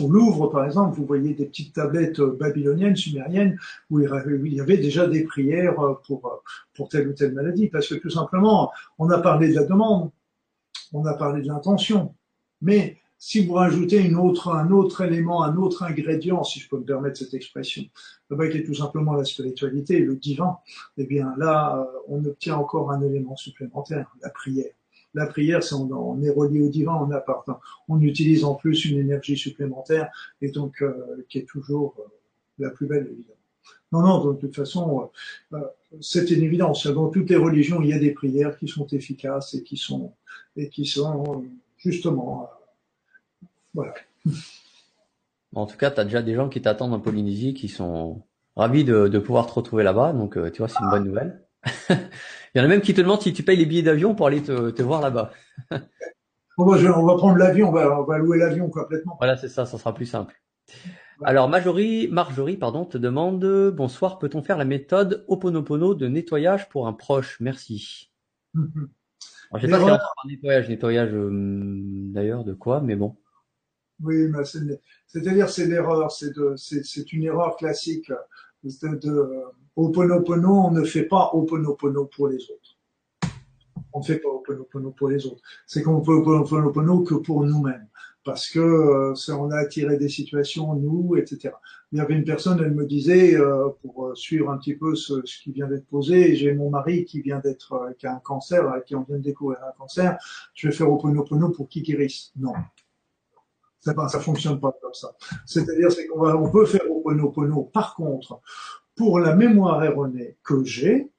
S2: au Louvre, par exemple, vous voyez des petites tablettes babyloniennes, sumériennes, où il y avait déjà des prières pour, pour telle ou telle maladie, parce que tout simplement, on a parlé de la demande, on a parlé de l'intention. Mais si vous rajoutez une autre, un autre élément, un autre ingrédient, si je peux me permettre cette expression, qui est tout simplement la spiritualité, le divin, eh bien là, euh, on obtient encore un élément supplémentaire, la prière. La prière, c'est on, est relié au divin, on appartient. On utilise en plus une énergie supplémentaire et donc euh, qui est toujours euh, la plus belle évidemment. Non, non, de toute façon, c'est une évidence. Dans toutes les religions, il y a des prières qui sont efficaces et qui sont et qui sont justement euh, voilà.
S1: En tout cas, tu as déjà des gens qui t'attendent en Polynésie qui sont ravis de, de pouvoir te retrouver là-bas. Donc, euh, tu vois, c'est une bonne nouvelle. Il y en a même qui te demandent si tu payes les billets d'avion pour aller te, te voir là-bas.
S2: on, va, on va prendre l'avion, on va, on va louer l'avion complètement.
S1: Voilà, c'est ça, ça sera plus simple. Alors, Marjorie, Marjorie pardon, te demande Bonsoir, peut-on faire la méthode Oponopono de nettoyage pour un proche? Merci. Mm-hmm. Alors, je sais pas si nettoyage, nettoyage euh, d'ailleurs de quoi, mais bon.
S2: Oui, c'est-à-dire c'est l'erreur, c'est c'est une erreur classique de, de euh, Oponopono, on ne fait pas Oponopono pour les autres. On ne fait pas Oponopono pour les autres. C'est qu'on peut Oponopono que pour nous-mêmes parce que euh, on a attiré des situations, nous, etc. Il y avait une personne, elle me disait, euh, pour euh, suivre un petit peu ce, ce qui vient d'être posé, j'ai mon mari qui vient d'être, qui a un cancer, qui en vient de découvrir un cancer, je vais faire Oponopono pour qu'il guérisse. Non. Ça, ça fonctionne pas comme ça. C'est-à-dire, c'est qu'on va, on peut faire Oponopono. Par contre, pour la mémoire erronée que j'ai,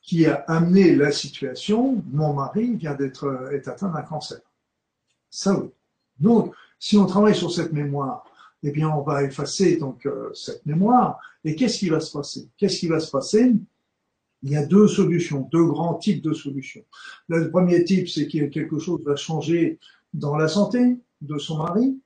S2: qui a amené la situation, mon mari vient d'être, est atteint d'un cancer. Ça oui. Donc, si on travaille sur cette mémoire, eh bien, on va effacer donc euh, cette mémoire. Et qu'est-ce qui va se passer? Qu'est-ce qui va se passer? Il y a deux solutions, deux grands types de solutions. Le premier type, c'est que quelque chose va changer dans la santé de son mari.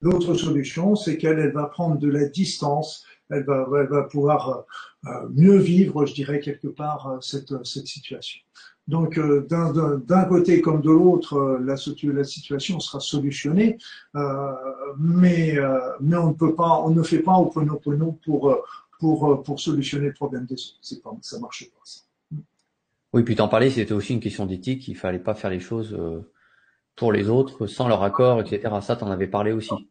S2: L'autre solution, c'est qu'elle va prendre de la distance, elle va, elle va pouvoir euh, mieux vivre, je dirais quelque part, euh, cette, cette situation. Donc euh, d'un côté comme de l'autre, euh, la, la, situation sera solutionnée, euh, mais, mais on ne peut pas, on ne fait pas au pono pour, pour, pour solutionner le problème des autres. C'est pas, ça marche pas. Ça.
S1: Oui, puis t'en parlais, c'était aussi une question d'éthique. Il fallait pas faire les choses pour les autres sans leur accord, etc. Ça, t'en avais parlé aussi.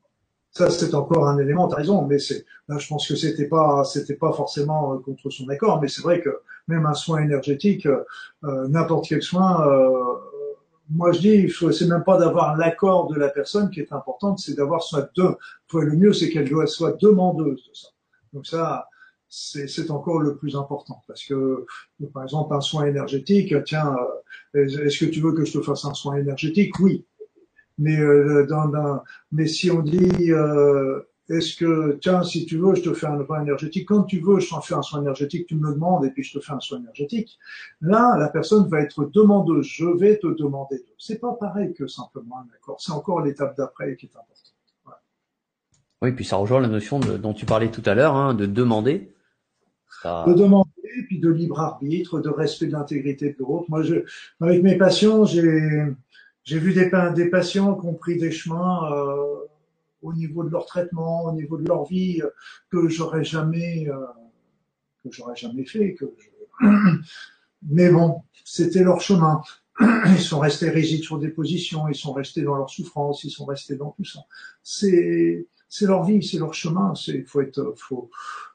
S2: Ça, c'est encore un élément, t'as raison, mais c'est, là, je pense que c'était pas, c'était pas forcément contre son accord, mais c'est vrai que même un soin énergétique, euh, euh, n'importe quel soin, euh, moi je dis, c'est même pas d'avoir l'accord de la personne qui est importante, c'est d'avoir soit deux. Le mieux, c'est qu'elle soit demandeuse de ça. Donc ça, c'est encore le plus important parce que par exemple un soin énergétique tiens est-ce que tu veux que je te fasse un soin énergétique? Oui mais dans, mais si on dit est-ce que, tiens, si tu veux, je te fais un soin énergétique. Quand tu veux, je t'en fais un soin énergétique, tu me le demandes et puis je te fais un soin énergétique. Là, la personne va être demandeuse. Je vais te demander. C'est pas pareil que simplement un accord. C'est encore l'étape d'après qui est importante.
S1: Oui, puis ça rejoint la notion de, dont tu parlais tout à l'heure, hein, de demander.
S2: De demander, puis de libre arbitre, de respect de l'intégrité de l'autre. Moi, je, avec mes patients, j'ai, j'ai vu des, des patients qui ont pris des chemins, euh, au niveau de leur traitement, au niveau de leur vie, euh, que j'aurais jamais, euh, que j'aurais jamais fait. Que je... Mais bon, c'était leur chemin. ils sont restés rigides sur des positions, ils sont restés dans leur souffrance, ils sont restés dans tout ça. C'est c'est leur vie, c'est leur chemin. C'est faut être, faut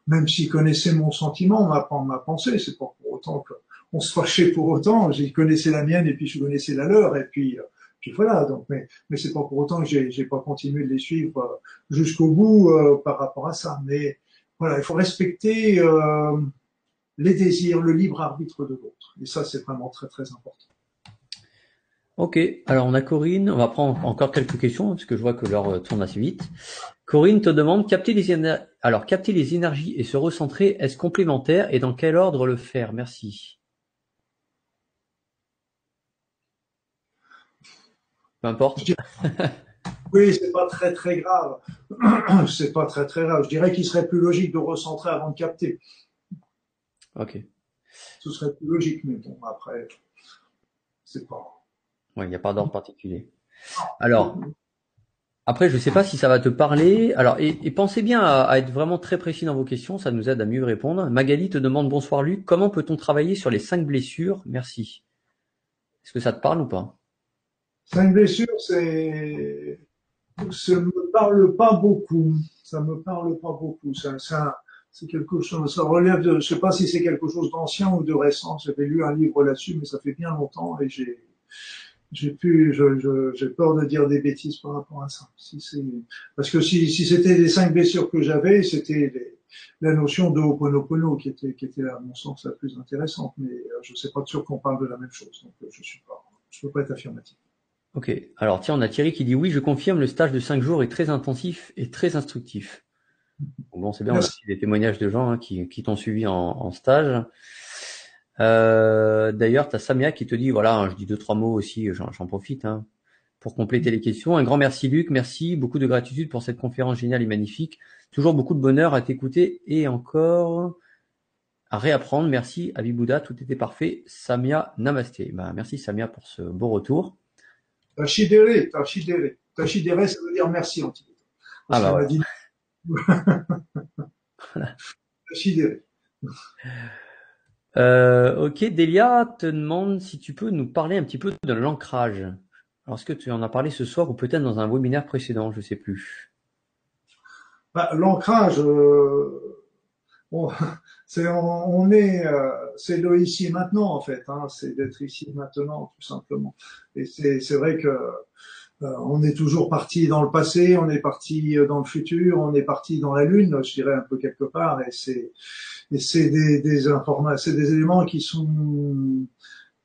S2: même s'ils connaissaient mon sentiment, ma, ma pensée, c'est pas pour autant qu'on se fâchait pour autant. Ils connaissaient la mienne et puis je connaissais la leur et puis voilà. Donc mais mais c'est pas pour autant que j'ai j'ai pas continué de les suivre euh, jusqu'au bout euh, par rapport à ça. Mais voilà, il faut respecter euh, les désirs, le libre arbitre de l'autre. Et ça, c'est vraiment très très important.
S1: Ok, alors on a Corinne, on va prendre encore quelques questions parce que je vois que l'heure euh, tourne assez vite. Corinne te demande capter les alors capter les énergies et se recentrer, est-ce complémentaire et dans quel ordre le faire? Merci. Peu importe.
S2: oui, c'est pas très très grave. c'est pas très très grave. Je dirais qu'il serait plus logique de recentrer avant de capter.
S1: Ok.
S2: Ce serait plus logique, mais bon, après, c'est pas.
S1: Oui, il n'y a pas d'ordre particulier. Alors, après, je ne sais pas si ça va te parler. Alors, et, pensez bien à, être vraiment très précis dans vos questions, ça nous aide à mieux répondre. Magali te demande bonsoir Luc, comment peut-on travailler sur les cinq blessures? Merci. Est-ce que ça te parle ou pas?
S2: Cinq blessures, c'est ça me parle pas beaucoup. Ça me parle pas beaucoup. c'est quelque chose. Ça relève de. Je sais pas si c'est quelque chose d'ancien ou de récent. J'avais lu un livre là-dessus, mais ça fait bien longtemps et j'ai j'ai pu, j'ai peur de dire des bêtises par rapport à ça. Si c'est, parce que si, si c'était les cinq blessures que j'avais, c'était la notion de Ho'oponopono qui était, qui était à mon sens la plus intéressante. Mais euh, je ne sais pas de sûr qu'on parle de la même chose, donc euh, je suis pas, je peux pas être affirmatif.
S1: Ok. Alors tiens, on a Thierry qui dit oui, je confirme, le stage de cinq jours est très intensif et très instructif. Bon, c'est bien, on a des témoignages de gens hein, qui, qui t'ont suivi en, en stage. Euh, D'ailleurs, tu as Samia qui te dit, voilà, hein, je dis deux, trois mots aussi, j'en profite hein, pour compléter les questions. Un grand merci Luc, merci, beaucoup de gratitude pour cette conférence géniale et magnifique. Toujours beaucoup de bonheur à t'écouter et encore à réapprendre. Merci Abibouda, tout était parfait. Samia, namasté. Bah, merci Samia pour ce beau retour.
S2: Tachidere, tachidere. Tachidere, ça veut dire merci en tibétain. Dit... voilà. Tachidere.
S1: Euh, ok, Delia te demande si tu peux nous parler un petit peu de l'ancrage. Alors, est-ce que tu en as parlé ce soir ou peut-être dans un webinaire précédent, je sais plus.
S2: Bah, l'ancrage, euh, on, est, euh, c'est le ici maintenant en fait. Hein, c'est d'être ici maintenant tout simplement. Et c'est vrai que euh, on est toujours parti dans le passé, on est parti dans le futur, on est parti dans la lune, je dirais un peu quelque part. Et c'est c'est des, informations, c'est des éléments qui sont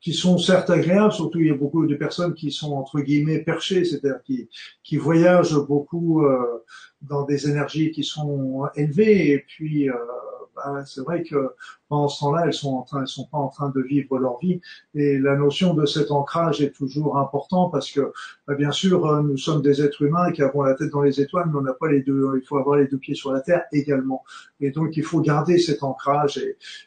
S2: qui sont certes agréables, surtout il y a beaucoup de personnes qui sont entre guillemets perchées, c'est-à-dire qui, qui voyagent beaucoup euh, dans des énergies qui sont élevées et puis euh, bah, c'est vrai que pendant ce temps-là, elles sont sont pas en train de vivre leur vie. Et la notion de cet ancrage est toujours important parce que, bah, bien sûr, euh, nous sommes des êtres humains qui avons la tête dans les étoiles, mais on n'a pas les deux. Il faut avoir les deux pieds sur la terre également. Et donc, il faut garder cet ancrage.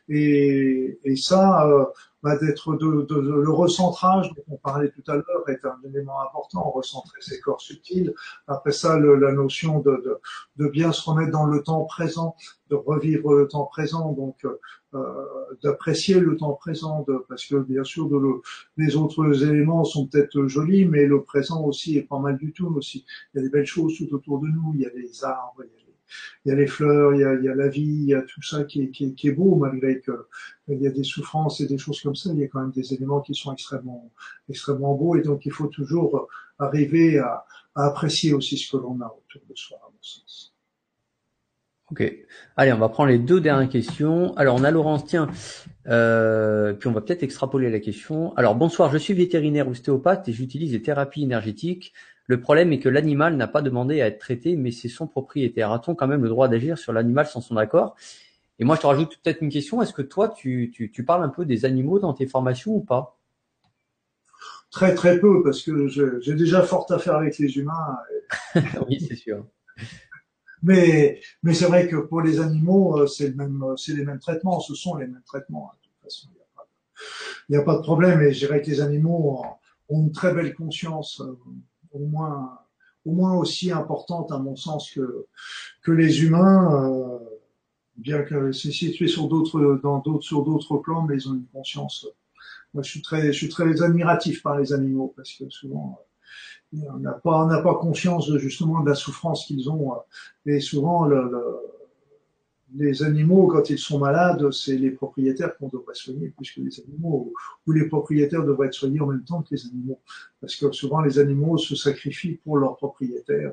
S2: Et, ça, euh, bah, d'être le recentrage dont on parlait tout à l'heure est un élément important, recentrer ses corps subtils. Après ça, la notion de, de, de, bien se remettre dans le temps présent, de revivre le temps présent, donc euh, d'apprécier le temps présent, de, parce que bien sûr de le, les autres éléments sont peut-être jolis, mais le présent aussi est pas mal du tout aussi. Il y a des belles choses tout autour de nous, il y a les arbres, il y a il y a les fleurs, il y a, il y a la vie, il y a tout ça qui est, qui qui est beau malgré que il y a des souffrances et des choses comme ça. Il y a quand même des éléments qui sont extrêmement, extrêmement beaux et donc il faut toujours arriver à, à apprécier aussi ce que l'on a autour de soi, à mon sens.
S1: Ok. Allez, on va prendre les deux dernières questions. Alors, on a Laurence, tiens, euh, puis on va peut-être extrapoler la question. Alors, bonsoir, je suis vétérinaire ostéopathe et j'utilise des thérapies énergétiques. Le problème est que l'animal n'a pas demandé à être traité, mais c'est son propriétaire. A-t-on quand même le droit d'agir sur l'animal sans son accord? Et moi, je te rajoute peut-être une question. Est-ce que toi, tu, tu, tu, parles un peu des animaux dans tes formations ou pas?
S2: Très très peu, parce que j'ai déjà fort à faire avec les humains.
S1: oui, c'est sûr.
S2: Mais, mais c'est vrai que pour les animaux, euh, c'est le même, c'est les mêmes traitements. Ce sont les mêmes traitements. Hein, de toute façon, il n'y a, pas de problème. Et je dirais que les animaux ont une très belle conscience euh, au moins, au moins aussi importante à mon sens que, que les humains, euh, bien que c'est situé sur d'autres, dans d'autres, sur d'autres plans, mais ils ont une conscience moi, je suis très, je suis très admiratif par les animaux parce que souvent, on n'a pas, pas conscience de, justement de la souffrance qu'ils ont. Et souvent, le, les animaux, quand ils sont malades, c'est les propriétaires qu'on devrait soigner plus que les animaux, ou les propriétaires devraient être soignés en même temps que les animaux. Parce que souvent, les animaux se sacrifient pour leurs propriétaires,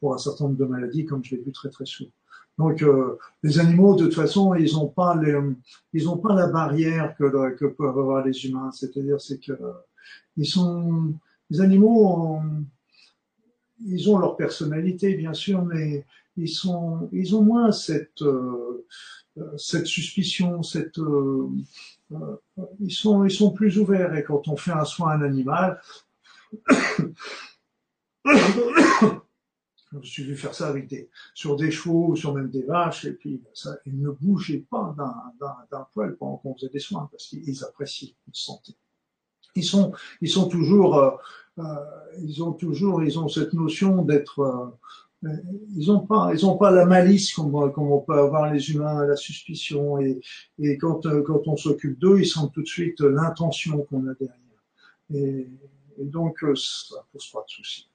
S2: pour un certain nombre de maladies, comme je l'ai vu très très souvent. Donc, euh, les animaux, de toute façon, ils n'ont pas les, ils ont pas la barrière que, que peuvent avoir les humains. C'est-à-dire, c'est que ils sont, les animaux, ils ont leur personnalité, bien sûr, mais ils sont, ils ont moins cette, euh, cette suspicion, cette, euh, euh, ils sont, ils sont plus ouverts. Et quand on fait un soin à un animal, je suis vu faire ça avec des, sur des chevaux sur même des vaches, et puis ça, ils ne bougeaient pas d'un poil pendant qu'on faisait des soins, parce qu'ils apprécient, ils sentaient. Ils sont, ils sont toujours, euh, ils ont toujours, ils ont cette notion d'être, ils n'ont pas, ils ont pas la malice comme, on peut avoir les humains, la suspicion, et, et quand, euh, quand on s'occupe d'eux, ils sentent tout de suite l'intention qu'on a derrière. Et, donc, euh, ça pose pas de soucis.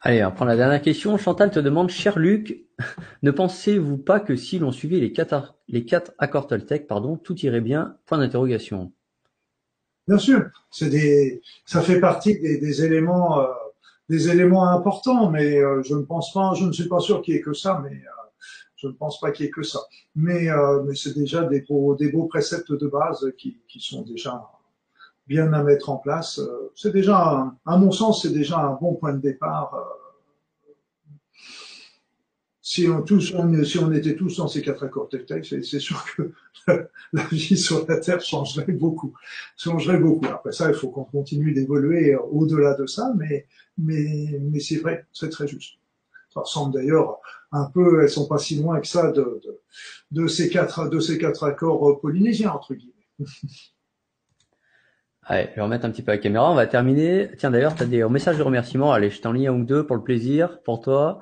S1: Allez, on prend la dernière question. Chantal te demande, cher Luc, ne pensez-vous pas que si l'on suivait les quatre, les quatre accords Toltec, pardon, tout irait bien? Point d'interrogation.
S2: Bien sûr, c'est des, ça fait partie des, des éléments euh, des éléments importants, mais euh, je ne pense pas, je ne suis pas sûr qu'il y ait que ça, mais euh, je ne pense pas qu'il y ait que ça. Mais, euh, mais c'est déjà des beaux, des beaux préceptes de base qui, qui sont déjà bien à mettre en place. C'est déjà, à mon sens, c'est déjà un bon point de départ si on, tous, si on était tous dans ces quatre accords Toltec, c'est sûr que la vie sur la Terre changerait beaucoup. Changerait beaucoup. Après ça, il faut qu'on continue d'évoluer au-delà de ça, mais, mais, mais c'est vrai, c'est très juste. Ça ressemble d'ailleurs un peu, elles sont pas si loin que ça de, de, de ces quatre, de ces quatre accords polynésiens, entre guillemets.
S1: Allez, je vais remettre un petit peu la caméra. On va terminer. Tiens, d'ailleurs, tu as des messages de remerciement. Allez, je t'en lis un ou deux pour le plaisir, pour toi.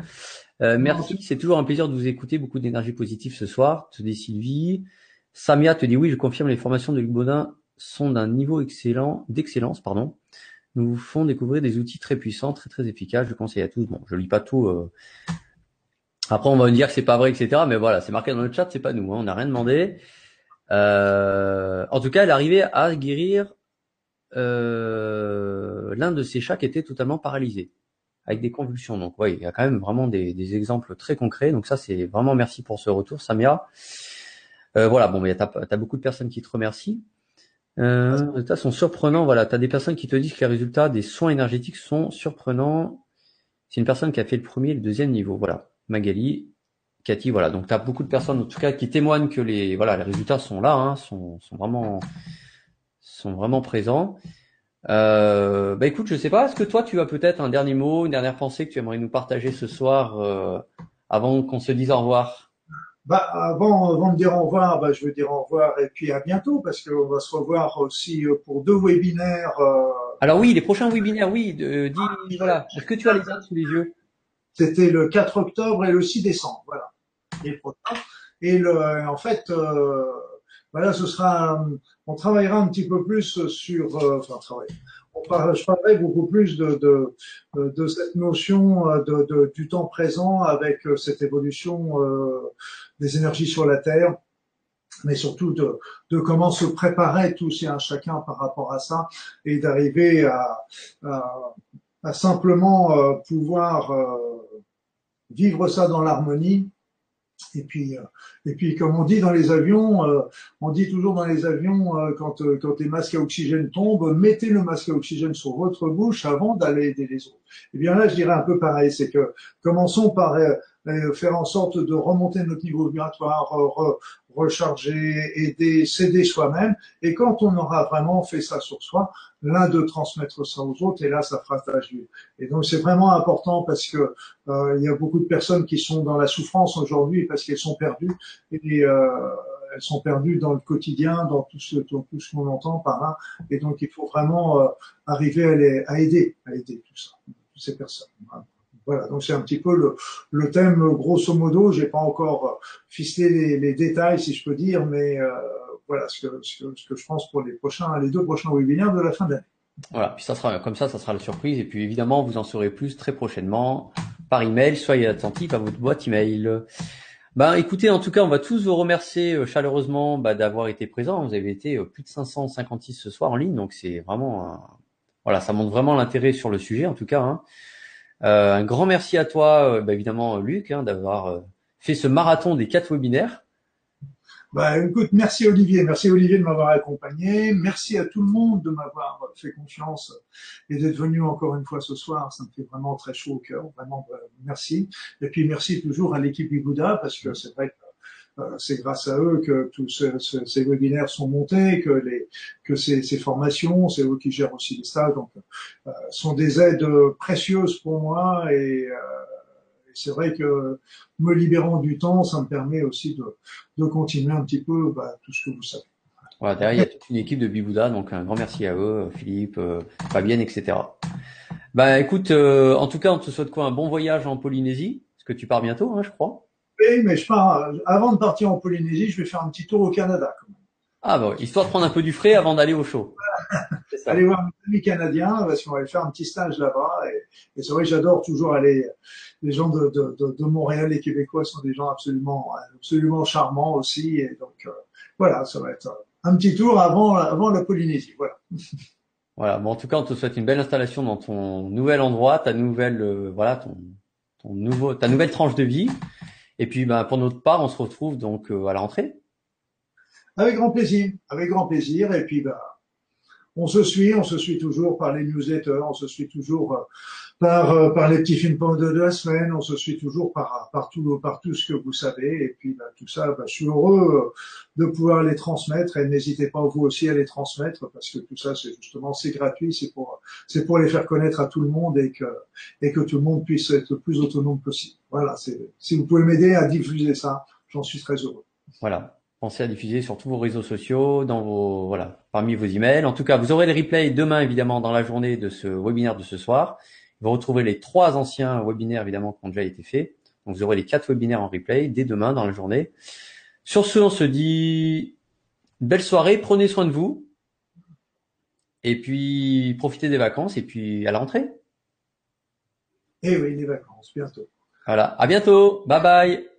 S1: Euh, merci, c'est toujours un plaisir de vous écouter. Beaucoup d'énergie positive ce soir. Te dis Sylvie. Samia te dit oui, je confirme, les formations de Luc Baudin sont d'un niveau excellent, d'excellence, pardon. Nous vous font découvrir des outils très puissants, très très efficaces. Je conseille à tous. Bon, je lis pas tout. Euh. Après, on va me dire que c'est pas vrai, etc. Mais voilà, c'est marqué dans le chat, c'est pas nous. Hein. On n'a rien demandé. Euh... En tout cas, elle arrivait à guérir euh... l'un de ses chats qui était totalement paralysé avec des convulsions. Donc oui, il y a quand même vraiment des, des exemples très concrets. Donc ça, c'est vraiment merci pour ce retour, Samia. Euh, voilà, bon, mais tu as, beaucoup de personnes qui te remercient. Euh, les résultats sont surprenants. Voilà, tu as des personnes qui te disent que les résultats des soins énergétiques sont surprenants. C'est une personne qui a fait le premier et le deuxième niveau. Voilà, Magali, Cathy, voilà. Donc tu as beaucoup de personnes en tout cas qui témoignent que les voilà les résultats sont là, hein, sont, sont vraiment sont vraiment présents. Euh, bah écoute, je sais pas, est-ce que toi tu as peut-être un dernier mot, une dernière pensée que tu aimerais nous partager ce soir euh, avant qu'on se dise au revoir?
S2: Bah, avant, avant de dire au revoir, bah, je veux dire au revoir et puis à bientôt parce qu'on va se revoir aussi euh, pour deux webinaires. Euh...
S1: Alors oui, les prochains webinaires, oui. De, dis, voilà. Est-ce que tu as les dates sous les yeux?
S2: C'était le 4 octobre et le 6 décembre, voilà. Et le, en fait, euh, voilà, ce sera, on travaillera un petit peu plus sur, euh, enfin. On je parlerai beaucoup plus de, de, cette notion euh, du temps présent avec euh, cette évolution des énergies sur la Terre, mais surtout de, de comment se préparer tous et un chacun par rapport à ça et d'arriver à, simplement pouvoir vivre ça dans l'harmonie et puis, euh, et puis, comme on dit dans les avions, euh, on dit toujours dans les avions, euh, quand, quand les masques à oxygène tombent, mettez le masque à oxygène sur votre bouche avant d'aller aider les autres. Et bien là, je dirais un peu pareil, c'est que commençons par faire en sorte de remonter notre niveau vibratoire, recharger, aider, s'aider soi-même. Et quand on aura vraiment fait ça sur soi, l'un de transmettre ça aux autres, et là, ça fera d'huile. Et donc, c'est vraiment important parce que euh, il y a beaucoup de personnes qui sont dans la souffrance aujourd'hui parce qu'elles sont perdues et euh, elles sont perdues dans le quotidien, dans tout ce, tout ce qu'on entend par là. Et donc, il faut vraiment euh, arriver à, les, à aider, à aider tout ça, toutes ces personnes. Donc c'est un petit peu le, le, thème grosso modo. J'ai pas encore ficelé les, les, détails, si je peux dire, mais euh, voilà ce que, ce que, je pense pour les prochains, les deux prochains webinaires de la fin d'année.
S1: Voilà, puis ça sera comme ça, ça sera la surprise. Et puis évidemment, vous en saurez plus très prochainement par email. Soyez attentifs à votre boîte email. Ben, écoutez, en tout cas, on va tous vous remercier euh, chaleureusement bah, d'avoir été présents. Vous avez été euh, plus de 556 ce soir en ligne, donc c'est vraiment, voilà, ça montre vraiment l'intérêt sur le sujet, en tout cas. Hein. Euh, un grand merci à toi, bah, évidemment, Luc, hein, d'avoir fait ce marathon des quatre webinaires.
S2: Bah, écoute, merci Olivier, merci Olivier de m'avoir accompagné, merci à tout le monde de m'avoir fait confiance et d'être venu encore une fois ce soir, ça me fait vraiment très chaud au cœur, vraiment bah, merci. Et puis merci toujours à l'équipe du Bouddha parce que c'est vrai que euh, c'est grâce à eux que tous ces, webinaires sont montés, que les que ces, ces formations, c'est eux qui gèrent aussi les stages, donc euh, sont des aides précieuses pour moi et euh, c'est vrai que me libérant du temps, ça me permet aussi de, de continuer un petit peu bah, tout ce que vous savez.
S1: Voilà, derrière, il y a toute une équipe de Bibouda, donc un grand merci à eux, Philippe, euh, Fabienne, etc. Bah écoute, euh, en tout cas, on te souhaite quoi Un bon voyage en Polynésie, parce que tu pars bientôt, hein, je crois.
S2: Oui, mais je pars. Avant de partir en Polynésie, je vais faire un petit tour au Canada. Quand même.
S1: Ah bah, histoire de prendre un peu du frais avant d'aller au show.
S2: aller voir mes amis canadiens parce qu'on va faire un petit stage là-bas. Et, et c'est vrai que j'adore toujours aller. Les gens de, de, de, de, Montréal, les Québécois sont des gens absolument, absolument charmants aussi. Et donc euh, voilà, ça va être un petit tour avant, avant la Polynésie. Voilà.
S1: Voilà. Bon, en tout cas, on te souhaite une belle installation dans ton nouvel endroit, ta nouvelle, euh, voilà, ton, ton nouveau, ta nouvelle tranche de vie. Et puis, ben, pour notre part, on se retrouve donc euh, à la rentrée.
S2: Avec grand plaisir, avec grand plaisir. Et puis, bah, on se suit, on se suit toujours par les newsletters, on se suit toujours euh, par, euh, par les petits films de la semaine, on se suit toujours par, par, tout, par tout ce que vous savez. Et puis, bah, tout ça, bah, je suis heureux euh, de pouvoir les transmettre et n'hésitez pas vous aussi à les transmettre parce que tout ça, c'est justement, c'est gratuit, c'est pour, c'est pour les faire connaître à tout le monde et que, et que tout le monde puisse être le plus autonome possible. Voilà, si vous pouvez m'aider à diffuser ça, j'en suis très heureux.
S1: Voilà. Pensez à diffuser sur tous vos réseaux sociaux, dans vos voilà, parmi vos emails. En tout cas, vous aurez les replays demain évidemment dans la journée de ce webinaire de ce soir. Vous retrouverez les trois anciens webinaires évidemment qui ont déjà été faits. Donc vous aurez les quatre webinaires en replay dès demain dans la journée. Sur ce, on se dit belle soirée, prenez soin de vous. Et puis profitez des vacances et puis à la rentrée.
S2: Eh oui, les vacances, bientôt.
S1: Voilà, à bientôt. Bye bye.